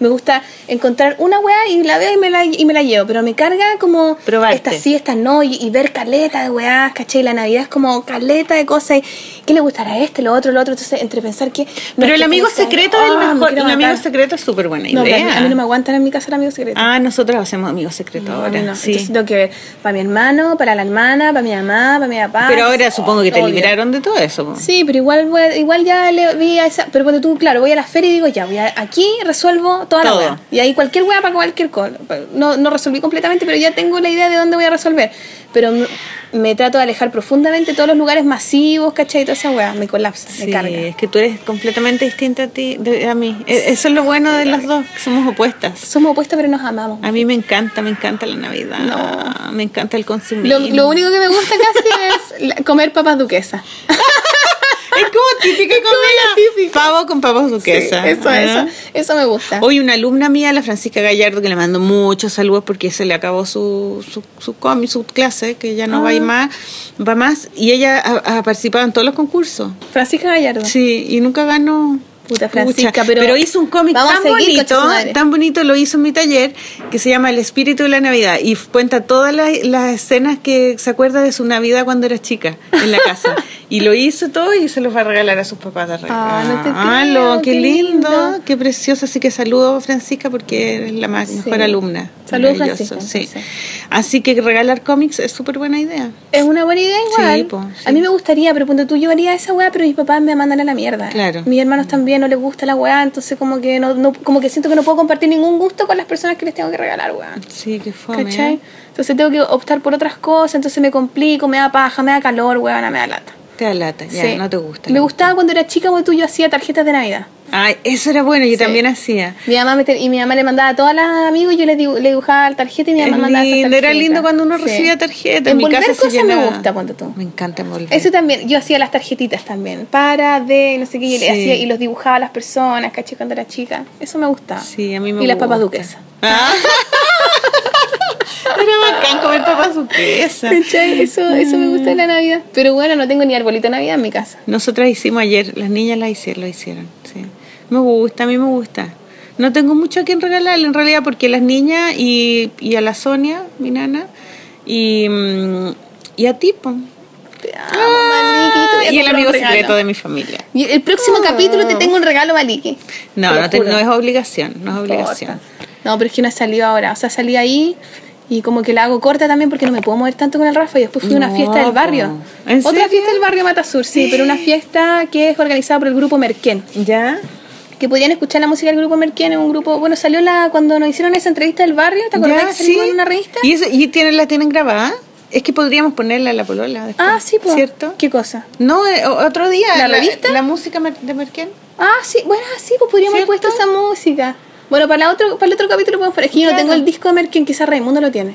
Me gusta encontrar una weá y la veo y me la, y me la llevo. Pero me carga como Probarte. esta sí, esta no. Y, y ver caleta de weá, ¿cachai? La Navidad es como caleta de cosas. Y, ¿qué le gustará a este, lo otro, lo otro? Entonces, entre pensar que... no Pero el amigo pensar, secreto "Ah, es el me mejor. El amigo matar". secreto es súper buena No, mí- idea. a mí no me aguantan en mi casa el amigo secreto. Ah, nosotros hacemos amigos secretos No, ahora. no. sí. Entonces tengo que ver para mi hermano, para la hermana, para mi mamá, para mi papá. Pero ahora supongo que te Obvio. liberaron de todo eso. po. Sí, pero igual voy- igual ya le vi a esa. Pero cuando tú, claro, voy a la feria y digo, ya, voy a, aquí resuelvo toda Todo. la weá. Y ahí cualquier weá para cualquier cosa. No, no resolví completamente, pero ya tengo la idea de dónde voy a resolver. Pero me, me trato de alejar profundamente de todos los lugares masivos, ¿cachai? Toda esa weá. Me colapsa, me Sí, carga. es que tú eres completamente distinta a ti, de- a mí. E- Eso es lo bueno de las dos, que somos opuestas. Somos opuestas, pero nos amamos. A mí me encanta, me encanta la Navidad. No. Me encanta el consumismo. Lo, lo único que me gusta casi es comer papas duquesas. Es como típica comida. Pavo con papas duquesa. Sí, eso, eso, eso me gusta. Hoy una alumna mía, la Francisca Gallardo, que le mando muchos saludos porque se le acabó su, su, su, comi- su clase, que ya no va a ir Ah. más, va más, y ella ha, ha participado en todos los concursos. Francisca Gallardo. Sí, y nunca ganó. Puta, Pucha, Francisca, pero- hizo un cómic tan bonito, tan bonito lo hizo en mi taller, que se llama El espíritu de la Navidad y cuenta todas las, las escenas que se acuerda de su Navidad cuando era chica en la casa. y lo hizo todo y se los va a regalar a sus papás de regalo. Ah, no te lo, creo, qué qué lindo, lindo. qué precioso. Así que saludo Francisca porque eres la más, mejor alumna. Saludos, Francisca, Sí. Así que regalar cómics es súper buena idea. Es una buena idea igual. Sí, po. A mí me gustaría, pero cuando tú yo haría esa weá, pero mis papás me mandan a la mierda. Claro. Mis hermanos también no les gusta la weá, entonces como que no, no- como que siento que no puedo compartir ningún gusto con las personas que les tengo que regalar weá. Sí, qué fome. ¿Cachai? ¿eh? Entonces tengo que optar por otras cosas, entonces me complico, me da paja, me da calor, weá, me da lata. Te da lata, ya, Sí. no te gusta. Me gustaba cuando era chica, cuando tú yo hacía tarjetas de Navidad. Ay, eso era bueno, yo también hacía. Mi mamá me te- y mi mamá le mandaba a todas las amigos y yo le, le dibujaba la tarjeta y mi mamá Es mandaba lindo, era tarjetas. lindo cuando uno Sí. recibía tarjeta. En mi casa se cosas me llenaba. gusta, ponte tú. Me encanta envolver. Eso también, yo hacía las tarjetitas también, para, de, no sé qué, y, le hacía, y los dibujaba a las personas, caché, cuando era chica. Eso me gustaba. Sí, a mí me Y las papas duquesas. Ah. era bacán comer papas duquesas. Eso, eso me gusta de la Navidad. Pero bueno, no tengo ni arbolito de Navidad en mi casa. Nosotras hicimos ayer, las niñas la hicieron, lo hicieron, sí. Me gusta, a mí me gusta. No tengo mucho a quien regalarle en realidad porque las niñas y, y a la Sonia, mi nana, y, mm, y a ti. Te amo, Maliki, te voy a y el amigo secreto de mi familia. Y el próximo capítulo te tengo un regalo, Maliki. No, no, te- no es obligación, no es obligación. No, pero es que no he salido ahora. O sea, salí ahí y como que la hago corta también porque no me puedo mover tanto con el Rafa. Y después fui a una fiesta del barrio. ¿En Otra serio? fiesta del barrio Matasur, sí, pero una fiesta que es organizada por el grupo Merquén. ¿Ya? Que podían escuchar la música del grupo Merquén en un grupo. Bueno, salió la cuando nos hicieron esa entrevista del barrio. ¿Te acordás que salimos sí. en una revista? ¿Y, eso, y tienen, la tienen grabada? Es que podríamos ponerla en la polola después. Ah, sí, pues. ¿Cierto? ¿Qué cosa? No, eh, otro día. ¿La revista? La, música de Merquén. Ah, sí, bueno, sí, pues podríamos haber puesto esa música. Bueno, para, la otro, para el otro capítulo podemos poner. Es que yo no tengo el disco de Merquén, quizás Raimundo lo tiene.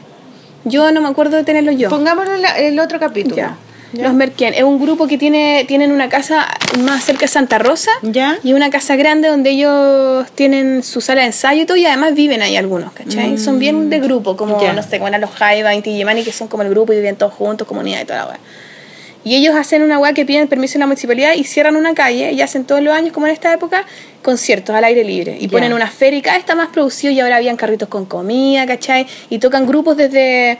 Yo no me acuerdo de tenerlo yo. Pongámoslo en la- en el otro capítulo. Ya. Los Merquén es un grupo que tiene tienen una casa más cerca de Santa Rosa Ya. y una casa grande donde ellos tienen su sala de ensayo y todo y además viven ahí algunos, ¿cachai? Son bien de grupo, como. Ya. no sé, como eran los Jaiba, y Yemani, que son como el grupo y viven todos juntos, comunidad y toda la weá. Y ellos hacen una weá que piden permiso en la municipalidad y cierran una calle y hacen todos los años, como en esta época, conciertos al aire libre. Y ponen una feria y cada vez está más producido y ahora habían carritos con comida, ¿cachai? Y tocan grupos desde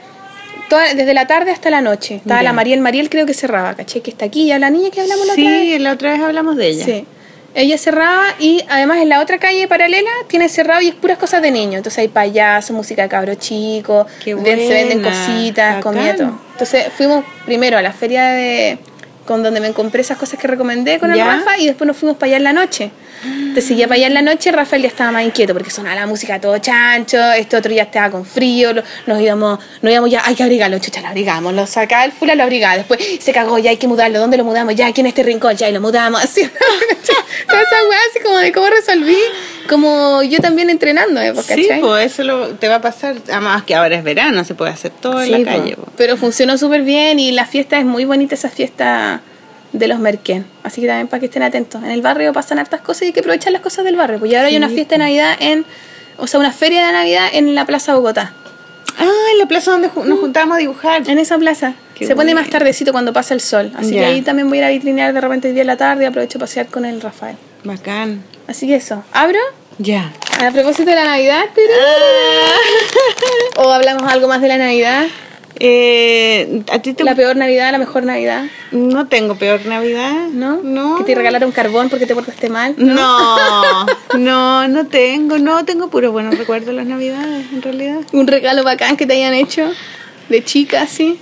toda- desde la tarde hasta la noche. Estaba la Mariel Mariel creo que cerraba, ¿cachai? Que está aquí, ya la niña que hablamos la otra vez. Sí, la otra vez hablamos de ella. Sí. Ella cerraba y además en la otra calle paralela tiene cerrado y es puras cosas de niños. Entonces hay payasos, música de cabro chico, Qué ven- se venden cositas, comida, todo. Entonces fuimos primero a la feria de con donde me compré esas cosas que recomendé con ¿Ya? el Rafa y después nos fuimos para allá en la noche. Entonces ya para allá en la noche Rafael ya estaba más inquieto porque sonaba la música todo chancho, este otro ya estaba con frío, nos íbamos, nos íbamos ya, hay que abrigarlo, chucha, lo abrigamos, lo sacaba el fula, lo abrigaba, después se cagó, ya hay que mudarlo, ¿dónde lo mudamos? Ya aquí en este rincón, ya y lo mudamos, así, toda esa weá así como de cómo resolví, como yo también entrenando, ¿eh? Sí, ¿cachai? pues eso lo, te va a pasar. Además que ahora es verano, se puede hacer todo Sí, en la po. calle. po. Pero funcionó súper bien y la fiesta es muy bonita, esa fiesta de los Merquén. Así que también para que estén atentos. En el barrio pasan hartas cosas y hay que aprovechar las cosas del barrio. Pues y ahora hay una fiesta de Navidad en, o sea, una feria de Navidad en la Plaza Bogotá. Ah, en la plaza donde ju- nos juntábamos a dibujar. En esa plaza. Qué Se pone bueno. más tardecito cuando pasa el sol. Así que ahí también voy a ir a vitrinear de repente el día de la tarde y aprovecho a pasear con el Rafael. Bacán. Así que eso. ¿Abro? Ya. A propósito de la Navidad. Ah. ¿O hablamos algo más de la Navidad? Eh, ¿A ti te La peor Navidad, la mejor Navidad, No tengo peor Navidad. ¿no? No. Que te regalaron carbón porque te portaste mal. No, no, no tengo, no tengo puro buenos recuerdos de las navidades, en realidad. Un regalo bacán que te hayan hecho de chica, así.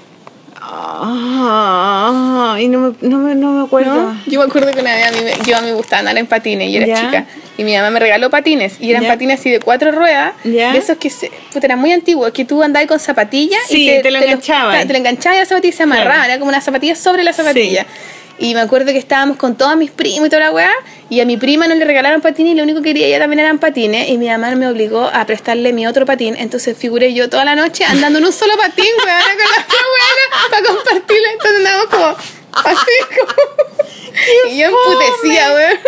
Ah, y no me, no me, no me acuerdo. ¿No? Yo me acuerdo que una vez a mí, yo a mí me gustaba andar en patines y era Ya. chica. Y mi mamá me regaló patines. Y eran Ya. patines así de cuatro ruedas. Ya. De esos que se, puta, eran muy antiguos. Que tú andabas con zapatillas Sí, y te lo enganchabas. Te, lo enganchabas y la zapatilla se amarraba. Claro. Era como una zapatilla sobre la zapatilla. Y me acuerdo que estábamos con todos mis primos y toda la weá. Y a mi prima no le regalaron patines y lo único que quería ella también eran patines. Y mi mamá me obligó a prestarle mi otro patín. Entonces figuré yo toda la noche andando en un solo patín, weá, con la otra weá, para compartirle. Entonces andábamos como así, como. Y yo emputecía, weón.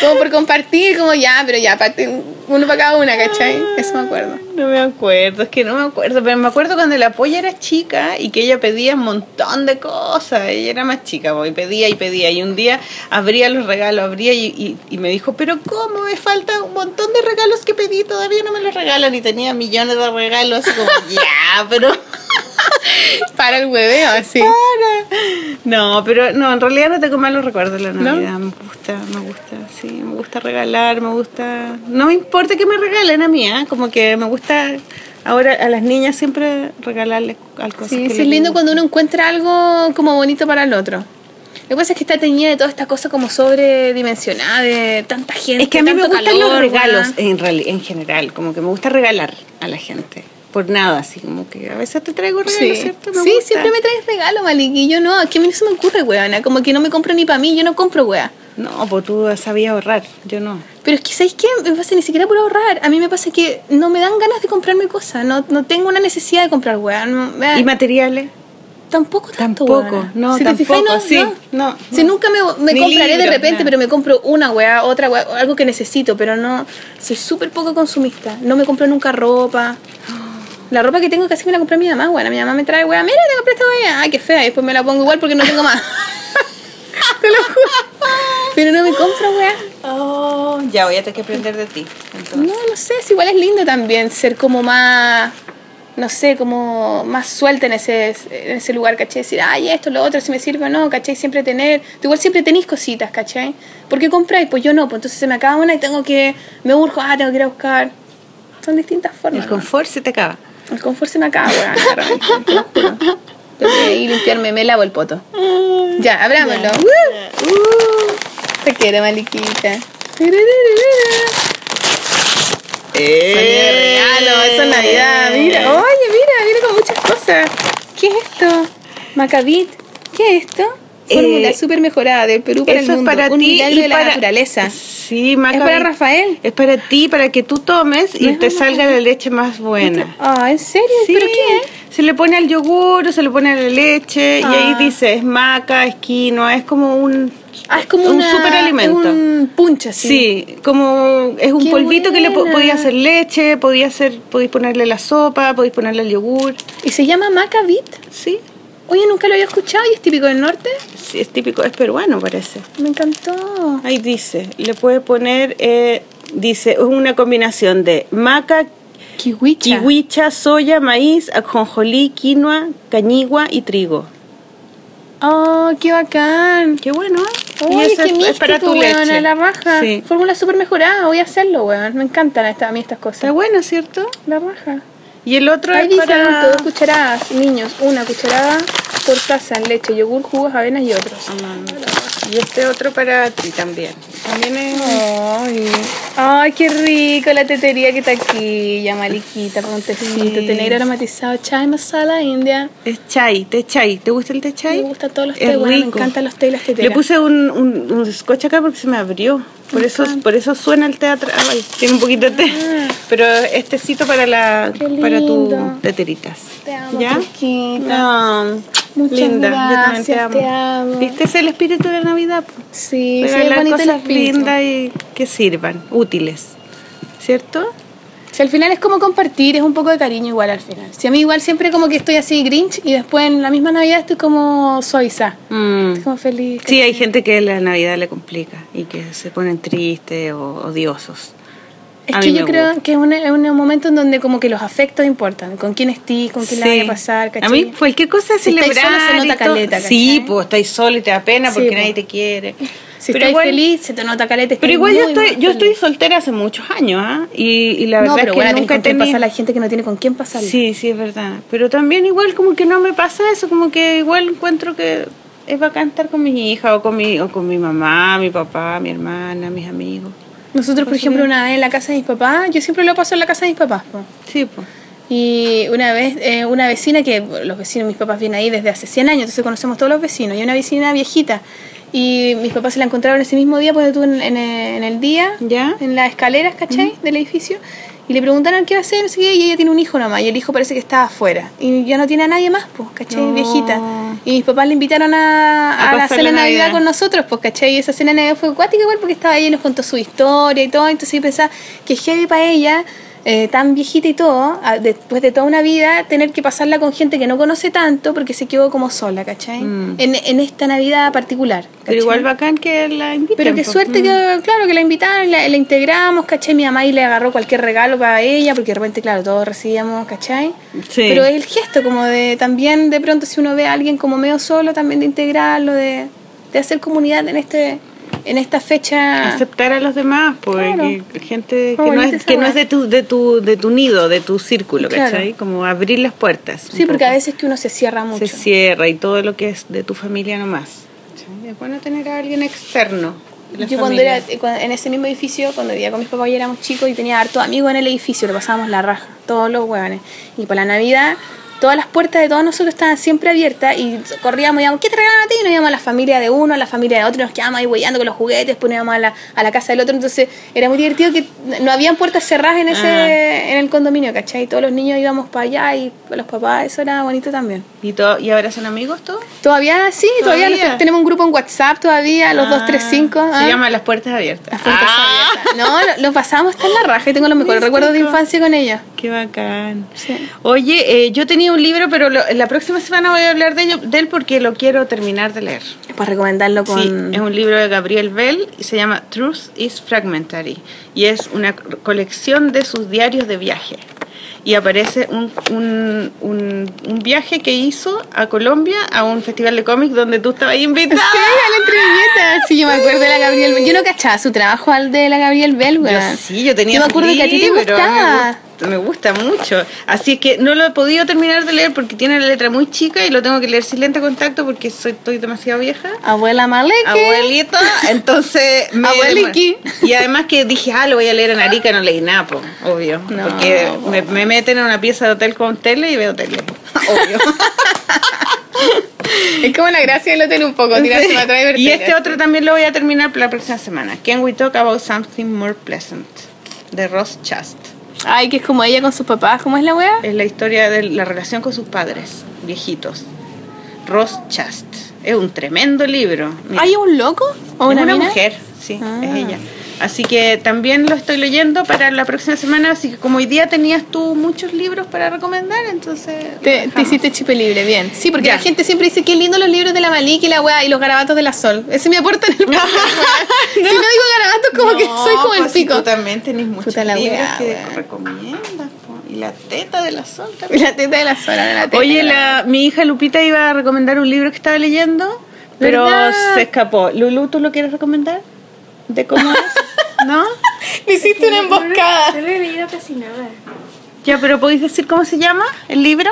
Como por compartir, como ya, pero ya, patín, uno para cada una, ¿cachai? Eso me acuerdo. No me acuerdo, es que no me acuerdo, pero me acuerdo cuando la polla era chica y que ella pedía un montón de cosas, ella era más chica, y pedía y pedía, y un día abría los regalos, abría y, y- y me dijo, pero ¿cómo? Me falta un montón de regalos que pedí, todavía no me los regalan, y tenía millones de regalos, como, ya, pero... Para el hueveo, así. Para. No, pero no, en realidad no tengo malos recuerdos de la Navidad. Me gusta, me gusta, sí, me gusta regalar, me gusta. No me importa que me regalen a mí, ¿ah? como que me gusta ahora a las niñas siempre regalarles algo. Sí, sí, es lindo cuando uno encuentra algo como bonito para el otro. Lo que pasa es que está teñida de toda esta cosa como sobredimensionada, de tanta gente. Es que a mí me gustan calor, los regalos en, en general, como que me gusta regalar a la gente. Por nada, así como que a veces te traigo regalos, Sí, ¿cierto? Me sí gusta. siempre me traes regalo, Malik, y yo no, que a mí no se me ocurre, weona, como que no me compro ni para mí, yo no compro, wea. No, pues tú sabías ahorrar, yo no. Pero es que, ¿sabéis qué? Me pasa ni siquiera por ahorrar. A mí me pasa que no me dan ganas de comprarme cosas. No, no tengo una necesidad de comprar, weá. No, me- ¿Y materiales? tampoco tanto, Tampoco, no, Si te tampoco, fijáis, sí, no, Si no. nunca me, compraré de repente, pero me compro una weá, otra weá, algo que necesito, pero no. Soy súper poco consumista. No me compro nunca ropa. La ropa que tengo casi me la compré mi mamá, weá. Mi mamá me trae weá, mira, te compré esta weá. Ay, qué fea. Y después me la pongo igual porque no tengo más. te lo juro. Pero no me compro weá. Oh, ya voy a tener que aprender de ti. entonces. No, no sé, es igual es lindo también ser como más, no sé, como más suelta en ese, en ese lugar, ¿cachai? Decir, ay, esto, lo otro, si me sirve o no, ¿cachai? Siempre tener, tú igual siempre tenéis cositas, ¿cachai? ¿Por qué compráis? Pues yo no, pues entonces se me acaba una y tengo que, me urjo, ah, tengo que ir a buscar. Son distintas formas. El ¿no? confort se te acaba. El confort se me acaba, weón, realmente, te lo juro. Tengo que ir a limpiarme, me lavo el poto. Ya, abrámoslo. Uh, te quiero, maliquita. Eh. Regalo, eso es Navidad. Mira, oye, mira, viene con muchas cosas. ¿Qué es esto? Macavit. ¿Qué es esto? Fórmula Eh, súper mejorada del Perú para Eso el mundo. es para Un ti y de la naturaleza. Sí, Maca, ¿Es para Rafael? Es para ti, para que tú tomes y No te salga la leche más buena. Ah, ¿en serio? Sí, ¿Pero qué? Se le pone al yogur, se le pone a la leche y ahí Ah. dice es maca, es quinoa, es como un Ah, es como un una, superalimento. un punch así. Sí, como es un Qué polvito que le podía hacer leche, podía hacer, podéis ponerle la sopa, podéis ponerle el yogur. ¿Y se llama Macavit? Sí, Oye, nunca lo había escuchado y es típico del norte. sí, es típico, es peruano parece. Me encantó. Ahí dice, le puede poner, eh, dice, es una combinación de maca, Kiwicha. kiwicha, soya, maíz, ajonjolí, quinoa, cañigua y trigo. Oh, qué bacán. Qué bueno, ¿eh? Uy, eso qué es- es para tu weón, leche. a la raja. Sí. Fórmula súper mejorada, voy a hacerlo, weón. Me encantan esta- a mí estas cosas. Está bueno, ¿cierto? La raja. Y el otro Ahí es dice para... dos cucharadas, niños, una cucharada por taza, leche, yogur, jugos, avenas y otros. Y este otro para ti también. También es... Ay, ay, qué rico la tetería que está aquí, ya maliquita, con tecito, Sí. tener aromatizado, chai masala india. Es chai, té chai. ¿Te gusta el té chai? Me gustan todos los té, weón, me encantan los té y las teteras. Le puse un, un, un scotch acá porque se me abrió. Por eso, por eso suena el té atrás. Ay, tiene un poquito de té. Ah. Pero este cito para la para tu lindo. teteritas. Te amo, ¿Ya? No, Muchas linda. Yo también te amo. te amo. ¿Viste? Es el espíritu de la Navidad. Sí, Regalar cosas lindas y que sirvan, útiles. ¿Cierto? Si al final es como compartir, es un poco de cariño igual al final. Si a mí igual siempre como que estoy así grinch y después en la misma Navidad estoy como suaviza. Mm. Estoy como feliz. Sí, hay gente que la Navidad le complica y que se ponen tristes o odiosos. Es A que yo creo gusta. que es un, es un momento en donde como que los afectos importan. Con quién estés, con quién la Sí. vaya a pasar, ¿cachai? A mí cualquier cosa Si estáis sola, se nota caleta, Sí, pues estáis solo y te da pena Sí, porque po. nadie te quiere. Si Pero estás igual- feliz, se te nota caleta. Pero igual yo estoy, yo estoy soltera hace muchos años, ¿ah? Y, y la verdad No, pero es que tenés nunca tenido... pasar la gente que no tiene con quién pasar. Sí, sí, es verdad. Pero también igual como que no me pasa eso, como que igual encuentro que es bacán estar con mis hijas o con mi, o con mi mamá, mi papá, mi hermana, mis amigos. Nosotros, por ejemplo, una vez en la casa de mis papás, yo siempre lo paso en la casa de mis papás. po. Sí, pues. Y una vez, eh, una vecina que los vecinos, mis papás vienen ahí desde hace 100 años, entonces conocemos todos los vecinos. Y una vecina viejita. Y mis papás se la encontraron ese mismo día, pues tú en, en, en el día, ¿Ya? en las escaleras, ¿cachai? Del edificio. Y le preguntaron qué va a hacer, no sé qué, y ella tiene un hijo nomás, y el hijo parece que estaba afuera. Y ya no tiene a nadie más, pues, ¿cachai? No. Viejita. Y mis papás le invitaron a, A a la cena de Navidad Navidad. con nosotros, pues, ¿cachai? Y esa cena de Navidad fue cuática igual porque estaba ella y nos contó su historia y todo. Entonces yo pensaba que heavy para ella, eh, tan viejita y todo, después de toda una vida, tener que pasarla con gente que no conoce tanto porque se quedó como sola, ¿cachai? Mm. En, en esta Navidad particular. Pero igual bacán que la inviten. Pero qué suerte Mm. que, claro, que la invitaron, la, la integramos, ¿cachai? Mi mamá ahí le agarró cualquier regalo para ella, porque de repente, claro, todos recibíamos, ¿cachai? Sí. Pero es el gesto como de, también de pronto si uno ve a alguien como medio solo, también de integrarlo, de, de hacer comunidad en este en esta fecha. aceptar a los demás porque Claro. gente que no es que no es de tu de tu de tu nido de tu círculo Claro. ¿cachai? como abrir las puertas Sí, porque a veces que uno se cierra mucho. se cierra y todo lo que es de tu familia nomás ¿cachai? es bueno tener a alguien externo Yo cuando era cuando- en ese mismo edificio, cuando vivía con mis papás y éramos chicos y tenía harto amigos en el edificio, lo pasábamos la raja, todos los hueones. Y para la Navidad, todas las puertas de todos nosotros estaban siempre abiertas y corríamos y íbamos, ¿qué te regalan a ti? Y nos íbamos a la familia de uno, a la familia de otro, y nos quedábamos ahí huellando con los juguetes, después nos íbamos a la, a la casa del otro. Entonces era muy divertido que no habían puertas cerradas en ese Ah. en el condominio, ¿cachai? Todos los niños íbamos para allá y los papás, eso era bonito también. y todo y ahora son amigos todos Todavía sí, todavía, tenemos un grupo en WhatsApp todavía, los Ah, 235. se ¿ah? llama las puertas abiertas Las puertas Ah, abiertas. No, lo, lo pasamos hasta en la raja y tengo los mejores recuerdos de infancia con ella. qué bacán Sí. oye eh, yo tenía un libro pero lo- la próxima semana voy a hablar de, ello- de él porque lo quiero terminar de leer Para recomendarlo con. Sí, es un libro de Gabriel Bell y se llama Truth is Fragmentary y es una colección de sus diarios de viaje. Y aparece un, un, un, un viaje que hizo a Colombia a un festival de cómics donde tú estabas invitada. Sí, a la entrevista. Sí, yo me acuerdo de la Gabriel Bell. Yo no cachaba su trabajo al de la Gabriel Bell, Yo weón. sí, yo tenía Yo me acuerdo que a ti te gustaba. Me gusta, mucho. Así es que no lo he podido terminar de leer porque tiene la letra muy chica y lo tengo que leer sin lente contacto porque soy, estoy demasiado vieja. Abuela Maleke. abuelita, entonces me Abueliqui. Y además que dije, ah, lo voy a leer en Arica, no leí nada, po, obvio. No, porque me, me meten en una pieza de hotel con tele y veo tele, obvio. Es como la gracia del hotel un poco, tirarse para atrás y y este otro también lo voy a terminar para la próxima semana. Can we talk about something more pleasant? De Ross Chast. Ay, que es como ella con sus papás. ¿Cómo es la wea? Es la historia de la relación con sus padres, viejitos. Ross Chast. Es un tremendo libro. Mira. ¿Hay un loco? ¿O es una, una mina? mujer, sí, Ah. es ella. Así que también lo estoy leyendo para la próxima semana. Así que como hoy día tenías tú muchos libros para recomendar, entonces. Te, hiciste chipe libre, bien. Sí, porque Ya. la gente siempre dice qué lindo los libros de la Malik y la weá y los garabatos de la Sol. Ese es mi aporte en el podcast. Si no digo garabatos, como que soy como el pues pico. tú también tenés muchos Puta la libros weá, que weá. recomiendas. la teta de la sol Y también. la teta de la Sol, la teta Oye, la- la, mi hija Lupita iba a recomendar un libro que estaba leyendo, pero ¿Verdad? se escapó. Lulu, ¿tú lo quieres recomendar? ¿De cómo es? ¿No? Le hiciste una emboscada. No lo he leído casi nada. Ya, pero ¿podéis decir cómo se llama el libro?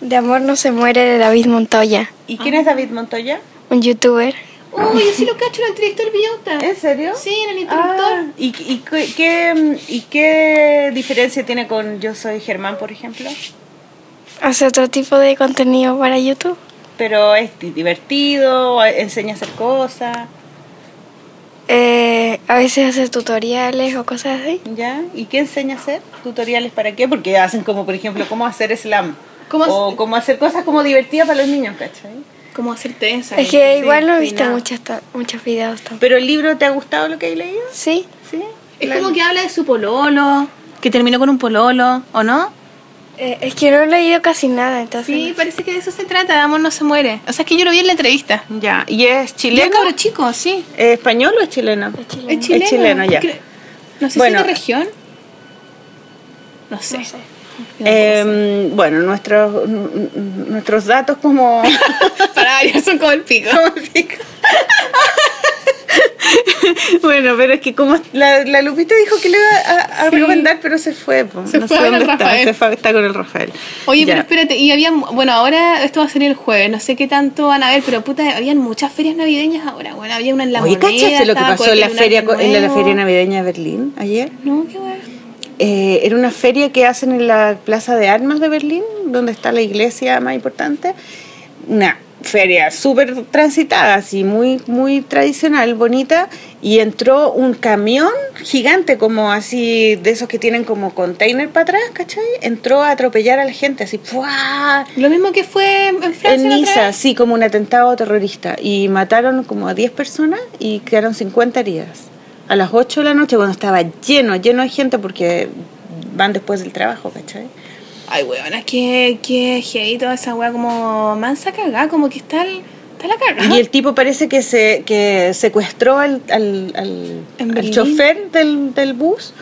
De amor no se muere de David Montoya, ¿Y quién es David Montoya? un youtuber. Uy, yo sí lo cacho, lo entrevistó el Villota. ¿En serio? Sí, en el interruptor. Ah, ¿y, y, qué- ¿Y qué diferencia tiene con Yo Soy Germán, por ejemplo? Hace otro tipo de contenido para YouTube. Pero es di- divertido, enseña a hacer cosas, Eh, a veces hace tutoriales o cosas así. ¿ya? ¿Y qué enseña a hacer? ¿Tutoriales para qué? Porque hacen como, por ejemplo, cómo hacer slam. ¿Cómo o cómo hacer cosas como divertidas para los niños, ¿cachai? Como hacer trenza. Es que igual no he visto muchos, ta- muchos videos tampoco. ¿Pero el libro te ha gustado lo que hay leído? Sí, ¿Sí? Es como que habla de su pololo, que terminó con un pololo, ¿o no? Eh, es que no he leído casi nada, entonces. Sí, parece que de eso se trata, de amor no se muere. O sea, es que yo lo vi en la entrevista. Ya. ¿Y es chileno? chico, sí. ¿Es español o es chileno? Es chileno. Es chileno. chileno, ya. No sé Bueno. si de región. No sé. Eh, bueno, nuestros, nuestros datos como... Para variar son como el pico. bueno, pero es que como la, la Lupita dijo que le iba a, a recomendar, pero se fue. po. Se no fue sé dónde está. Se fue, está con el Rafael. Oye, Ya. pero espérate, y había, bueno, ahora esto va a salir el jueves, no sé qué tanto van a ver, pero puta, habían muchas ferias navideñas ahora, bueno, había una en la Oye, ¿cachaste lo que pasó en la, feria, en la feria navideña de Berlín ayer? No, qué bueno. Eh, era una feria que hacen en la Plaza de Armas de Berlín, donde está la iglesia más importante. Una feria súper transitada, así muy, muy tradicional, bonita. Y entró un camión gigante, como así, de esos que tienen como container para atrás, ¿cachai? Entró a atropellar a la gente, así, ¡fuah! Lo mismo que fue en Francia. En Niza, sí, como un atentado terrorista. Y mataron como a 10 personas y quedaron 50 heridas. A las 8 de la noche, cuando estaba lleno, lleno de gente, porque van después del trabajo, ¿cachai? Ay, weón, es que, que heavy toda esa weá como mansa cagada, como que está, el- está la cagada. Y el tipo parece que se que secuestró al, al, al- chofer del, del bus,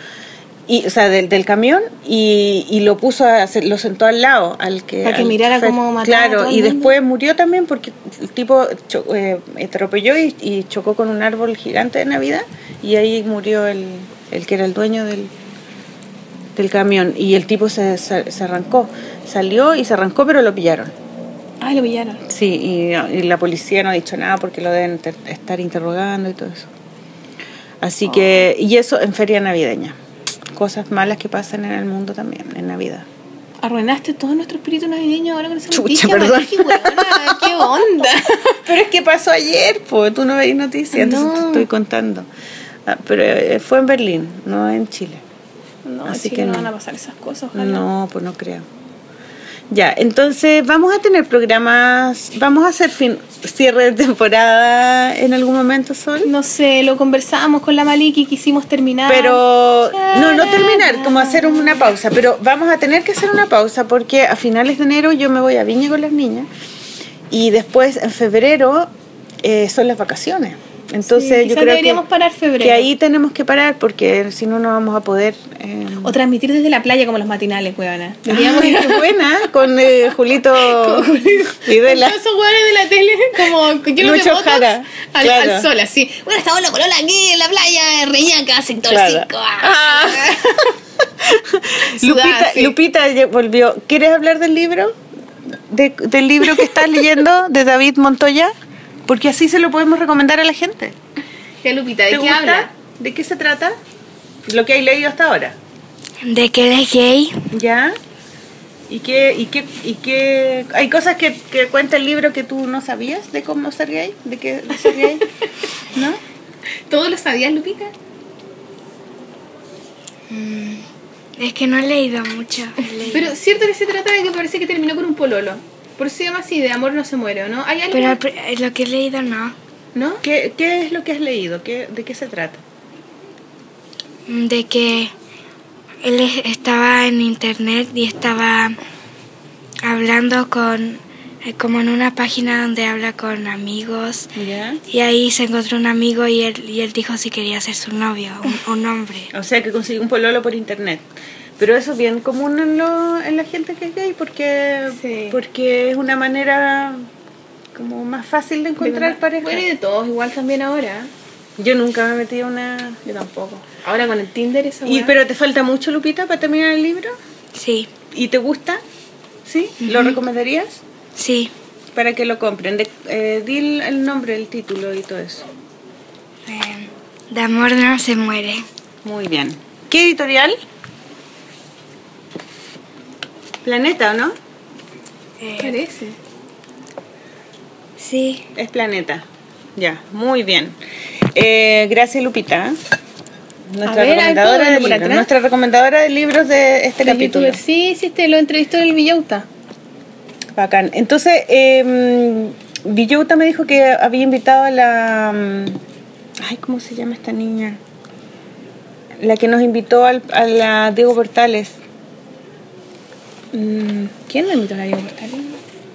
y, o sea, del, del camión, y, y lo puso, a, lo sentó al lado, al que... Para que mirara cómo mataba a Claro, todo el y mundo. después murió también porque el tipo cho- eh, atropelló y, y chocó con un árbol gigante de Navidad, y ahí murió el, el que era el dueño del, del camión, y el tipo se, se, se arrancó, salió y se arrancó, pero lo pillaron. Ay, lo pillaron. Sí, y, y la policía no ha dicho nada porque lo deben ter- estar interrogando y todo eso. Así que, y eso en feria navideña. Cosas malas que pasan en el mundo también, en Navidad. Arruinaste todo nuestro espíritu navideño ahora con esa Chucha, noticia. perdón. Weona, ¿Qué onda? Pero es que pasó ayer, pues tú no veis noticias, entonces te No. estoy contando. Ah, pero eh, fue en Berlín, no en Chile. No, Así que no. van a pasar esas cosas, ojalá. No, pues no creo. Ya, entonces vamos a tener programas, vamos a hacer fin, cierre de temporada en algún momento, Sol. No sé, lo conversamos con la Maliki, quisimos terminar. Pero no, no terminar, como hacer una pausa, pero vamos a tener que hacer una pausa porque a finales de enero yo me voy a Viña con las niñas y después en febrero eh, son las vacaciones. Entonces Sí, yo creo deberíamos que, parar febrero. que ahí tenemos que parar porque si no no vamos a poder. eh, O transmitir desde la playa como los matinales, weona. Deberíamos Ay, qué buena con eh, Julito Videla. Todos esos hueones de la tele, como lo Lucho de Jara, al, claro. al sol, así. Bueno, estamos la colola aquí en la playa, en Reñaca, sector Claro. 5. Ah. Lupita. Lupita volvió. ¿Quieres hablar del libro? De- del libro que estás leyendo de David Montoya? Porque así se lo podemos recomendar a la gente. Ya, Lupita, ¿de ¿Te qué gusta? habla? ¿De qué se trata? Lo que hay leído hasta ahora. De que él es gay. ¿Ya? ¿Y qué, y qué, y qué? ¿Hay cosas que, que cuenta el libro que tú no sabías de cómo ser gay? ¿De qué de ser gay? ¿No? ¿Todo lo sabías, Lupita? Es que no he leído mucho. he leído. Pero cierto que se trata de que parece que terminó con un pololo. Por eso se llama así, de amor no se muere, ¿o ¿no? ¿Hay algo? Pero eh, lo que he leído no. ¿No? ¿Qué, qué es lo que has leído? ¿Qué, ¿De qué se trata? De que él es- estaba en internet y estaba hablando con. eh, como en una página donde habla con amigos. Y ahí se encontró un amigo y él, y él dijo si quería ser su novio, un, un hombre. O sea, que consiguió un pololo por internet. Pero eso es bien común en, lo, en la gente que es gay porque, Sí. porque es una manera como más fácil de encontrar pareja. Bueno, y de todos, igual también ahora. Yo nunca me metí a una... Yo tampoco. Ahora con el Tinder esa Y. ¿Pero te falta mucho, Lupita, para terminar el libro? Sí, ¿Y te gusta? ¿Sí? ¿Lo recomendarías? sí. Para que lo compren. De, eh, di el, el nombre, el título y todo eso. Eh, de amor no se muere. Muy bien. ¿Qué editorial? Planeta, ¿o no? Eh, Parece. sí. Es Planeta. Ya, muy bien. Eh, gracias, Lupita. Nuestra ver, recomendadora de libros. Nuestra recomendadora de libros de este De capítulo. youtuber. Sí, sí, te lo entrevistó en el Villauta. Bacán. Entonces, eh, Villota me dijo que había invitado a la. mm, Ay, ¿cómo se llama esta niña? La que nos invitó al, a la Diego Portales. Mm, ¿Quién lo invitó a la Diego Portales?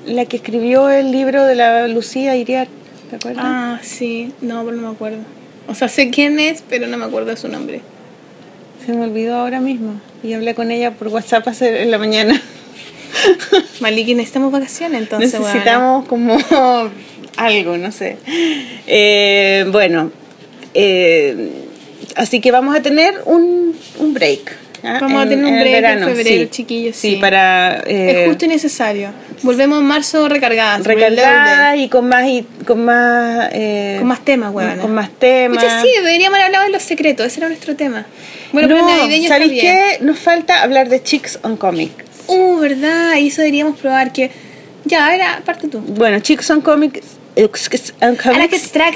La que escribió el libro de la Lucía Iriar. ¿Te acuerdas? Ah, sí. No, pero no me acuerdo. O sea, sé quién es, pero no me acuerdo de su nombre. Se me olvidó ahora mismo. y hablé con ella por WhatsApp hace- en la mañana. Maliki, necesitamos vacaciones entonces. Necesitamos como algo, no sé. Eh, bueno, eh, así que vamos a tener un, un break. ¿Ah? Vamos a tener un break en febrero, sí. chiquillos, Sí, sí. para... eh, Es justo y necesario. Volvemos en marzo recargadas. recargadas y con más... Y, con más eh, Con más temas, huevona. Con más temas. Escucha, sí, deberíamos haber hablado de los secretos. Ese era nuestro tema. Bueno, pero no, navideño está ¿sabéis qué? Nos falta hablar de Chicks on Comics. Uh, verdad. Y eso deberíamos probar que... Ya, ahora parte tú. Bueno, Chicks on Comics.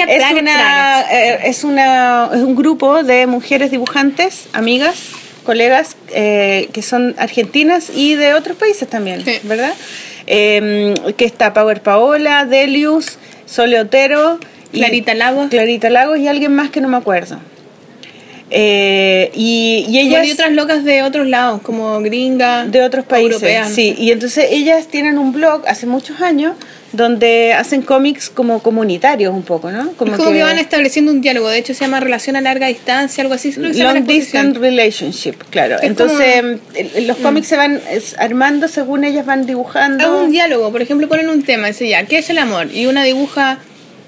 eh, es, una, eh, es, una, es un grupo de mujeres dibujantes, amigas, colegas, eh, que son argentinas y de otros países también, Sí. ¿verdad? Eh, que está Power Paola, Delius, Sole Otero, y- Clarita Lagos. Clarita Lagos y alguien más que no me acuerdo. Eh, y, y ellas hay otras locas de otros lados, como gringa. de otros países. europeas, no sí, sé. y entonces ellas tienen un blog hace muchos años donde hacen cómics como comunitarios un poco, ¿no? es como que, van estableciendo un diálogo. De hecho, se llama relación a larga distancia, algo así. Creo que Long distance relationship, claro. Es Entonces, como- los cómics se van armando según ellas van Es dibujando. un diálogo, por ejemplo, ponen un tema, dice ya, ¿qué es el amor? Y una dibuja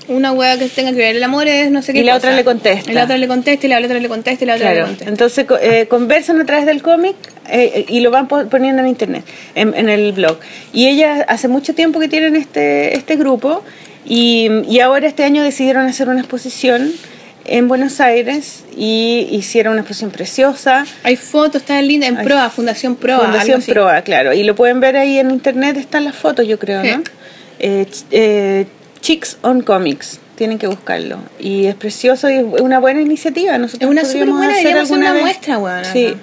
una hueá que tenga que ver, el amor es no sé qué Y la cosa. otra le contesta. Y la otra le contesta, y la otra le contesta, y la otra Claro, le contesta. entonces eh, conversan a través del cómic eh, y lo van po- poniendo en internet, en, en el blog. Y ellas hace mucho tiempo que tienen este, este grupo y, y ahora este año decidieron hacer una exposición en Buenos Aires y hicieron una exposición preciosa. Hay fotos, está linda, en Hay Proa, Fundación Proa. Fundación. Proa, claro. Y lo pueden ver ahí en internet, están las fotos, yo creo, Sí. ¿no? Eh, ch- eh, Chicks on Comics, tienen que buscarlo. Y es precioso y es una buena iniciativa. Nosotros Es una podríamos superbuena, hacer alguna una muestra, weón, Sí,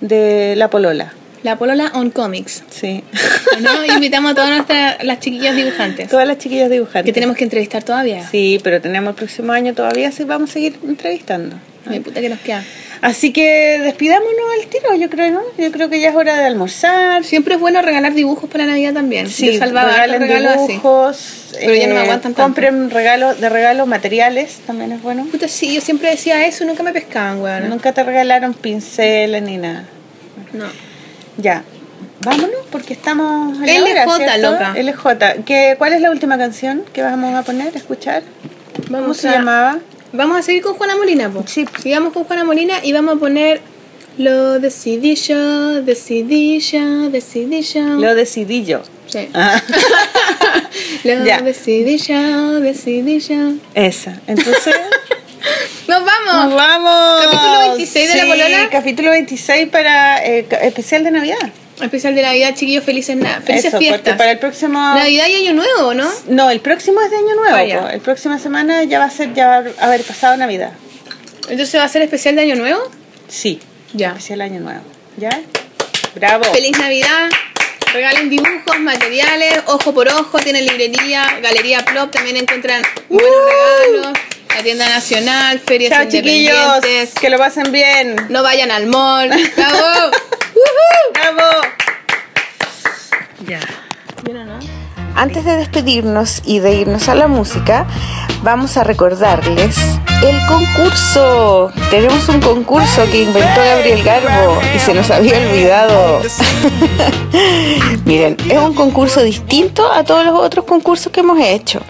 de La Polola, La Polola on Comics. sí. ¿no? Invitamos a todas nuestras las chiquillas dibujantes. Todas las chiquillas dibujantes. Que tenemos que entrevistar todavía. Sí, pero tenemos el próximo año todavía, sí, vamos a seguir entrevistando. Ay, puta que nos queda. Así que despidámonos al tiro, yo creo, ¿no? Yo creo que ya es hora de almorzar. Siempre es bueno regalar dibujos para Navidad también. Sí, Yo salvaba regalen regalos así. dibujos, Pero ya no me aguantan tanto. Compren regalos de regalos materiales, también es bueno. Puta, sí, yo siempre decía eso nunca me pescaban, weón. Nunca te regalaron pinceles ni nada. No. Ya, vámonos porque estamos a la LJ, loca. LJ. ¿Qué, ¿Cuál es la última canción que vamos a poner, a escuchar? ¿Cómo Vamos se a- llamaba? Vamos a seguir con Juana Molina, po. Sí. Sigamos con Juana Molina y vamos a poner lo decidí yo, decidí yo, decidí yo. Lo decidí yo. Sí. Ah, Lo Ya. decidí yo, decidí yo. esa. Entonces, ¡Nos vamos! nos vamos. Capítulo 26 de La Polola. capítulo 26 para eh, especial de Navidad. Especial de Navidad, chiquillos, felices, na- felices Eso, fiestas. para el próximo... Navidad y Año Nuevo, ¿no? No, el próximo es de Año Nuevo. Ah. El próxima semana ya va a ser, ya va a haber pasado Navidad. Entonces va a ser especial de Año Nuevo. Sí. Ya. Especial Año Nuevo. ¿Ya? Bravo. Feliz Navidad. Regalen dibujos, materiales, ojo por ojo, tienen librería, Galería Plop, también encuentran buenos regalos, la tienda nacional, ferias Chao chiquillos. independientes. Que lo pasen bien. No vayan al mall. ¡Bravo! Bravo. Ya. Antes de despedirnos y de irnos a la música, vamos a recordarles el concurso. Tenemos un concurso que inventó Gabriel Garbo y se nos había olvidado. Miren, es un concurso distinto a todos los otros concursos que hemos hecho,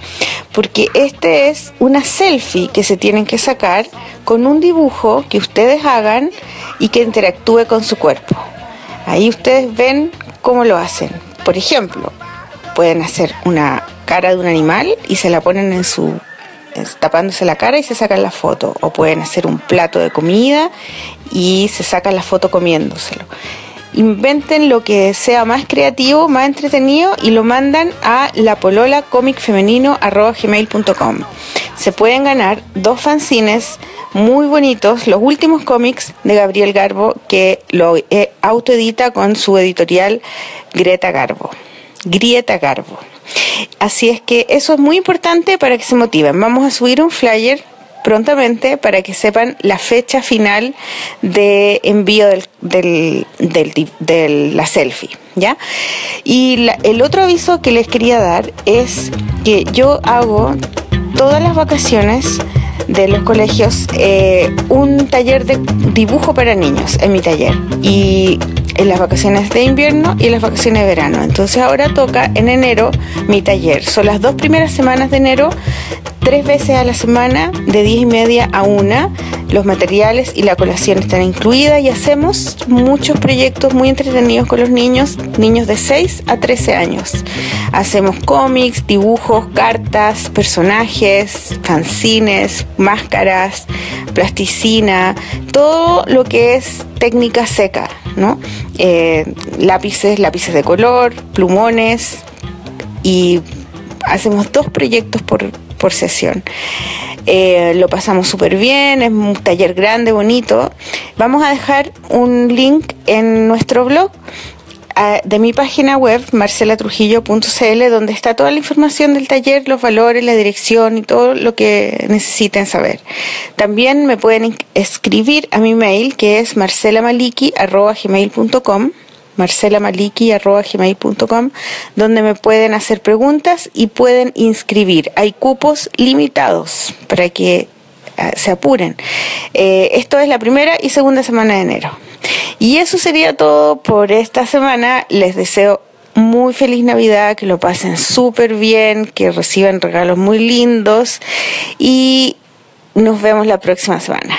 porque este es una selfie que se tienen que sacar con un dibujo que ustedes hagan y que interactúe con su cuerpo. Ahí ustedes ven cómo lo hacen. Por ejemplo, pueden hacer una cara de un animal y se la ponen en su tapándose la cara y se sacan la foto o pueden hacer un plato de comida y se sacan la foto comiéndoselo inventen lo que sea más creativo más entretenido y lo mandan a lapololacomicfemenino.com se pueden ganar dos fanzines muy bonitos, los últimos cómics de Gabriel Garbo, que lo eh, autoedita con su editorial Greta Garbo. Grieta Garbo. Así es que eso es muy importante para que se motiven. Vamos a subir un flyer prontamente para que sepan la fecha final de envío del, del- de la selfie. ¿ya? Y la- el otro aviso que les quería dar es que yo hago todas las vacaciones de los colegios eh, un taller de dibujo para niños en mi taller. Y en las vacaciones de invierno y en las vacaciones de verano. Entonces ahora toca en enero mi taller. Son las dos primeras semanas de enero, tres veces a la semana, de 10 y media a una. Los materiales y la colación están incluidas y hacemos muchos proyectos muy entretenidos con los niños, niños de 6 a 13 años. Hacemos cómics, dibujos, cartas, personajes, fanzines, máscaras, plasticina, todo lo que es técnica seca, ¿no? Eh, lápices, lápices de color, plumones y hacemos dos proyectos por, por sesión. Eh, lo pasamos súper bien, es un taller grande, bonito. Vamos a dejar un link en nuestro blog de mi página web, marcelatrujillo.cl, donde está toda la información del taller, los valores, la dirección y todo lo que necesiten saber. También me pueden escribir a mi mail, que es marcelamaliki.gmail.com marcelamaliki.gmail.com donde me pueden hacer preguntas y pueden inscribir. Hay cupos limitados para que se apuren. Eh, esto es la primera y segunda semana de enero. Y eso sería todo por esta semana. Les deseo muy feliz Navidad, que lo pasen súper bien, que reciban regalos muy lindos y nos vemos la próxima semana.